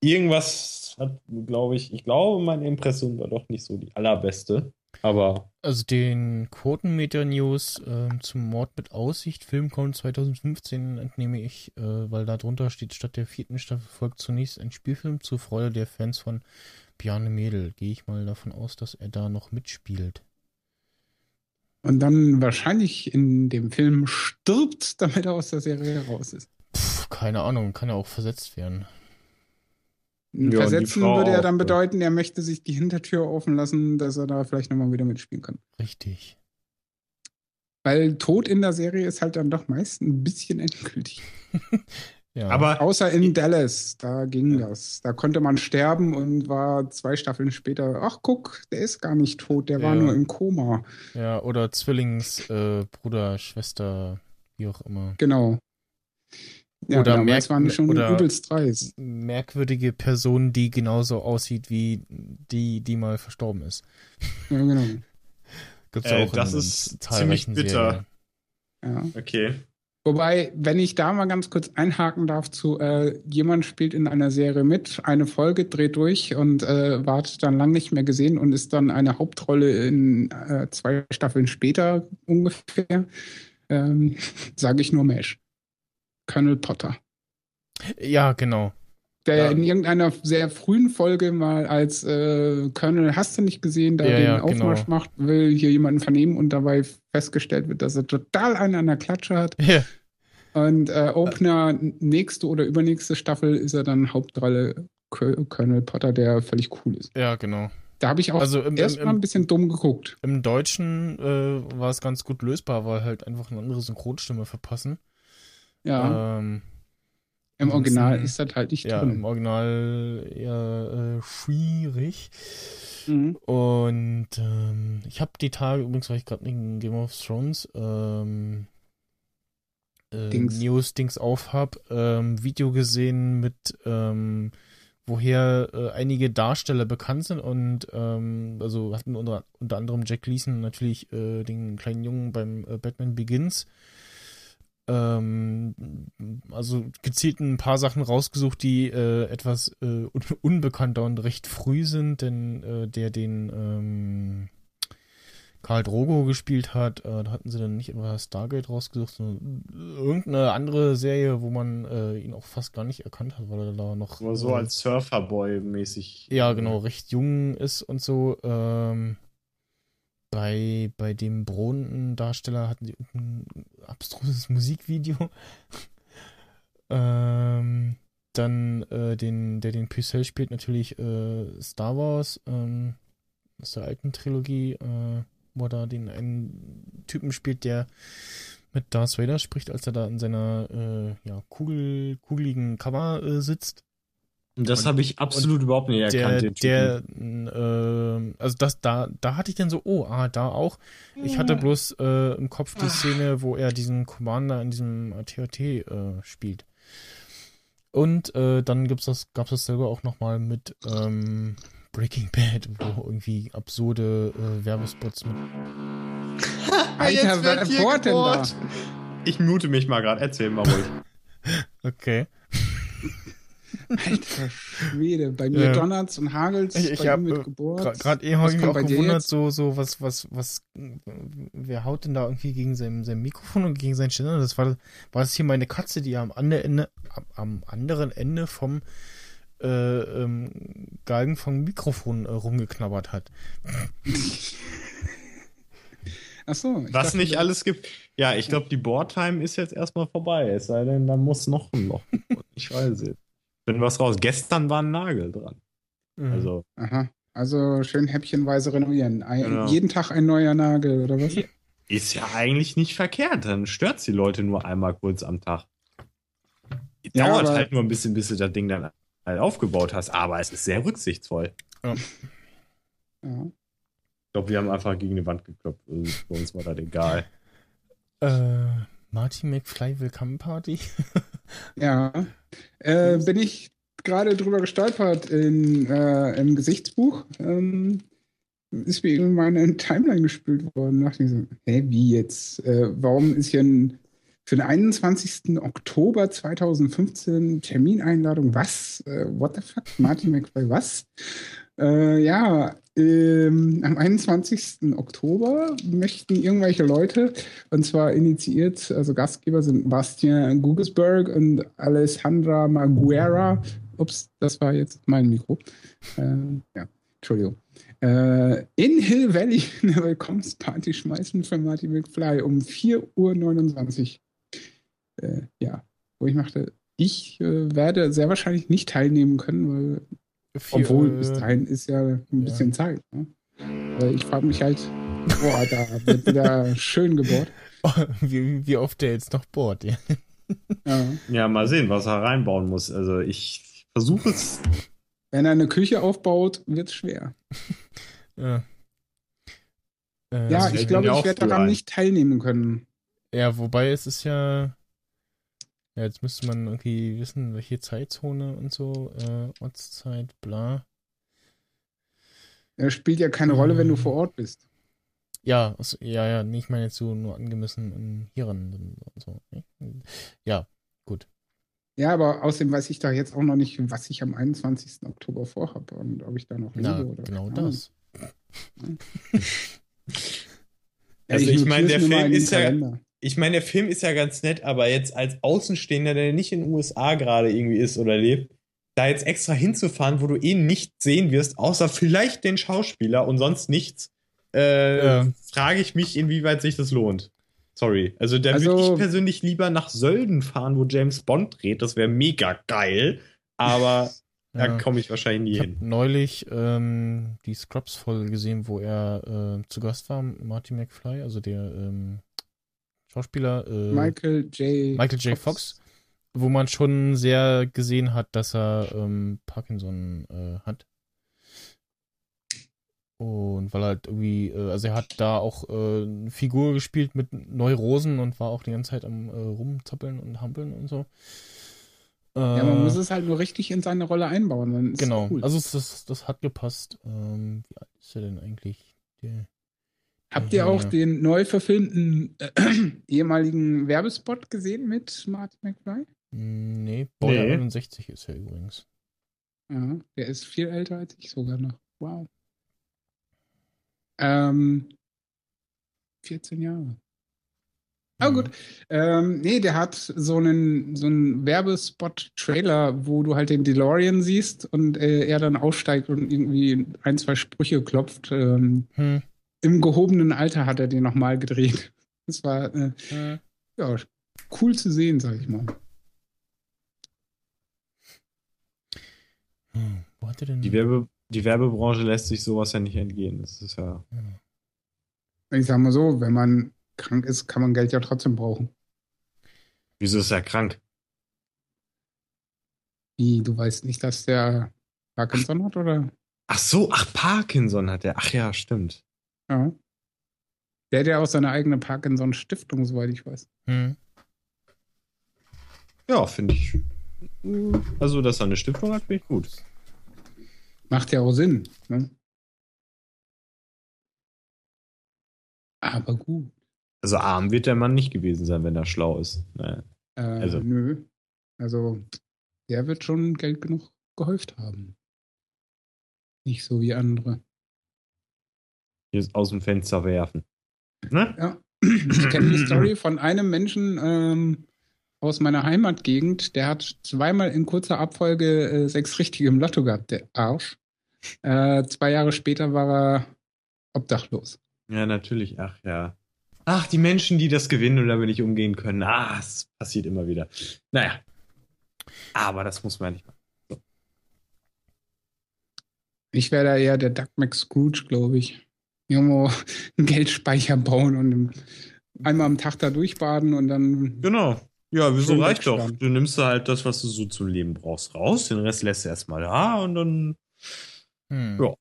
irgendwas hat, glaube ich, ich glaube, meine Impression war doch nicht so die allerbeste. Aber Also den Quotenmeter-News ähm, zum Mord mit Aussicht, Film kommt 2015, entnehme ich, äh, weil da drunter steht, statt der vierten Staffel folgt zunächst ein Spielfilm zur Freude der Fans von Bjarne Mädel. Gehe ich mal davon aus, dass er da noch mitspielt. Und dann wahrscheinlich in dem Film stirbt, <laughs> damit er aus der Serie raus ist. Puh, keine Ahnung, kann ja auch versetzt werden. Die Versetzen würde ja dann ja. bedeuten, er möchte sich die Hintertür offen lassen, dass er da vielleicht nochmal wieder mitspielen kann. Richtig. Weil Tod in der Serie ist halt dann doch meist ein bisschen endgültig. <laughs> Ja. aber Außer in Dallas, da ging das. Da konnte man sterben und war zwei Staffeln später, ach guck, der ist gar nicht tot, der war Ja. nur im Koma. ja, oder Zwillingsbruder, äh, Bruder, Schwester, wie auch immer. Genau. Ja, Oder die schon oder- übelst dreist. Merkwürdige Person, die genauso aussieht wie die, die mal verstorben ist. Ja, genau. <laughs> Gibt's Äh, ja auch das in, ist ziemlich bitter. Ja. okay. Wobei, wenn ich da mal ganz kurz einhaken darf zu, äh, jemand spielt in einer Serie mit, eine Folge dreht durch und äh, wartet dann lang nicht mehr gesehen und ist dann eine Hauptrolle in äh, zwei Staffeln später ungefähr, ähm, <laughs> sage ich nur Mesh. Colonel Potter. Ja, genau. Der Ja. in irgendeiner sehr frühen Folge mal als äh, Colonel hast du nicht gesehen, da Ja, den ja, Aufmarsch genau. macht, will hier jemanden vernehmen und dabei festgestellt wird, dass er total einen an der Klatsche hat. Ja, Und äh, Opener, nächste oder übernächste Staffel ist er dann Hauptrolle Col- Colonel Potter, der völlig cool ist. ja genau. Da habe ich auch Also erstmal ein bisschen dumm geguckt. im Deutschen äh, war es ganz gut lösbar, weil halt einfach eine andere Synchronstimme verpassen. Ja, Ähm, im Original ist das halt nicht ja, im drin. Original eher äh, schwierig. Mhm. Und ähm, ich habe die Tage, übrigens, weil ich gerade in Game of Thrones ähm, äh, Dings. News-Dings auf habe, ähm, Video gesehen mit, ähm, woher äh, einige Darsteller bekannt sind und ähm, also hatten unter, unter anderem Jack Leeson natürlich äh, den kleinen Jungen beim äh, Batman Begins. Ähm, also gezielt ein paar Sachen rausgesucht, die äh, etwas äh, un unbekannter und recht früh sind, denn äh, der den ähm, Karl Drogo gespielt hat, äh, da hatten sie dann nicht etwa Stargate rausgesucht, sondern irgendeine andere Serie, wo man äh, ihn auch fast gar nicht erkannt hat, weil er da noch Aber so äh, als Surferboy mäßig. ja, genau, recht jung ist und so. Ähm, bei, bei dem drohenden Darsteller hatten sie ein abstruses Musikvideo. <laughs> ähm, dann äh, den, der den Purcell spielt, natürlich äh, Star Wars ähm, aus der alten Trilogie, äh, wo er da den einen Typen spielt, der mit Darth Vader spricht, als er da in seiner äh, ja, kugel, kugeligen Kammer äh, sitzt. Das habe ich absolut überhaupt nicht erkannt. Der, der, äh, also das, da, da hatte ich dann so, oh, ah, da auch. Ich hatte bloß äh, im Kopf die Szene, wo er diesen Commander in diesem THT äh, spielt. Und äh, dann gibt's das, gab's das selber auch nochmal mit ähm, Breaking Bad, wo irgendwie absurde äh, Werbespots mit. <laughs> Alter, wer denn da? Ich mute mich mal gerade. Erzähl mal ruhig. <laughs> Okay. Alter Schwede, bei mir Ja. donnert's und hagelt's, Ich, ich bei ihm habe wird gebohrt. gerade eben Was habe ich mich auch gewundert, so, so, was, was, was, äh, wer haut denn da irgendwie gegen sein, sein Mikrofon und gegen seinen Ständer? Das war, war das hier meine Katze, die am anderen Ende, am, am anderen Ende vom äh, ähm, Galgen vom Mikrofon äh, rumgeknabbert hat. Ach so, Was dachte, nicht alles gibt. Ja, ich glaube, die Boardtime ist jetzt erstmal vorbei. Es sei denn, da muss noch ein Loch. Ich weiß es. Bin was raus. Gestern war ein Nagel dran. Mhm. Also, Aha. Also schön häppchenweise renovieren. Ein, Genau. Jeden Tag ein neuer Nagel, oder was? Ja. ist ja eigentlich nicht verkehrt. Dann stört die Leute nur einmal kurz am Tag. Ja, Dauert aber- halt nur ein bisschen, bis du das Ding dann halt aufgebaut hast. Aber es ist sehr rücksichtsvoll. Ja. Ich glaube, wir haben einfach gegen die Wand geklopft. Also, für uns war das egal. Äh, Martin McFly Willkommen Party. Ja. <laughs> Äh, bin ich gerade drüber gestolpert in, äh, im Gesichtsbuch. Ähm, ist mir irgendwann in Timeline gespült worden. Da dachte ich so, hä, wie jetzt? Äh, warum ist hier ein, für den 21. Oktober 2015 Termineinladung? Was? Äh, what the fuck? Martin McFly, was? Äh, ja, ähm, am 21. Oktober möchten irgendwelche Leute, und zwar initiiert, also Gastgeber sind Bastien Gugesberg und Alessandra Maguera. Ups, das war jetzt mein Mikro. Ähm, ja, Entschuldigung. Äh, in Hill Valley <laughs> eine Willkommensparty schmeißen für Martin McFly um 4.29 Uhr. Äh, ja, wo ich machte, ich äh, werde sehr wahrscheinlich nicht teilnehmen können, weil Vier, obwohl, äh, bis dahin ist ja ein ja. bisschen Zeit. Ne? Aber ich frage mich halt, boah, da wird wieder schön gebohrt. <laughs> wie, wie oft der jetzt noch bohrt. Ja. Ja. Ja, mal sehen, was er reinbauen muss. Also, ich versuche es. Wenn er eine Küche aufbaut, wird es schwer. <laughs> Ja, Äh, Ja, fällt ich glaube, ich werde daran ein. nicht teilnehmen können. Ja, wobei es ist ja. Ja, jetzt müsste man irgendwie wissen, welche Zeitzone und so, äh, Ortszeit, bla. Er spielt ja keine Rolle, wenn du Mhm. vor Ort bist. Ja, also, ja, ja, nee, ich meine jetzt so nur angemessen in hieran und so. ne? Ja, gut. Ja, aber außerdem weiß ich da jetzt auch noch nicht, was ich am 21. Oktober vorhabe und ob ich da noch Na, lebe oder genau das. Ja, Also, ich meine, notier's der Film ist ja- Kalender. Ich meine, der Film ist ja ganz nett, aber jetzt als Außenstehender, der nicht in den USA gerade irgendwie ist oder lebt, da jetzt extra hinzufahren, wo du eh nichts sehen wirst, außer vielleicht den Schauspieler und sonst nichts, äh, Ja. frage ich mich, inwieweit sich das lohnt. Sorry. Also da Also- würde ich persönlich lieber nach Sölden fahren, wo James Bond dreht. Das wäre mega geil. Aber <laughs> da Ja. komme ich wahrscheinlich nie Ich habe hin. neulich ähm, die Scrubs-Folge gesehen, wo er äh, zu Gast war, Marty McFly, also der ähm, Schauspieler äh, Michael J. Michael J. Fox, wo man schon sehr gesehen hat, dass er ähm, Parkinson äh, hat. Und weil er halt irgendwie, äh, also er hat da auch äh, eine Figur gespielt mit Neurosen und war auch die ganze Zeit am äh, rumzappeln und hampeln und so. Äh, Ja, man muss es halt nur richtig in seine Rolle einbauen. Dann ist genau, cool. also das, das hat gepasst. Ähm, wie alt ist er denn eigentlich? Der, Habt ihr auch ja. den neu verfilmten äh, <clears throat> ehemaligen Werbespot gesehen mit Martin McFly? Nee, Baujahr Nee. 61 ist er übrigens. Ja, der ist viel älter als ich sogar noch. Wow. Ähm, 14 Jahre. Aber Mhm. gut. Ähm, nee, der hat so einen, so einen Werbespot-Trailer, wo du halt den DeLorean siehst und äh, er dann aussteigt und irgendwie ein, zwei Sprüche klopft. Ähm, Hm. Im gehobenen Alter hat er den nochmal gedreht. Das war äh, Hm. ja, cool zu sehen, sag ich mal. Hm. Wo hat er denn? Die, Werbe, die Werbebranche lässt sich sowas ja nicht entgehen. Das ist ja. Ich sag mal so, wenn man krank ist, kann man Geld ja trotzdem brauchen. Wieso ist er krank? Wie, du weißt nicht, dass der Parkinson hat, oder? Ach so, ach, Parkinson hat er. Ach ja, stimmt. Ja. Der hat ja auch seine eigene Parkinson-Stiftung, soweit ich weiß. Hm. Ja, finde ich. Also, dass er eine Stiftung hat, finde ich gut. Macht ja auch Sinn. Ne? Aber gut. Also, arm wird der Mann nicht gewesen sein, wenn er schlau ist. Naja. Äh, Also. Nö. Also, der wird schon Geld genug gehäuft haben. Nicht so wie andere. Aus dem Fenster werfen. Ne? Ja. Ich kenne die Story <clears throat> von einem Menschen ähm, aus meiner Heimatgegend, der hat zweimal in kurzer Abfolge äh, sechs richtige im Lotto gehabt, der Arsch. Äh, zwei Jahre später war er obdachlos. Ja, natürlich. Ach ja. Ach, die Menschen, die das gewinnen und damit nicht umgehen können. Ah, es passiert immer wieder. Naja. Aber das muss man ja nicht machen. Ich wäre da eher der Duck McScrooge, glaube ich. Irgendwo <laughs> einen Geldspeicher bauen und einmal am Tag da durchbaden und dann. Genau. Ja, wieso reicht doch? Du nimmst da halt das, was du so zum Leben brauchst, raus. Den Rest lässt du erstmal da und dann. Hm. Ja.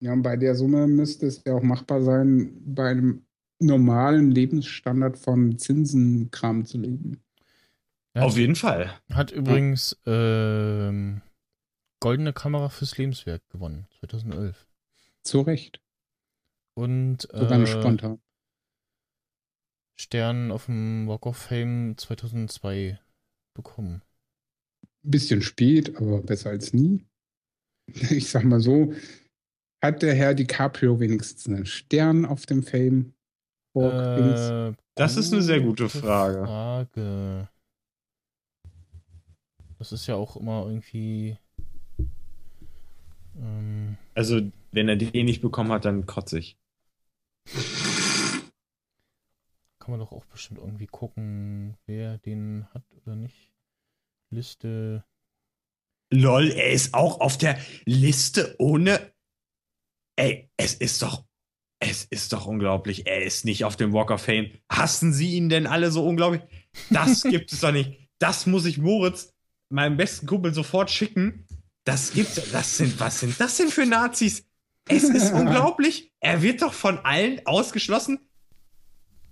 Ja, und bei der Summe müsste es ja auch machbar sein, bei einem normalen Lebensstandard von Zinsenkram zu leben. Ja, Auf jeden Fall. Hat übrigens ähm, goldene Kamera fürs Lebenswerk gewonnen, 2011. Zu Recht. Und äh, spontan. Stern auf dem Walk of Fame 2002 bekommen. Bisschen spät, aber besser als nie. <laughs> Ich sag mal so, hat der Herr DiCaprio wenigstens einen Stern auf dem Fame? Äh, Das ist eine sehr gute Frage. Frage. Das ist ja auch immer irgendwie. Ähm, Also, wenn er den nicht bekommen hat, dann kotze ich. Kann man doch auch bestimmt irgendwie gucken, wer den hat oder nicht. Liste. Lol, er ist auch auf der Liste ohne. Ey, es ist doch. Es ist doch unglaublich. Er ist nicht auf dem Walk of Fame. Hassen Sie ihn denn alle so unglaublich? Das <laughs> gibt es doch nicht. Das muss ich Moritz, meinem besten Kumpel, sofort schicken. Das gibt's. Das sind, was sind das denn für Nazis? Es ist <laughs> unglaublich. Er wird doch von allen ausgeschlossen.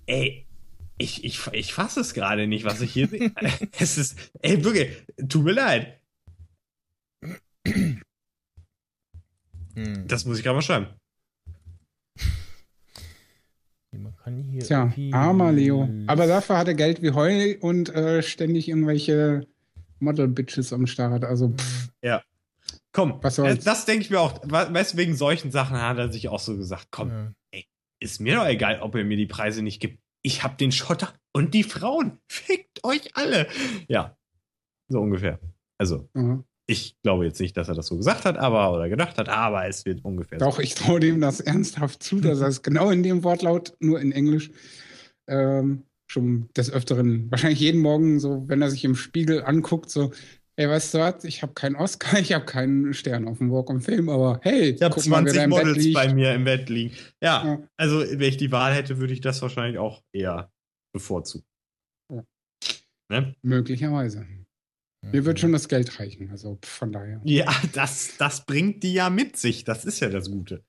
Ey, ich, ich, ich fasse es gerade nicht, was ich hier sehe. <laughs> Es ist. Ey, wirklich, tut mir leid. Hm. Das muss ich gerade mal schreiben. Man kann hier Tja, armer Leo. Aber dafür hat er Geld wie Heu und äh, ständig irgendwelche Model-Bitches am Start. Also, pff, Komm, Was das, soll's? das denke ich mir auch. We- Weißt wegen solchen Sachen hat er sich auch so gesagt: Komm, Ja. ist mir doch egal, ob er mir die Preise nicht gibt. Ich hab den Schotter und die Frauen. Fickt euch alle. Ja, so ungefähr. Also, ja. ich glaube jetzt nicht, dass er das so gesagt hat, aber oder gedacht hat, aber es wird ungefähr Doch, ich traue dem das ernsthaft zu, dass er es <laughs> genau in dem Wortlaut, nur in Englisch, ähm, schon des Öfteren, wahrscheinlich jeden Morgen, so, wenn er sich im Spiegel anguckt, so, ey, weißt du was, ich habe keinen Oscar, <laughs> ich habe keinen Stern auf dem Walk of Fame, aber hey, Ich habe guck mal, wer 20 da im Bett Models bei mir im Bett liegen. Ja, Ja. also wenn ich die Wahl hätte, würde ich das wahrscheinlich auch eher bevorzugen. Ja. Ne? Möglicherweise. Mir wird schon das Geld reichen, also von daher. Ja, <laughs> das, das bringt die ja mit sich. Das ist ja das Gute.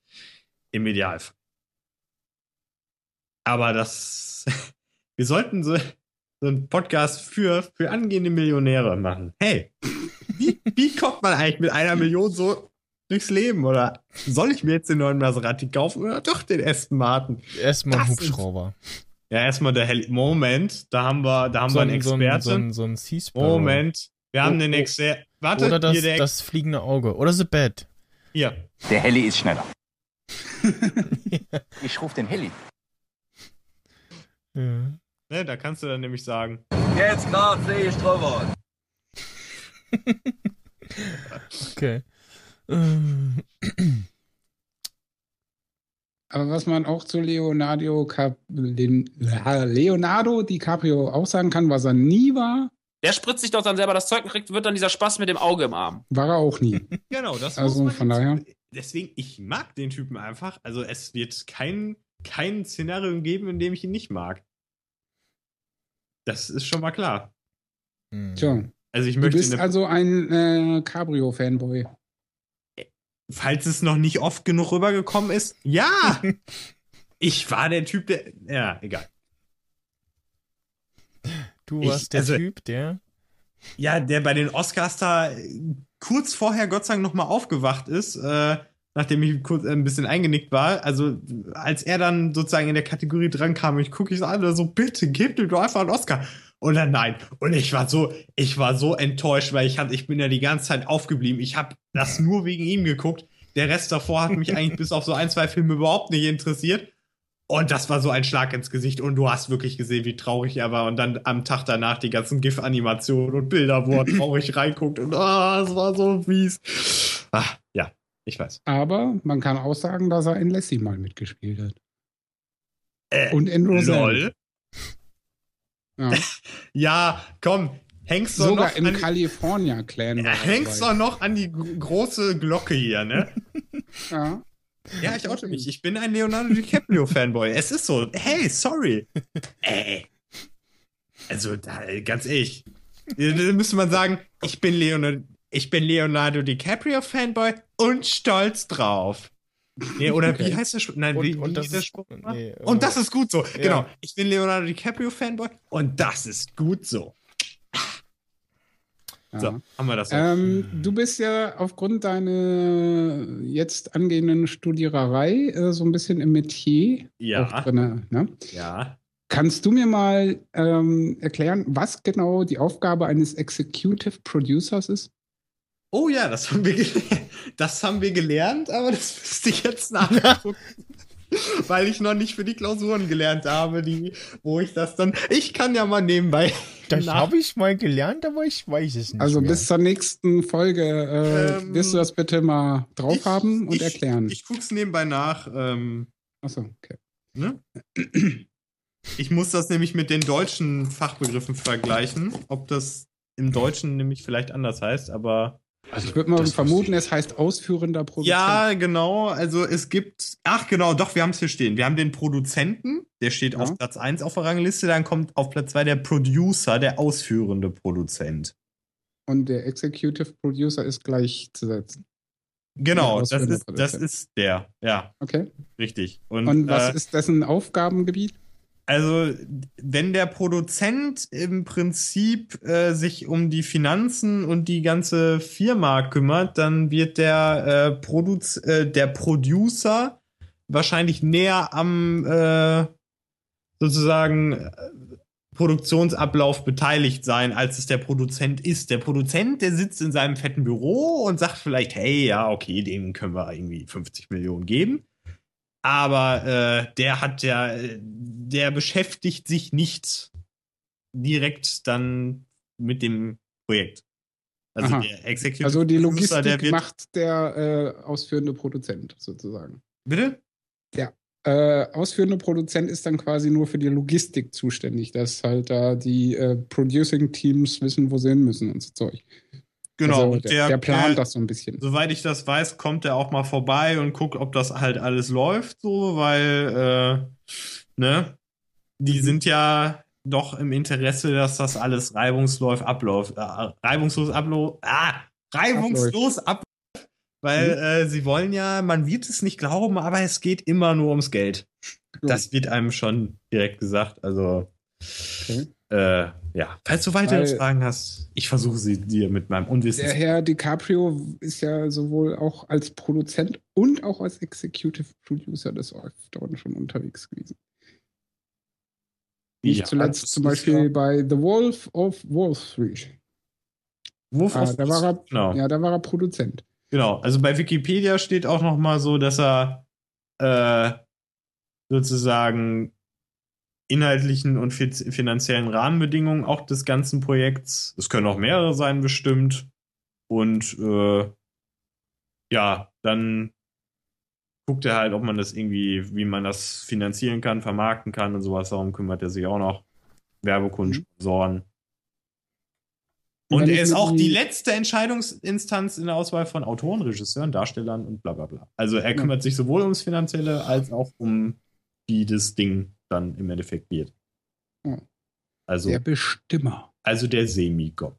Im Idealfall. Aber das. <laughs> Wir sollten so, so einen Podcast für, für angehende Millionäre machen. Hey, wie, wie kommt man eigentlich mit einer Million so durchs Leben? Oder soll ich mir jetzt den neuen Maserati kaufen oder doch den Aston Martin? Erstmal ein Das ist- Hubschrauber. Ja, erstmal der Heli. Moment, da haben wir, da haben so wir einen ein, so ein, Experten. so ein, so ein. Moment, wir haben Oh, den oh. Experten. Warte, Oder das, hier der das fliegende Auge. Oder The Bat. hier. Der Heli ist schneller. <laughs> Ich rufe den Heli. Ja. Ne, da kannst du dann nämlich sagen, Jetzt gerade sehe ich drüber. <laughs> Okay. Aber was man auch zu Leonardo, Cap Leonardo DiCaprio auch sagen kann, was er nie war, Der spritzt sich doch dann selber das Zeug und kriegt, wird dann dieser Spaß mit dem Auge im Arm. war er auch nie. <laughs> Genau, das Also von daher. Deswegen, ich mag den Typen einfach. Also es wird kein, kein Szenario geben, in dem ich ihn nicht mag. Das ist schon mal klar. Hm. Tja, Also ich du möchte, bist eine, also ein äh, Cabrio-Fanboy. falls es noch nicht oft genug rübergekommen ist, ja! <laughs> ich war der Typ, der. Ja, egal. Du Ich- warst der also- Typ, der. Ja, der bei den Oscars da kurz vorher Gott sei Dank nochmal aufgewacht ist, äh, nachdem ich kurz äh, ein bisschen eingenickt war. Also, als er dann sozusagen in der Kategorie dran kam, ich gucke ich so an, so, bitte, gib ihm doch einfach einen Oscar. Und dann nein. Und ich war so, ich war so enttäuscht, weil ich hatte, ich bin ja die ganze Zeit aufgeblieben. Ich habe das nur wegen ihm geguckt. Der Rest davor hat mich eigentlich bis auf so ein, zwei Filme überhaupt nicht interessiert. Und das war so ein Schlag ins Gesicht. Und du hast wirklich gesehen, wie traurig er war. Und dann am Tag danach die ganzen GIF-Animationen und Bilder, wo er traurig <laughs> reinguckt. Und ah, es war so fies. Ah, ich weiß. Aber man kann auch sagen, dass er in Lassie mal mitgespielt hat. Äh, Und in lol. Ja. <laughs> Ja, komm, hängst du Sogar noch im an, California-Clan. ja, hängst du noch an die gro- große Glocke hier, ne? <laughs> Ja. Ja, ich oute mich. Ich bin ein Leonardo DiCaprio-Fanboy. Es ist so. Hey, sorry. Ey. Also, da, ganz ehrlich. Da müsste man sagen, ich bin Leonardo, ich bin Leonardo DiCaprio-Fanboy und stolz drauf. Nee, oder Okay. wie heißt der Spruch? Nein, Und- wie, und wie das ist der ist- Spruch? nee, und das ist gut so. Ja. Genau. Ich bin Leonardo DiCaprio-Fanboy und das ist gut so. ja. So, haben wir das. Ähm, du bist ja aufgrund deiner jetzt angehenden Studiererei äh, so ein bisschen im Metier Ja. auch drin. Ne? ja. Kannst du mir mal ähm, erklären, was genau die Aufgabe eines Executive Producers ist? Oh ja, das haben wir, <laughs> das haben wir gelernt, aber das müsste ich jetzt nachgucken. <laughs> Weil ich noch nicht für die Klausuren gelernt habe, die, wo ich das dann. Ich kann ja mal nebenbei. Das habe ich mal gelernt, aber ich weiß es nicht. Also mehr. bis zur nächsten Folge äh, Ähm, wirst du das bitte mal drauf ich- haben und ich, erklären. Ich guck's nebenbei nach. Ähm, Achso, okay. ne? Ich muss das nämlich mit den deutschen Fachbegriffen vergleichen, ob das im Deutschen nämlich vielleicht anders heißt, aber. Ich würde mal vermuten, es heißt ausführender Produzent. Ja, genau. Also es gibt. Ach, genau, doch, wir haben es hier stehen. Wir haben den Produzenten, der steht Ja. auf Platz 1 auf der Rangliste. Dann kommt auf Platz 2 der Producer, der ausführende Produzent. Und der Executive Producer ist gleichzusetzen. Genau, das ist, das ist der. Ja, Okay. richtig. Und, Und was äh, ist dessen Aufgabengebiet? Also, wenn der Produzent im Prinzip äh, sich um die Finanzen und die ganze Firma kümmert, dann wird der, äh, Produz äh, der Producer wahrscheinlich näher am äh, sozusagen äh, Produktionsablauf beteiligt sein, als es der Produzent ist. Der Produzent, der sitzt in seinem fetten Büro und sagt vielleicht, hey, ja, okay, dem können wir irgendwie 50 Millionen geben. Aber äh, der hat ja, der beschäftigt sich nicht direkt dann mit dem Projekt. Also Aha. der Executive Also die Producer, Logistik der wird, macht der äh, ausführende Produzent sozusagen. Bitte? Äh, ausführende Produzent ist dann quasi nur für die Logistik zuständig, dass halt da die äh, Producing-Teams wissen, wo sie hin müssen und so Zeug. Genau. Also der, der plant der, das so ein bisschen. Soweit ich das weiß, kommt er auch mal vorbei und guckt, ob das halt alles läuft, so, weil, äh, ne, die Mhm. sind ja doch im Interesse, dass das alles reibungslos abläuft. Äh, reibungslos abläuft. Ah, reibungslos abläuft. Weil Mhm. äh, sie wollen ja, man wird es nicht glauben, aber es geht immer nur ums Geld. Das wird einem schon direkt gesagt. Also, Okay. äh, ja. Falls du weitere Weil- Fragen hast, ich versuche sie dir mit meinem Unwissen Der Herr DiCaprio ist ja sowohl auch als Produzent und auch als Executive Producer des Öfteren schon unterwegs gewesen. Nicht Ja, zuletzt zum Beispiel ja- bei The Wolf of Wall Street. Wurf Ah, da war er, genau. Ja, da war er Produzent. Genau, also bei Wikipedia steht auch noch mal so, dass er äh, sozusagen inhaltlichen und fi- finanziellen Rahmenbedingungen auch des ganzen Projekts, es können auch mehrere sein bestimmt, und äh, ja, dann guckt er halt, ob man das irgendwie, wie man das finanzieren kann, vermarkten kann und sowas, darum kümmert er sich auch noch. Werbekunden, Mhm. Sponsoren. Und er ist auch die- die letzte Entscheidungsinstanz in der Auswahl von Autoren, Regisseuren, Darstellern und bla bla bla. Also er kümmert sich sowohl ums Finanzielle als auch um wie das Ding dann im Endeffekt wird. Ja. Also, Der Bestimmer. also der Semigott.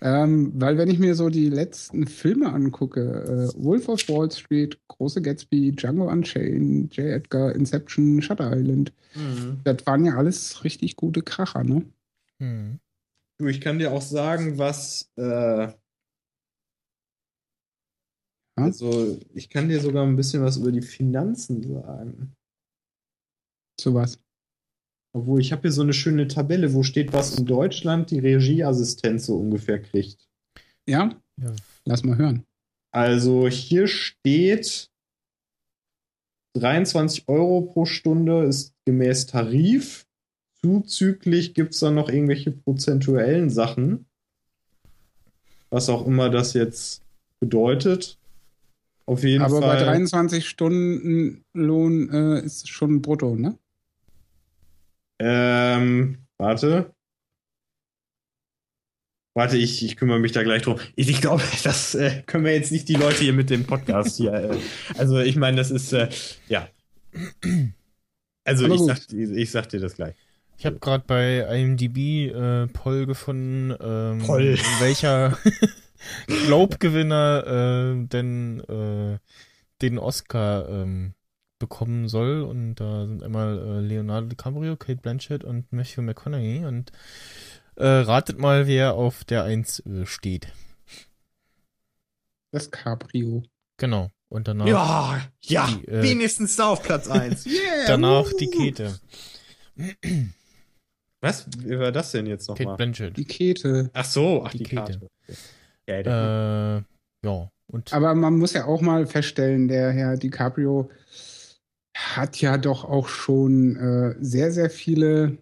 Ähm, weil wenn ich mir so die letzten Filme angucke, äh, Wolf of Wall Street, Große Gatsby, Django Unchained, J. Edgar, Inception, Shutter Island, das waren ja alles richtig gute Kracher, ne? Hm. Du, ich kann dir auch sagen, was. Äh, also, ich kann dir sogar ein bisschen was über die Finanzen sagen. Zu was? Obwohl, ich habe hier so eine schöne Tabelle, wo steht, was in Deutschland die Regieassistenz so ungefähr kriegt. Ja? Ja. Lass mal hören. Also, hier steht 23 Euro pro Stunde ist gemäß Tarif. Zuzüglich gibt es dann noch irgendwelche prozentuellen Sachen. Was auch immer das jetzt bedeutet. Auf jeden Aber Fall. bei 23 Stunden Lohn äh, ist es schon brutto, ne? Ähm, warte. Warte, ich, ich kümmere mich da gleich drum. Ich, ich glaube, <laughs> das äh, können wir jetzt nicht die Leute hier mit dem Podcast hier. Äh, also, ich meine, das ist, äh, ja. Also, ich sag, ich, ich sag dir das gleich. Ich habe gerade bei IMDb äh, Poll gefunden, ähm, Poll. <laughs> welcher <laughs> Globe-Gewinner äh, denn äh, den Oscar ähm, bekommen soll. Und da sind einmal äh, Leonardo DiCaprio, Kate Blanchett und Matthew McConaughey. Und äh, ratet mal, wer auf der 1 äh, steht. Das Cabrio. Genau. Und danach, Ja, ja, Die, äh, wenigstens da auf Platz 1. Yeah, <laughs> danach wuhu. die Kete. Was? Wie war das denn jetzt Kate nochmal? Blanchett. Die Kete. Ach so, ach, Die die, Kete. Ja, Äh, ja. Und Aber man muss ja auch mal feststellen, der Herr DiCaprio hat ja doch auch schon äh, sehr, sehr viele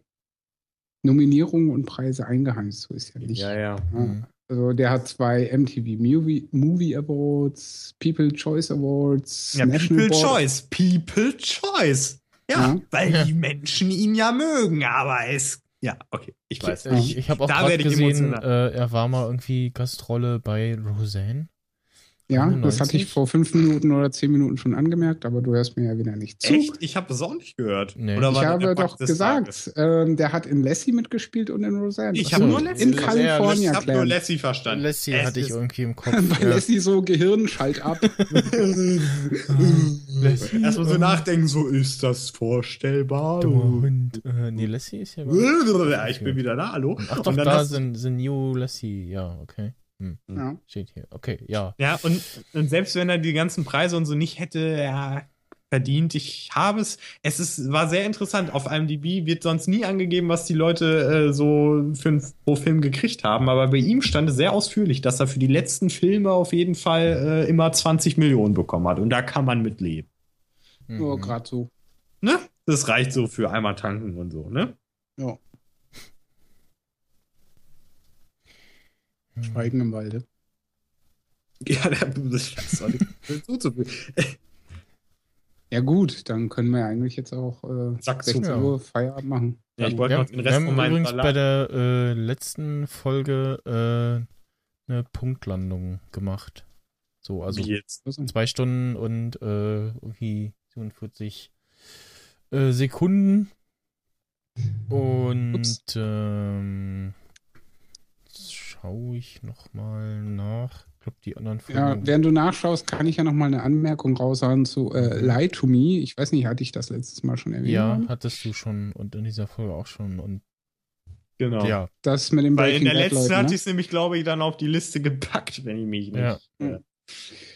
Nominierungen und Preise eingeheimst. So ist ja nicht. ja, ja. Ja. Mhm. Also der hat zwei MTV Movie, Movie Awards, People Choice Awards, Ja, National People Board- Choice. People Choice. Ja, Ja. weil Ja. die Menschen ihn ja mögen, aber es. Ja, okay, ich weiß. Ich, ich habe auch Da ich gesehen, äh, er war mal irgendwie Gastrolle bei Roseanne. Ja, das 91? hatte ich vor fünf Minuten oder zehn Minuten schon angemerkt, aber du hörst mir ja wieder nicht zu. Echt? Ich habe das auch nicht gehört. Nee. Oder Ich das habe doch gesagt, ähm, der hat in Lassie mitgespielt und in Roseanne. Ich habe nur Lassie in verstanden. California Ich habe nur. Lassie verstanden. Lassie Es hatte ich irgendwie im <laughs> Kopf. Weil ja. Lassie so Gehirnschalt ab. <laughs> Erstmal so nachdenken, so ist das vorstellbar? Dummer Hund. Äh, nee, Lassie ist ja. <laughs> Ja, ich bin wieder da, hallo. Ach doch, Und dann da sind, sind New Lassie. Ja, okay. Hm. ja. Steht hier. Okay, ja. Ja, und, und selbst wenn er die ganzen Preise und so nicht hätte, ja, verdient, ich habe es. Es ist, war sehr interessant. Auf IMDb wird sonst nie angegeben, was die Leute äh, so für einen, pro Film gekriegt haben. Aber bei ihm stand es sehr ausführlich, dass er für die letzten Filme auf jeden Fall äh, immer 20 Millionen bekommen hat. Und da kann man mit leben. Nur Mhm. gerade so. Ne? Das reicht so für einmal tanken und so, ne? Ja. Schweigen im Walde. <laughs> Ja, das ist doch nicht <laughs> zuzufügen. Ja gut, dann können wir eigentlich jetzt auch äh, Zack, zu. 16 Uhr Feierabend machen. Ja, ich wollte Wir, noch den wir Rest haben von meinem übrigens Salat- bei der äh, letzten Folge äh, eine Punktlandung gemacht. So, also zwei Stunden und äh, irgendwie 47 äh, Sekunden. Und Ups. ähm, schaue ich nochmal nach. Ich glaube, die anderen Ja, Folgen. während du nachschaust, kann ich ja noch mal eine Anmerkung raushauen zu äh, Lie to Me. Ich weiß nicht, hatte ich das letztes Mal schon erwähnt? ja, hattest du schon und in dieser Folge auch schon. Und Genau. ja, Das mit dem Weil in der Bad letzten Leuten, hatte ne? ich es nämlich, glaube ich, dann auf die Liste gepackt, wenn ich mich nicht. Ja. Äh,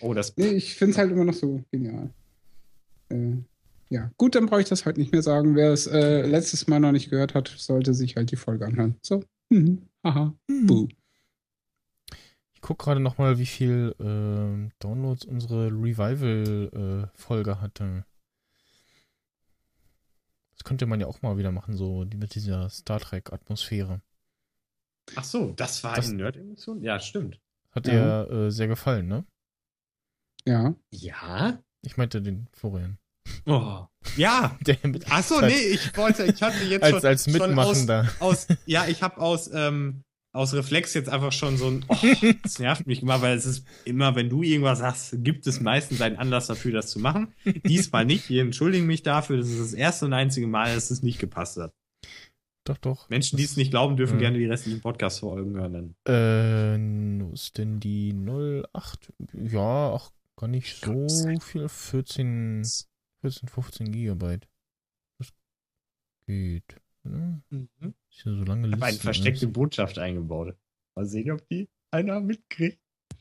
oh, das. Nee, ich finde es halt immer noch so genial. Äh, ja, gut, dann brauche ich das halt nicht mehr sagen. Wer es äh, letztes Mal noch nicht gehört hat, sollte sich halt die Folge anhören. So. <laughs> Mhm. Haha. Buh. Ich gucke gerade nochmal, wie viel ähm, Downloads unsere Revival-Folge hatte. Das könnte man ja auch mal wieder machen, so mit dieser Star Trek-Atmosphäre. Ach so, das war Das- in Nerd-Emotion? Ja, stimmt. Hat Ja. dir äh, sehr gefallen, ne? Ja. Ja? Ich meinte den Florian. Oh. Ja. <laughs> Der mit Ach so, nee, ich wollte, ich hatte jetzt als, schon, als schon Mitmachender. aus, aus, ja, ich habe aus, ähm, aus Reflex jetzt einfach schon so ein, oh, <laughs> das nervt mich immer, weil es ist immer, wenn du irgendwas sagst, gibt es meistens einen Anlass dafür, das zu machen. <laughs> Diesmal nicht. Ich entschuldige mich dafür. Das ist das erste und einzige Mal, dass es nicht gepasst hat. Doch, doch. Menschen, die es nicht glauben, dürfen Ja. gerne die restlichen Podcast-Folgen hören. Dann. Äh, wo ist denn die 08? Ja, auch gar nicht so viel. 14, 14, 15 Gigabyte. Das geht. Ne? Mhm. Ist ja so lange Ich habe eine Liste versteckte. Botschaft eingebaut. Mal sehen, ob die einer mitkriegt. <laughs>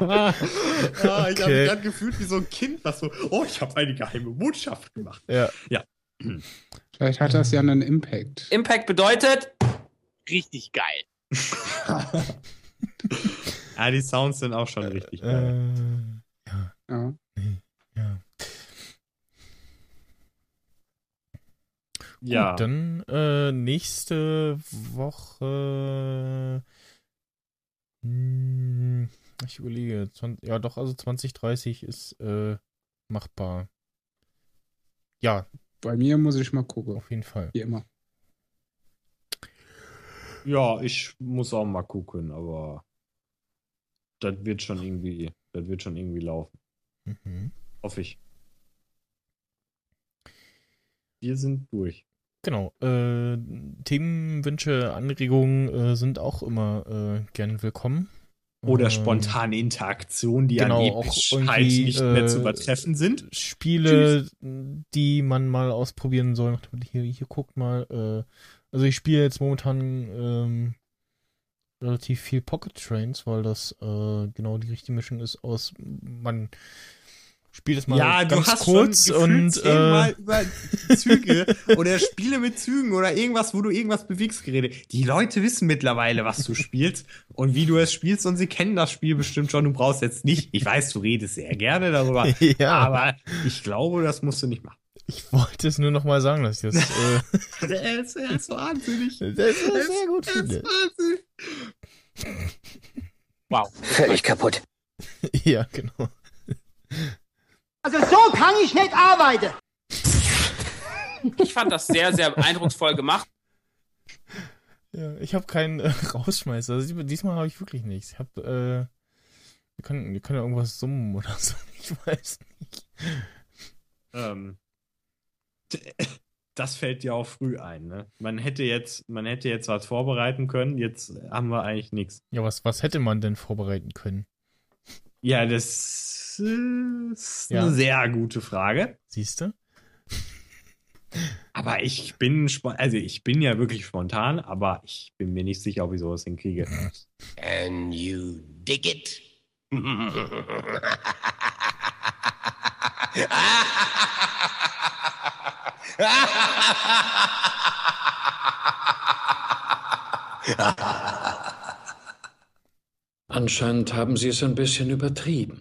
ah, ich habe mich gerade gefühlt wie so ein Kind, was so, oh, ich habe eine geheime Botschaft gemacht. Ja. Vielleicht hat das ja einen Impact. Impact bedeutet, Richtig geil. <laughs> ah, die Sounds sind auch schon richtig geil. Äh, ja, Ja. ja. Ja, Gut, dann äh, nächste Woche. Hm, ich überlege. 20, ja, doch, also 2030 ist äh, machbar. Ja, Bei mir muss ich mal gucken. auf jeden Fall. Wie immer. ja, ich muss auch mal gucken, aber das wird schon irgendwie, das wird schon irgendwie laufen. Mhm. Hoffe ich. Wir sind durch. Genau. Äh, Themenwünsche, Anregungen äh, sind auch immer äh, gern willkommen. Oder Ähm, spontane Interaktionen, die genau, an auch Epischheit irgendwie, nicht mehr zu äh, übertreffen sind. Spiele, die man mal ausprobieren soll. Hier, hier guckt mal. Äh, also ich spiele jetzt momentan ähm, relativ viel Pocket Trains, weil das äh, genau die richtige Mischung ist aus man spielt es mal ja, ganz du hast kurz schon und und zehnmal äh, <laughs> über Züge oder Spiele mit Zügen oder irgendwas, wo du irgendwas bewegst geredet. Die Leute wissen mittlerweile, was du spielst und wie du es spielst und sie kennen das Spiel bestimmt schon. Du brauchst jetzt nicht, ich weiß, du redest sehr gerne darüber, <laughs> ja, aber ich glaube, das musst du nicht machen. ich wollte es nur noch mal sagen, dass ich das, <laughs> äh, Der ist, der ist wahnsinnig. das sehr gut Der ist wahnsinnig. Wow. Völlig kaputt. Ja, genau. Also so kann ich nicht arbeiten. ich fand das sehr, sehr eindrucksvoll gemacht. Ja, ich habe keinen äh, <laughs> Rausschmeißer. Also, die- diesmal habe ich wirklich nichts. Ich habe, äh, wir können, wir können ja irgendwas summen oder so. <laughs> Ich weiß nicht. Ähm, <laughs> das fällt dir auch früh ein, ne? Man hätte jetzt, man hätte jetzt was vorbereiten können, jetzt haben wir eigentlich nichts. Ja, was, was hätte man denn vorbereiten können? Ja, das ist Ja. eine sehr gute Frage. Siehst du? <laughs> Aber ich bin, also ich bin ja wirklich spontan, aber ich bin mir nicht sicher, ob ich sowas hinkriege. And you dig it? <laughs> Anscheinend haben Sie es ein bisschen übertrieben.